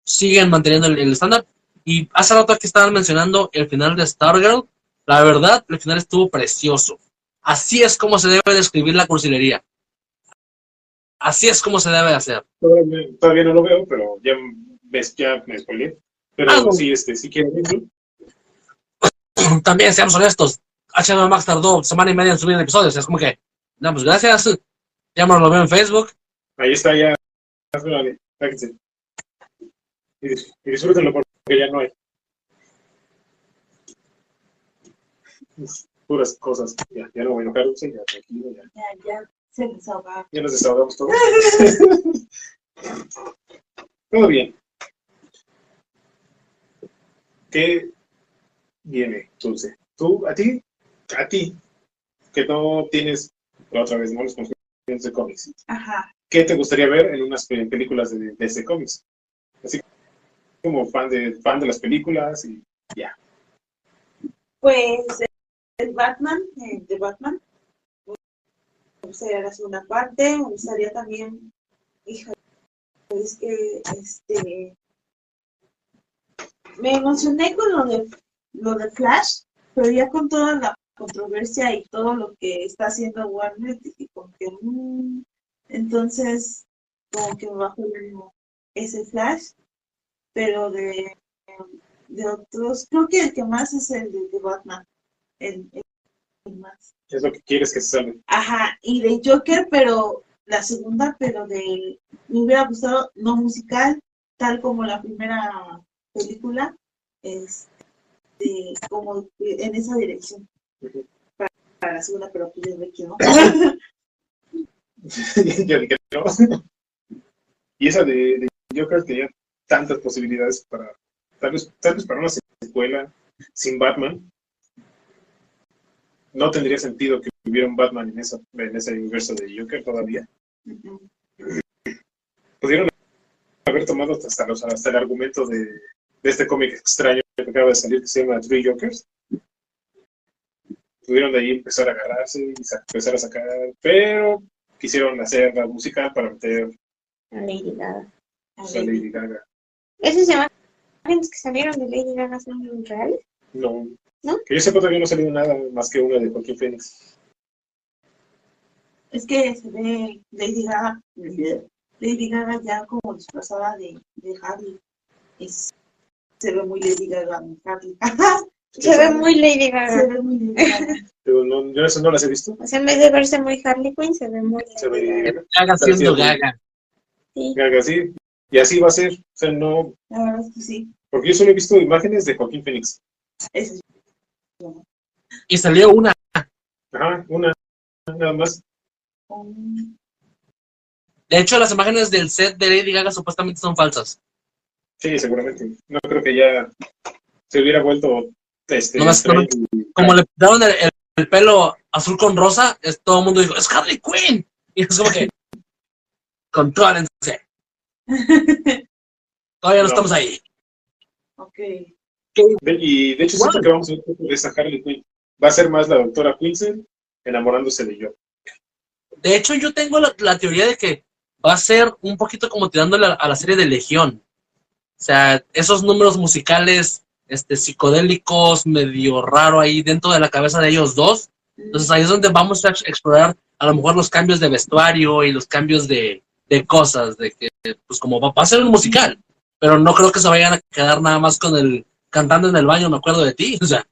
siguen manteniendo el el estándar. Y hace rato aquí estaban mencionando el final de Stargirl. La verdad, el final estuvo precioso. Así es como se debe de escribir la cursilería. Así es como se debe de hacer. Todavía, todavía no lo veo, pero ya, ves, ya me spoileé. Pero Ah, sí, este, sí quiero [clears throat] verlo. También, seamos honestos, HBO Max tardó semana y media en subir el episodio. O sea, es como que, no, pues gracias. Ya me lo veo en Facebook. Ahí está ya. Vale. Y, y disfrútenlo porque ya no hay. Puras cosas. Ya, ya no voy a enojar, sí, ya tranquilo, ya. Ya, ya se desahoga. Ya nos desahogamos todos. [laughs] Todo bien. ¿Qué viene, Dulce? Tú, a ti, a ti, que no tienes, la otra vez, no los conocimientos de cómics. Ajá. ¿Qué te gustaría ver en unas pe- películas de, de ese cómics? Así como fan de, fan de las películas y ya. Pues el Batman, de Batman. Gustaría la segunda parte. Me gustaría también, hija, es que este me emocioné con lo de lo de Flash, pero ya con toda la controversia y todo lo que está haciendo Warner, dije como que mm, entonces como que me bajó ese Flash, pero de de otros, creo que el que más es el de Batman. El, el- más. Es lo que quieres que se salga. Ajá, y de Joker, pero la segunda, pero de. Me hubiera gustado no musical, tal como la primera película, este, como en esa dirección. Para, para la segunda, pero pues yo me quiero. Yo dije, no. Y esa de, de Joker tenía tantas posibilidades para, tal vez, tal vez para una secuela sin Batman. No tendría sentido que hubiera un Batman en, esa, en ese universo de Joker todavía. Pudieron haber tomado hasta, los, hasta el argumento de, de este cómic extraño que acaba de salir que se llama Three Jokers. Pudieron de ahí empezar a agarrarse y empezar a sacar, pero quisieron hacer la musical para meter A Lady Gaga. A Lady Gaga. ¿Esas imágenes que salieron de Lady Gaga son reales? No. ¿No? Que yo sepa todavía no ha salido nada más que una de Joaquín Phoenix. Es que se ve Lady Gaga, Lady Gaga ya como disfrazada de, de Harley. Es- se ve muy Lady Gaga Harley. [laughs] Se ve muy Lady se Gaga. ve muy Lady Gaga. Pero no, yo eso no las he visto. O sea, en vez de verse muy Harley Quinn, se ve muy Se Lady Gaga. Siendo gaga. Sí. Gaga, sí. Y así va a ser. O sea, no. La verdad es que sí. Porque yo solo he visto imágenes de Joaquín Phoenix. Es. Y salió una. Ajá, una. Nada más. De hecho, las imágenes del set de Lady Gaga supuestamente son falsas. Sí, seguramente. No creo que ya se hubiera vuelto este. No más- extraño y- Como le daban el, el- el pelo azul con rosa, es, todo el mundo dijo, es Harley Quinn. Y es como que, [laughs] contrólense. [laughs] Todavía no, No. estamos ahí. Ok. Y de hecho siento que vamos a ver de esa Harley Quinn. Va a ser más la doctora Quinzel enamorándose de yo. De hecho, yo tengo la, la teoría de que va a ser un poquito como tirándole a, a la serie de Legión. O sea, esos números musicales este, psicodélicos, medio raro ahí dentro de la cabeza de ellos dos. Entonces ahí es donde vamos a ex- explorar a lo mejor los cambios de vestuario y los cambios de, de cosas, de que pues como va, va a ser un musical, pero no creo que se vayan a quedar nada más con el cantando en el baño, me acuerdo de ti, [laughs] o sea,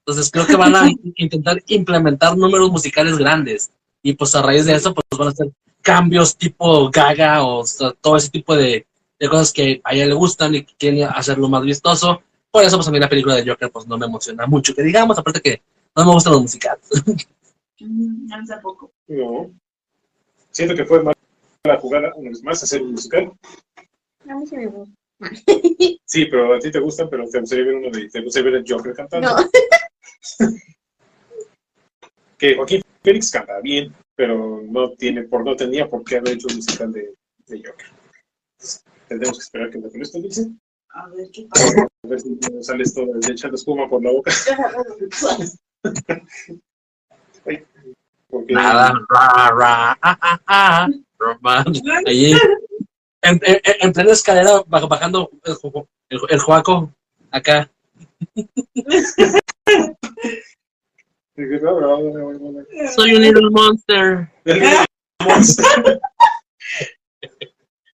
entonces creo que van a [laughs] intentar implementar números musicales grandes y pues a raíz de eso pues van a hacer cambios tipo gaga o, sea, todo ese tipo de, de cosas que a ella le gustan y que quieren hacerlo más vistoso. Por eso pues a mí la película de Joker pues no me emociona mucho, que digamos, aparte que no me gustan los musicales. [laughs] Mm, tampoco. No. Siento que fue mala jugada, una vez más, hacer un musical. A mí sí me gusta. Sí, pero a ti te gustan, pero te gustaría ver uno de, te gustaría ver el Joker cantando. No. [laughs] Que Joaquín Phoenix canta bien, pero no tiene, por no tenía por qué haber hecho un musical de, de Joker. Tendremos que esperar que me esto dice. A ver qué [laughs] pasa. A ver si no sale esto de echando espuma por la boca. [laughs] Porque Nada, ra, ra, ah, ah, ah, Allí, en, en, en plena escalera, baj- bajando el, el, el juaco, acá. Soy un little monster.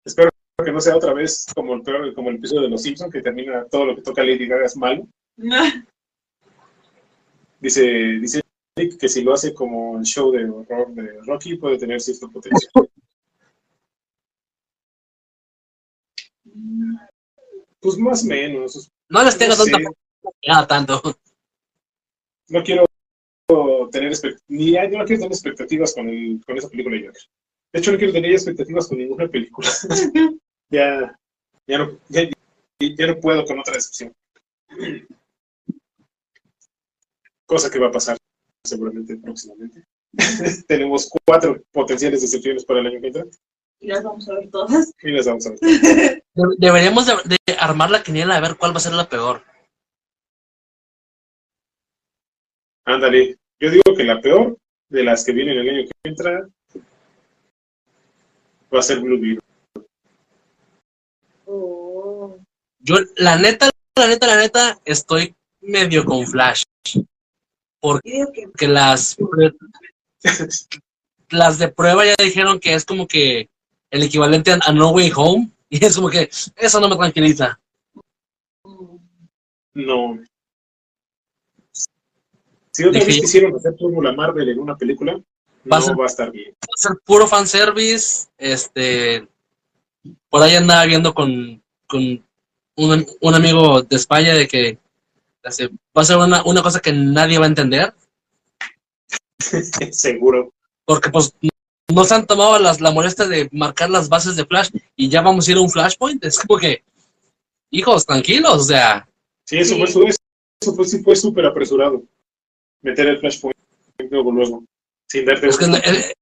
Espero que no sea otra vez como el, peor- como el episodio de Los Simpsons, que termina todo lo que toca Lady Gaga es malo. Dice, dice Nick que si lo hace como el show de horror de Rocky puede tener cierto potencial. Pues más o menos. No les tengo No sé, tanta nada tanto. no quiero tener ni yo no quiero tener expectativas con, el, con esa película de Joker. De hecho, no quiero tener expectativas con ninguna película. [laughs] ya, ya, no, ya, ya no puedo con otra decepción. Cosa que va a pasar seguramente próximamente. [laughs] Tenemos cuatro potenciales decepciones para el año que entra Y las vamos a ver todas. y las vamos a ver. De- [laughs] Deberíamos de, de armar la quiniela a ver cuál va a ser la peor. Ándale, yo digo que la peor de las que vienen el año que entra va a ser Blue Beetle. Oh. Yo, la neta, la neta, la neta, estoy medio con Flash. Digo que Porque las, [laughs] las de prueba ya dijeron que es como que el equivalente a No Way Home. [laughs] Y es como que eso no me tranquiliza. No. Si otra vez quisieron hacer Fórmula Marvel en una película, Va no ser- va a estar bien. Va a ser puro fanservice. Este, por ahí andaba viendo con, con un, un amigo de España de que hace- va a ser una, una cosa que nadie va a entender. [laughs] Seguro. Porque pues no se han tomado las, la molestia de marcar las bases de Flash y ya vamos a ir a un Flashpoint. Es como que, hijos, tranquilos, o sea, Sí, eso Sí. fue eso fue sí fue súper apresurado. Meter el Flashpoint luego, luego, sin darte es que eh,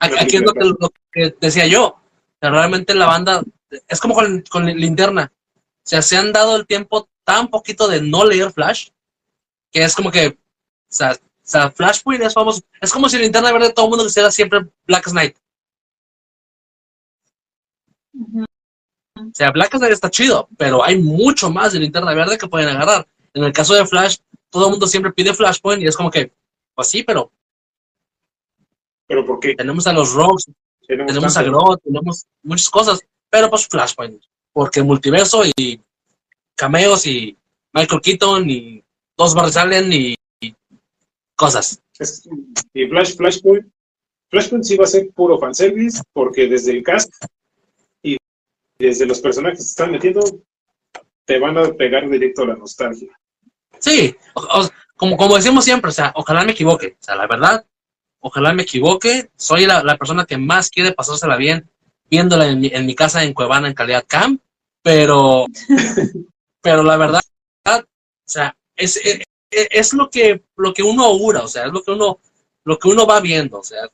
aquí es lo que, lo que decía yo. O sea, realmente la banda es como con, con linterna. O sea, se han dado el tiempo tan poquito de no leer Flash que es como que, o sea, sea Flashpoint es famoso. Es como si linterna verde todo el mundo quisiera siempre Black Knight. O sea, Black Knight está chido, pero hay mucho más de linterna verde que pueden agarrar. En el caso de Flash, todo el mundo siempre pide Flashpoint y es como que, pues sí, pero Pero ¿por qué? tenemos a los Rogues, Tenemos, tenemos a. Groot, tenemos muchas cosas, pero pues Flashpoint, porque multiverso y cameos y Michael Keaton y dos Barry Allen y cosas. Es- y Flash, Flashpoint, Flashpoint sí va a ser puro fanservice, porque desde el cast y desde los personajes que se están metiendo, te van a pegar directo a la nostalgia. Sí, o- o- como, como decimos siempre, o sea, ojalá me equivoque, o sea, la verdad, ojalá me equivoque, soy la, la persona que más quiere pasársela bien viéndola en mi, en mi casa en Cuevana en calidad cam, pero, [laughs] pero la verdad, o sea, es, es, es lo que lo que uno augura, o sea, es lo que uno lo que uno va viendo, o sea,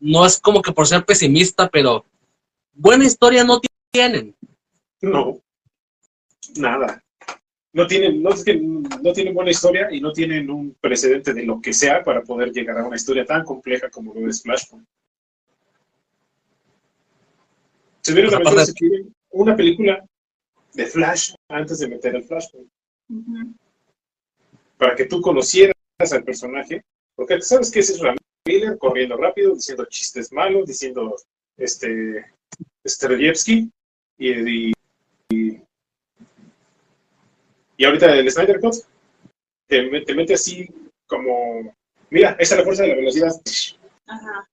no es como que por ser pesimista, pero buena historia no tienen. No, nada. no tienen, no, es que no tienen buena historia y no tienen un precedente de lo que sea para poder llegar a una historia tan compleja como lo es Flashpoint. Pues aparte- quieren, una película de Flash antes de meter el Flashpoint, Ujú. Para que tú conocieras al personaje, porque sabes que ese es Ram Miller corriendo rápido, diciendo chistes malos, diciendo este Strelevsky y, y, y, ahorita el Snyder Cut te, me- te mete así como mira, esa es la fuerza de la velocidad, Ajá.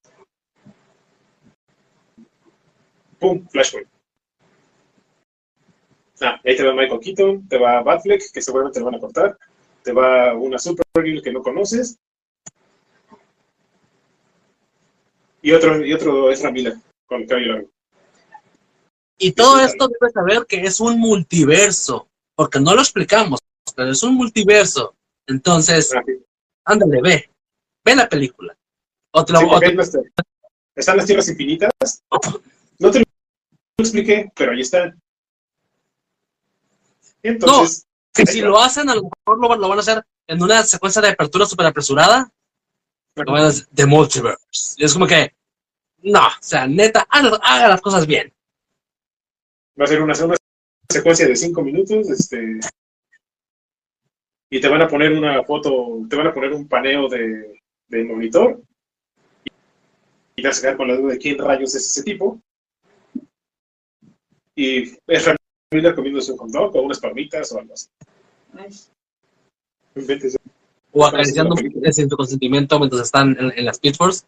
pum, Flashpoint. Ah, ahí te va Michael Keaton, te va Batfleck, que seguramente lo van a cortar, te va una Supergirl que no conoces, y otro, y otro es Miller, con el cabello largo. Y todo esto debes saber que es un multiverso, porque no lo explicamos, pero es un multiverso. Entonces, Ah, sí. ándale, ve, ve la película. O te lo- Sí, o porque te- hay las- están las tierras infinitas. No te lo expliqué, pero ahí están. Entonces, si lo hacen, a lo mejor lo, lo van a hacer en una secuencia de apertura súper apresurada. The Multiverse. Y es como que, no, o sea, neta, haga, haga las cosas bien. va a ser una, una secuencia de cinco minutos, este, y te van a poner una foto, te van a poner un paneo de, de monitor, y te vas a quedar con la duda de quién rayos es ese tipo. Y es Miller comiéndose un hot dog o unas palmitas o algo así. O acariciando sin tu consentimiento mientras están en, en las pitfords.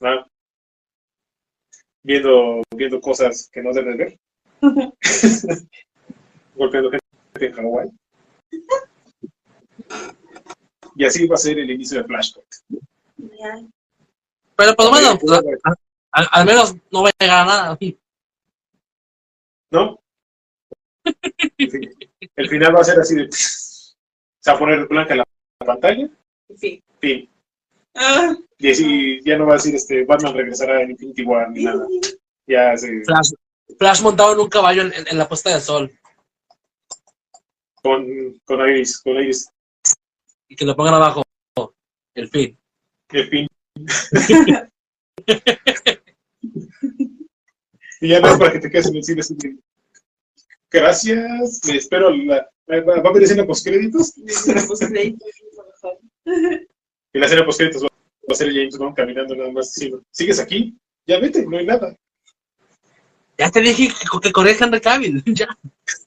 Ah. Viendo, viendo cosas que no debes ver. [laughs] Golpeando gente en Hawái. Y así va a ser el inicio de Flashpoint. Pero por lo menos, al, al menos no va a llegar a nada. ¿No? El fin- El final va a ser así de. Se va a poner blanca la pantalla. Fin. Fin. Ah, Y así ya no va a decir este Batman regresará en Infinity War ni nada. Ya se. Flash, Flash montado en un caballo en, en- en la puesta de sol. Con, con Iris. Con Iris. Y que lo pongan abajo. El fin. El fin. [laughs] y ya no para que te quedes en el cine. Gracias. Me espero. La, va va a haber escena postcréditos. mejor. Y la escena postcréditos va va a ser James Bond caminando nada más diciendo: ¿Sigues aquí? Ya vete, no hay nada. Ya te dije que, que corrija Henry Cavill. [laughs] ya.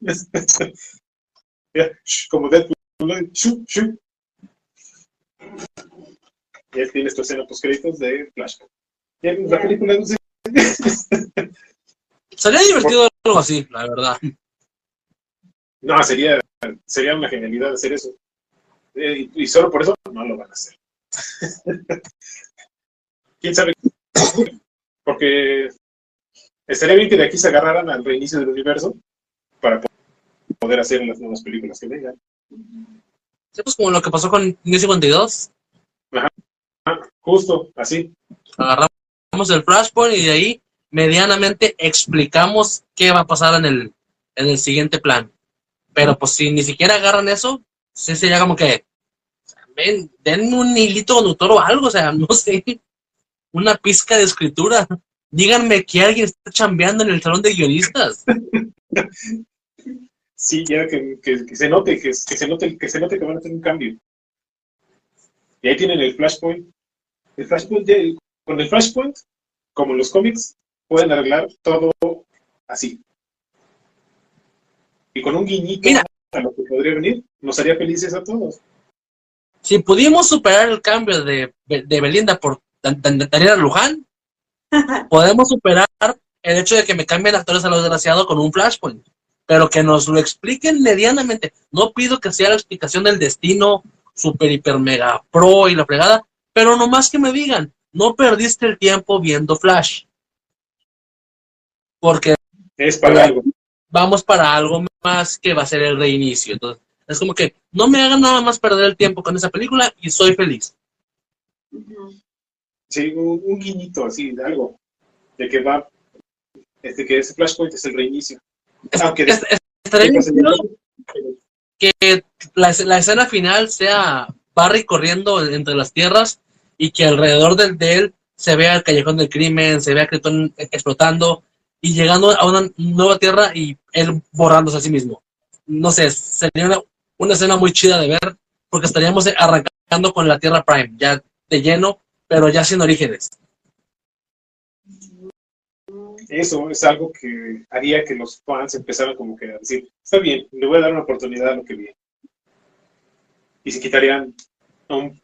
[laughs] Ya, shh, como Deadpool. ¿no? Shoo, shoo. Y ahí tienes tu escena postcréditos de Flashpoint. Y en la película no sé. Sería divertido algo así, la verdad. No, sería, sería una genialidad hacer eso. Eh, y, solo por eso no lo van a hacer. [laughs] ¿Quién sabe? Porque estaría bien que de aquí se agarraran al reinicio del universo para po- poder hacer las nuevas películas que vengan. Sí, pues como lo que pasó con New 52. Ah, justo, así. Agarramos el Flashpoint y de ahí medianamente explicamos qué va a pasar en el, en el siguiente plan. Pero pues si ni siquiera agarran eso, sí sería como que ven, den un hilito conductor o algo, o sea, no sé, [laughs] una pizca de escritura. Díganme que alguien está chambeando en el salón de guionistas. [laughs] Sí, ya que, que- que se note, que, que se note, que se note que van a tener un cambio. Y ahí tienen el Flashpoint. El Flashpoint, ya- con el Flashpoint, como en los cómics, pueden arreglar todo así. Y con un guiñito Mira. a lo que podría venir, nos haría felices a todos. Si pudimos superar el cambio de, de Belinda por Dan- Dan- Daniela Luján, [laughs] podemos superar el hecho de que me cambien actores a lo desgraciado con un Flashpoint. Pero que nos lo expliquen medianamente. No pido que sea la explicación del destino super, hiper, mega pro y la fregada, pero nomás que me digan, no perdiste el tiempo viendo Flash. Porque Es para algo. Vamos para algo más que va a ser el reinicio. Entonces, es como que no me hagan nada más perder el tiempo con esa película y soy feliz. Sí, un, un guiñito así, de algo. De que va, de que ese Flashpoint es el reinicio. Aunque Es- es- bien chido que la, la escena final sea Barry corriendo entre las tierras y que alrededor del, de él se vea el callejón del crimen, se vea Krypton explotando y llegando a una nueva tierra y él borrándose a sí mismo. No sé, sería una, una escena muy chida de ver porque estaríamos arrancando con la Tierra Prime, ya de lleno, pero ya sin orígenes. Eso es algo que haría que los fans empezaran como que a decir, está bien, le voy a dar una oportunidad a lo que viene. Y se quitarían un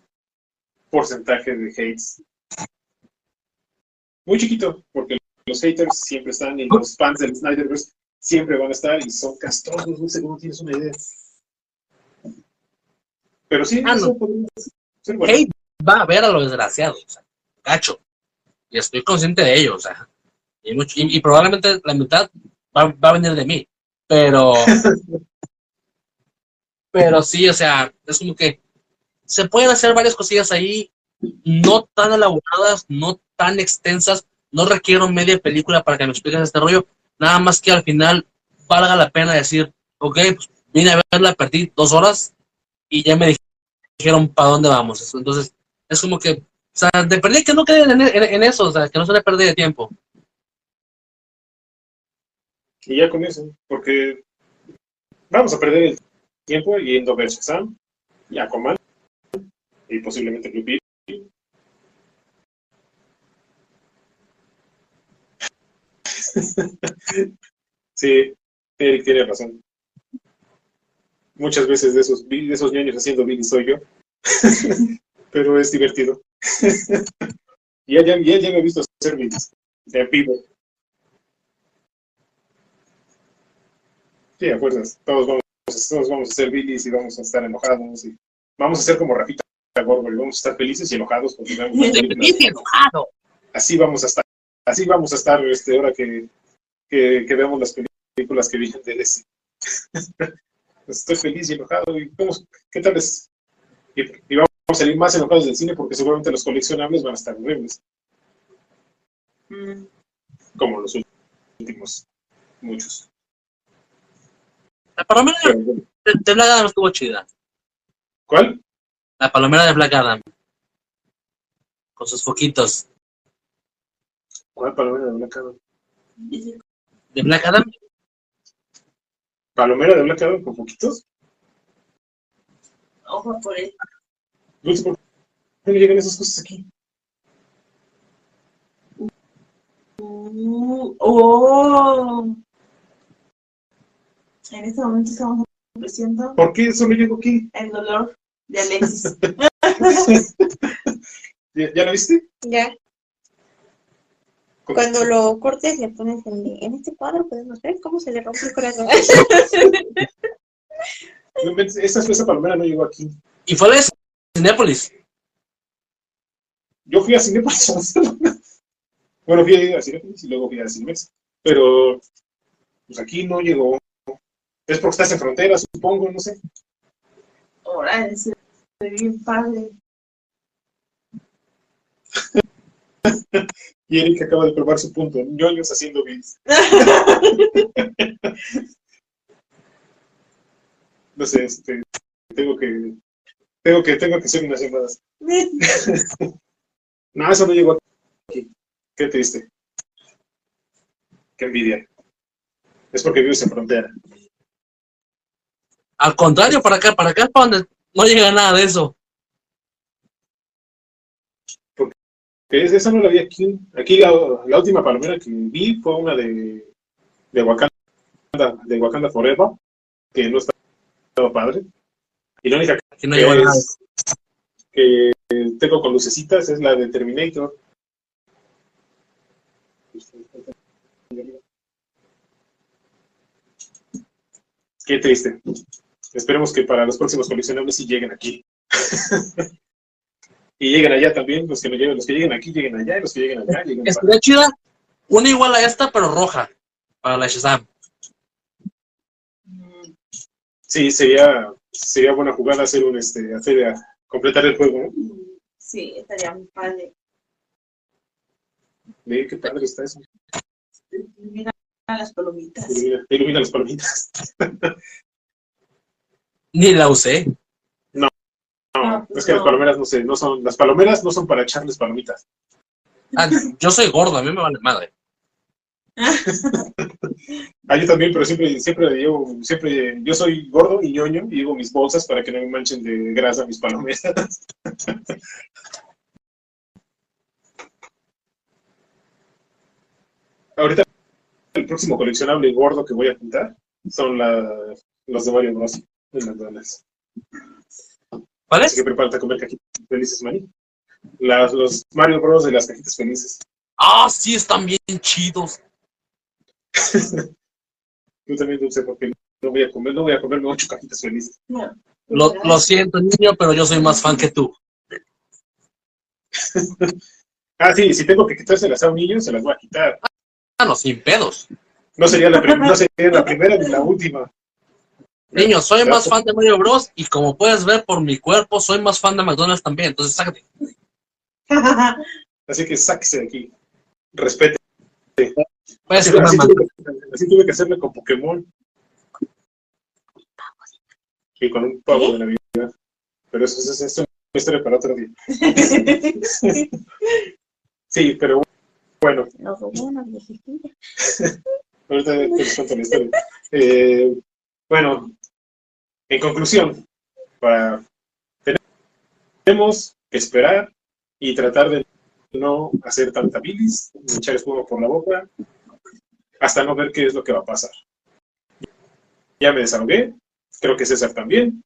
porcentaje de hates muy chiquito, porque los haters siempre están y los fans del Snyderverse siempre van a estar y son castrosos, no sé cómo tienes una idea. Pero sí, Ah, eso no. podría ser bueno. Hate va a ver a lo desgraciado, o sea, gacho. Y estoy consciente de ello, o sea. Y, mucho- y- y probablemente la mitad va, va a venir de mí. Pero. [laughs] pero sí, o sea, es como que se pueden hacer varias cosillas ahí, no tan elaboradas, no tan extensas. No requiero media película para que me expliques este rollo. Nada más que al final valga la pena decir, ok, pues vine a verla, perdí dos horas y ya me dijeron para dónde vamos. Entonces, es como que, o sea, de perder que no queden en, eso, o sea, que no se le pérdida de tiempo. Y ya eso, porque vamos a perder el tiempo yendo a ver Shazam y y posiblemente Blue Sí, Eric tiene razón. Muchas veces de esos, de esos ñoños haciendo Billy soy yo. [laughs] Pero es divertido. [laughs] ya, y él ya me ha visto hacer Billys. Te pido. Sí, acuerdas. Todos vamos, todos vamos a ser Billys y vamos a estar enojados. Y vamos a ser como Rafita Gorgo y vamos a estar felices y enojados porque [laughs] feliz y enojado. Así vamos a estar. Así vamos a estar este, ahora que, que, que veamos las películas que vienen de DC. [laughs] Estoy feliz y enojado. ¿Y cómo- ¿Qué tal es? Y, y vamos a salir más enojados del cine porque seguramente los coleccionables van a estar horribles, Mm, como los últimos muchos. La palomera Pero, bueno, de, de Black Adam estuvo chida. ¿Cuál? La palomera de Black Adam. Con sus foquitos. ¿Cuál palomera de Black Adam? De Black Adam, ¿Palomera de Black Adam con poquitos? Ojo por él. Dulce, ¿por qué no llegan esas cosas aquí? Uh, oh. En este momento estamos ofreciendo ¿Por qué solo llego aquí? el dolor de Alexis. [laughs] [laughs] ¿Ya, ya lo viste? Ya. Cuando lo cortes le pones en, en este cuadro podemos ver cómo se le rompe el corazón. [laughs] No Esa, esa palomera no llegó aquí. y fue de Cinépolis. Yo fui a Cinepolis. [laughs] bueno, fui a Cinepolis y luego fui a Cinemex. Pero, pues aquí no llegó. Es porque estás en frontera, supongo, no sé. Ahora ve bien padre. [laughs] Y Eric acaba de probar su punto. ñoños haciendo bits. [laughs] No sé, este, tengo que, tengo que, tengo que hacer unas llamadas. [laughs] No, eso no llegó aquí. Qué triste. Qué envidia. Es porque vives en frontera. Al contrario, para acá, para acá es para donde no llega nada de eso. Es- esa no la vi aquí. Aquí la, la última palomera que vi fue una de, de Wakanda, de Wakanda Forever, que no estaba padre. Y la única Que no que, es- que tengo con lucecitas es la de Terminator. Qué triste. Esperemos que para los próximos coleccionables sí lleguen aquí. [laughs] y lleguen allá también, los que no lleguen, los que lleguen aquí lleguen allá y los que lleguen allá lleguen para- Estaría chida, una igual a esta, pero roja. Para la Shazam. Sí, sería, sería buena jugada hacer un este, hacer a- completar el juego, ¿no? Sí, estaría muy padre. Ve qué padre está eso. Mira las palomitas. Ilumina, ilumina las palomitas. [laughs] Ni la usé. Es que las palomeras no sé, no son, las palomeras no son para echarles palomitas. Ah, yo soy gordo, a mí me vale madre. Ah, yo también, pero siempre, siempre llevo, siempre, yo soy gordo y ñoño y llevo mis bolsas para que no me manchen de grasa mis palomeras. [laughs] Ahorita el próximo coleccionable gordo que voy a pintar son la- los de Mario Bros. de McDonald's. ¿Cuál Así es? que prepárate a comer cajitas felices, maní. Las, los Mario Bros. de las cajitas felices. Ah, sí, están bien chidos. [laughs] Yo también dulce porque no voy a comer, no voy a comerme ocho cajitas felices. No. Lo, lo siento, niño, pero yo soy más fan que tú. [laughs] Ah, sí, si tengo que quitárselas a un niño, se las voy a quitar. Ah, no, sin pedos. No sería la, prim- no sería la primera ni la última. Niño, soy más fan de Mario Bros. Y como puedes ver por mi cuerpo, soy más fan de McDonald's también. Entonces, sácate. Así que sáquese de aquí. Respete. Así, así más. tuve, que- así tuve que hacerle con Pokémon. Y con un pavo de Navidad. Pero eso, eso, eso es una historia para otro día. [laughs] Sí, pero bueno, [laughs] ahorita les cuento la historia. Eh, bueno, en conclusión, para tenemos que esperar y tratar de no hacer tanta bilis, echar espuma por la boca, hasta no ver qué es lo que va a pasar. Ya me desahogué, creo que César también.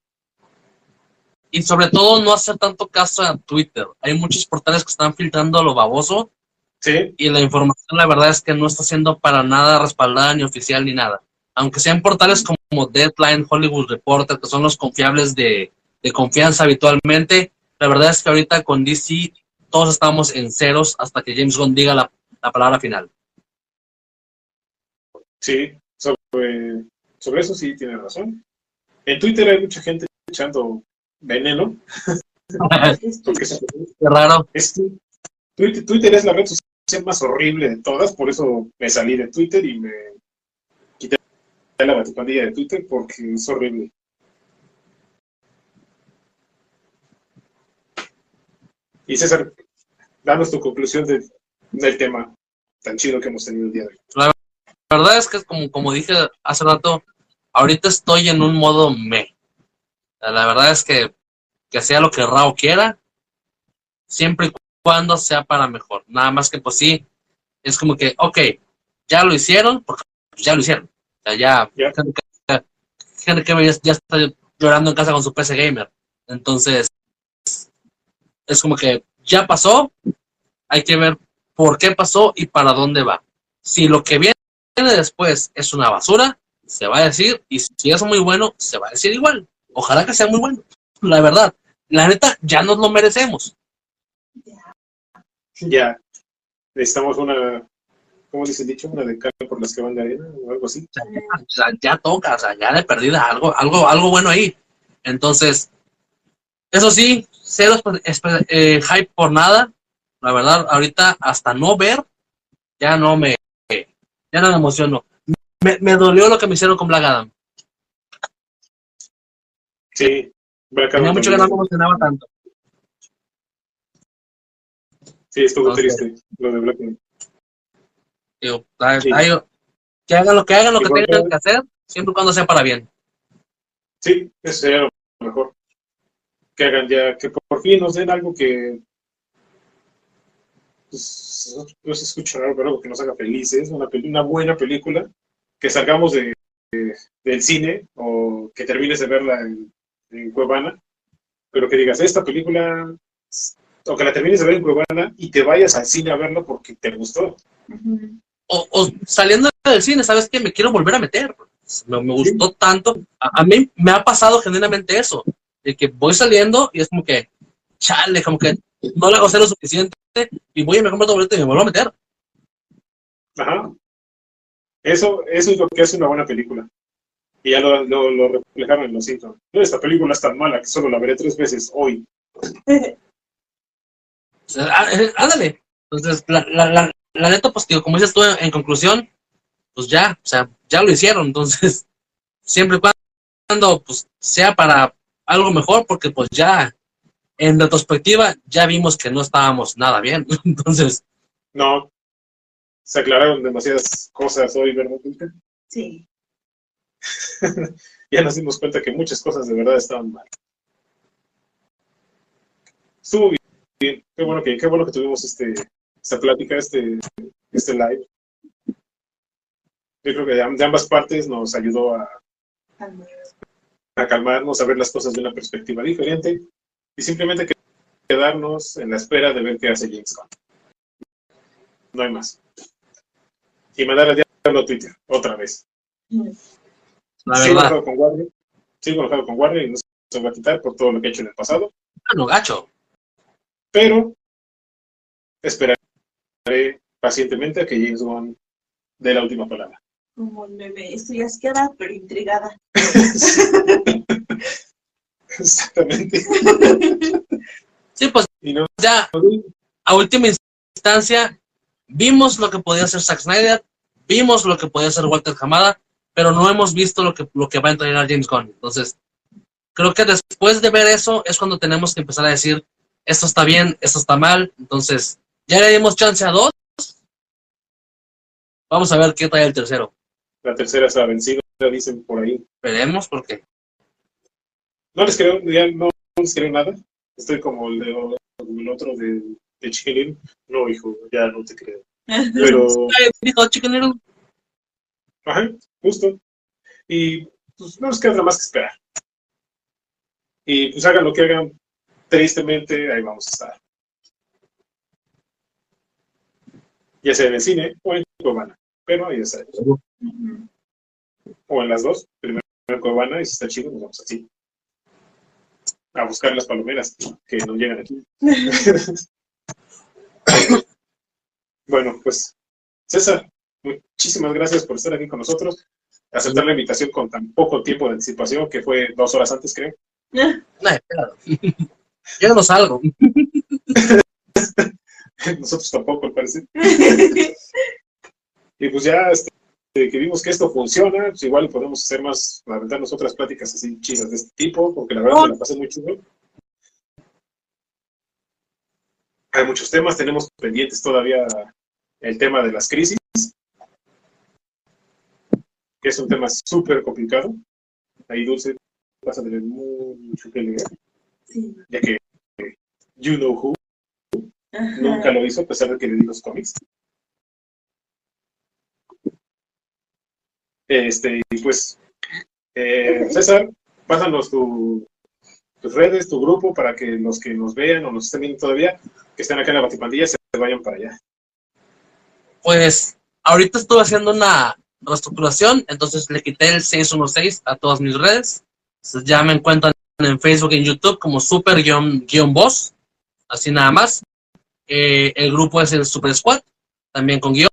Y sobre todo, no hacer tanto caso a Twitter. Hay muchos portales que están filtrando lo baboso. Sí, Y la información, la verdad es que no está siendo para nada respaldada ni oficial ni nada. Aunque sean portales como Deadline, Hollywood Reporter, que son los confiables de, de confianza habitualmente, la verdad es que ahorita con DC todos estamos en ceros hasta que James Gunn diga la, la palabra final. sí, sobre, sobre eso sí tiene razón. En Twitter hay mucha gente echando veneno, [laughs] porque es, Qué raro. es Twitter, Twitter es la red social más horrible de todas, por eso me salí de Twitter y me la batipandilla de Twitter porque es horrible. Y César, danos tu conclusión de- del tema tan chido que hemos tenido el día de hoy. La verdad es que, como, como dije hace rato, ahorita estoy en un modo me. La verdad es que que sea lo que Rao quiera, siempre y cuando sea para mejor. Nada más que, pues sí, es como que, ok, ya lo hicieron, porque ya lo hicieron. Sea, ya, Ya. Henry Cavill- ya, ya está llorando en casa con su PC Gamer. Entonces, es como que ya pasó, hay que ver por qué pasó y para dónde va. Si lo que viene después es una basura, se va a decir, y si es muy bueno, se va a decir igual. Ojalá que sea muy bueno. La verdad, la neta, ya nos lo merecemos. Ya, necesitamos una, ¿cómo dice el dicho? Una de por las que van de arena o algo así. [laughs] O sea, ya toca, o sea, ya de perdida, algo, algo, algo bueno ahí. Entonces, eso sí, cero eh, hype por nada. La verdad, ahorita hasta no ver, ya no me, ya no me emociono. Me, me dolió lo que me hicieron con Black Adam. Sí, Black Tenía Adam mucho que no me emocionaba tanto. Sí, estuvo Ok. triste lo de Black Adam. Digo, Sí. que hagan lo que hagan, lo que Igual tengan que- que hacer, siempre y cuando sea para bien. Sí, eso sería lo mejor. Que hagan ya, que por fin nos den algo que. Pues, no se escucha raro, pero algo que nos haga felices, una, una buena película, que salgamos de, de- del cine o que termines de verla en, en Cuevana, pero que digas, esta película, o que la termines de ver en Cuevana y te vayas al cine a verla porque te gustó. O, o saliendo del cine, ¿sabes qué? Me quiero volver a meter. Me, me gustó tanto. A, a mí me ha pasado genuinamente eso. De que voy saliendo y es como que, chale, como que no la gocé lo suficiente y voy y me compro otro boleto y me vuelvo a meter. Ajá. Eso, eso es lo que hace una buena película. Y ya lo, lo, lo reflejaron en Los Simpsons. No, esta película es tan mala que solo la veré tres veces hoy. [laughs] Á- eh, ándale. Entonces, la, la, la, la neta, pues, tío, como dices tú, en, en conclusión, pues ya, o sea, ya lo hicieron. Entonces, [laughs] siempre y esperando pues sea para algo mejor porque pues ya en retrospectiva ya vimos que no estábamos nada bien. [laughs] Entonces, No, se aclararon demasiadas cosas hoy, ¿verdad? Sí. [laughs] ya nos dimos cuenta que muchas cosas de verdad estaban mal. Estuvo bien, qué bueno que, qué bueno que tuvimos este, esta plática, este, este live. Yo creo que de, am- de ambas partes nos ayudó a, a calmarnos, a ver las cosas de una perspectiva diferente y simplemente que- quedarnos en la espera de ver qué hace James Gunn. No hay más. Y mandar al diablo a Twitter, otra vez. la Sigo enojado con Warner, sigo enojado con Warner y no se va a quitar por todo lo que he hecho en el pasado, bueno, gacho. pero esperaré pacientemente a que James Gunn dé la última palabra. Como el meme, estoy asqueada, pero intrigada. [laughs] Exactamente. Sí, pues Y no, ya a última instancia vimos lo que podía hacer Zack Snyder, vimos lo que podía hacer Walter Hamada, pero no hemos visto lo que, lo que va a entregar James Gunn. Entonces, creo que después de ver eso es cuando tenemos que empezar a decir, esto está bien, esto está mal. Entonces, ya le dimos chance a dos. Vamos a ver qué trae el tercero. la tercera está vencida, dicen por ahí. Veremos porque No les creo, ya no, no les creo nada. Estoy como el, de, como el otro de, de Chicken Little. No, hijo, ya no te creo. [laughs] Pero, Ay, dijo Chicken Little. ajá, justo. Y pues no nos queda nada más que esperar. Y pues hagan lo que hagan, tristemente, ahí vamos a estar. Ya sea en el cine o en Cuevana, pero está. Ujú. O en las dos, primero en Cuevana y si está chido, nos vamos así. A buscar las palomeras que nos llegan aquí. [laughs] bueno, pues, César, muchísimas gracias por estar aquí con nosotros. Aceptar la invitación con tan poco tiempo de anticipación, que fue dos horas antes, creo. [laughs] No, espérate. Yo no salgo. [laughs] [laughs] Nosotros tampoco, al parecer. [laughs] Y pues ya este, que vimos que esto funciona, pues igual podemos hacer más, aventarnos otras pláticas así chidas de este tipo, porque la verdad me la pasé muy chido. Hay muchos temas, tenemos pendientes todavía el tema de las crisis, que es un tema súper complicado. Ahí Dulce vas a tener mucho que leer, Sí. ya que You Know Who Nunca lo hizo, a pesar de que le di los cómics. Este, y pues, eh, César, pásanos tu, tus redes, tu grupo, para que los que nos vean o nos estén viendo todavía, que estén acá en la Batipandilla, se vayan para allá. Pues ahorita estuve haciendo una reestructuración, entonces le quité el 616 a todas mis redes. Ya me encuentran en Facebook y en YouTube como super-boss, así nada más. Eh, el grupo es el Super Squad, también con guion.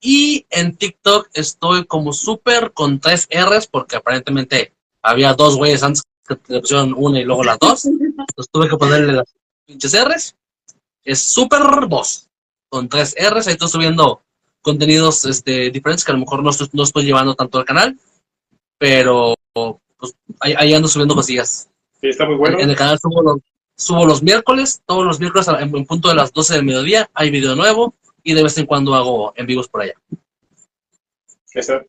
Y en TikTok estoy como super con tres R's, porque aparentemente había dos güeyes antes que le pusieron una y luego las dos. Entonces tuve que ponerle las pinches R's. Es super boss con tres R's. Ahí estoy subiendo contenidos este, diferentes que a lo mejor no estoy, no estoy llevando tanto al canal, pero pues, ahí, ahí ando subiendo cosillas. Sí, está muy bueno. En el canal subo los, subo los miércoles, todos los miércoles en, en punto de las 12 del mediodía hay video nuevo y de vez en cuando hago en vivos por allá. Ya está.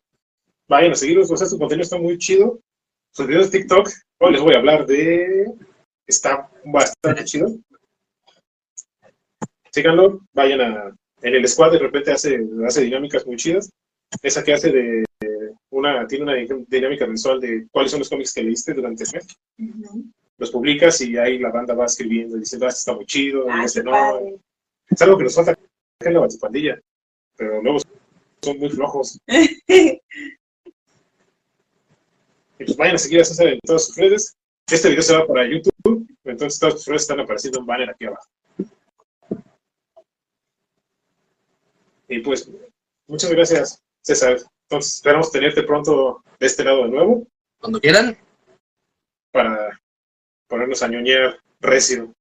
Vayan a seguirlos, o sea, su contenido está muy chido. Sus videos de TikTok, hoy les voy a hablar de... Está bastante [laughs] chido. Síganlo, vayan a... En el squad de repente hace, hace dinámicas muy chidas. Esa que hace de una, tiene una dinámica mensual de cuáles son los cómics que leíste durante el mes. Ujú. Los publicas y ahí la banda va escribiendo, diciendo, ah, este está muy chido, Ah, este qué no. padre. Es algo que nos falta en la batipandilla, pero luego son muy flojos. [laughs] Y pues vayan a seguir a César en todas sus redes. Este video se va para YouTube, entonces todas sus redes están apareciendo en banner aquí abajo. Y pues, muchas gracias, César. Entonces, esperamos tenerte pronto de este lado de nuevo Cuando quieran, para ponernos a ñoñar recio.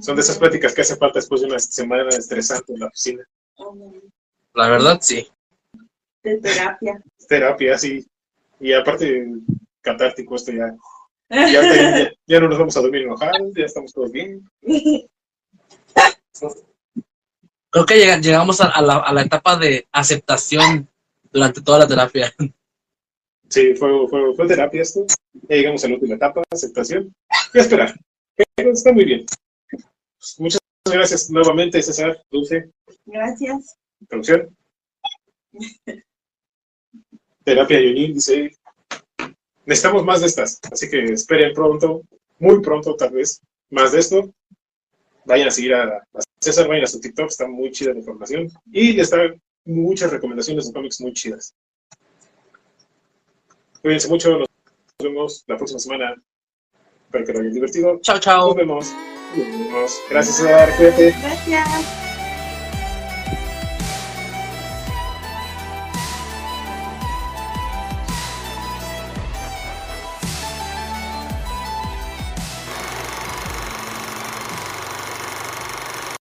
Son de esas pláticas que hace falta después de una semana estresante en la oficina. La verdad sí. de terapia. terapia, sí. Y aparte, catártico esto ya. Ya, te- ya- ya no nos vamos a dormir enojados, ya estamos todos bien. Creo que llega- llegamos a, a la, a la etapa de aceptación durante toda la terapia. Sí, fue, fue, fue terapia esto. Ya llegamos a la última etapa, aceptación. A esperar. Pero Está muy bien. Muchas gracias nuevamente, César, Dulce, Gracias. producción. Terapia Yonil dice, necesitamos más de estas, así que esperen pronto, muy pronto tal vez, más de esto. Vayan a seguir a, a César, vayan a su TikTok, está muy chida la información. Y le están muchas recomendaciones de cómics muy chidas. Cuídense mucho, nos vemos la próxima semana. Espero que lo hayan divertido. Chao, chao. Nos vemos. Nos vemos. Gracias, César, cuídate. Gracias.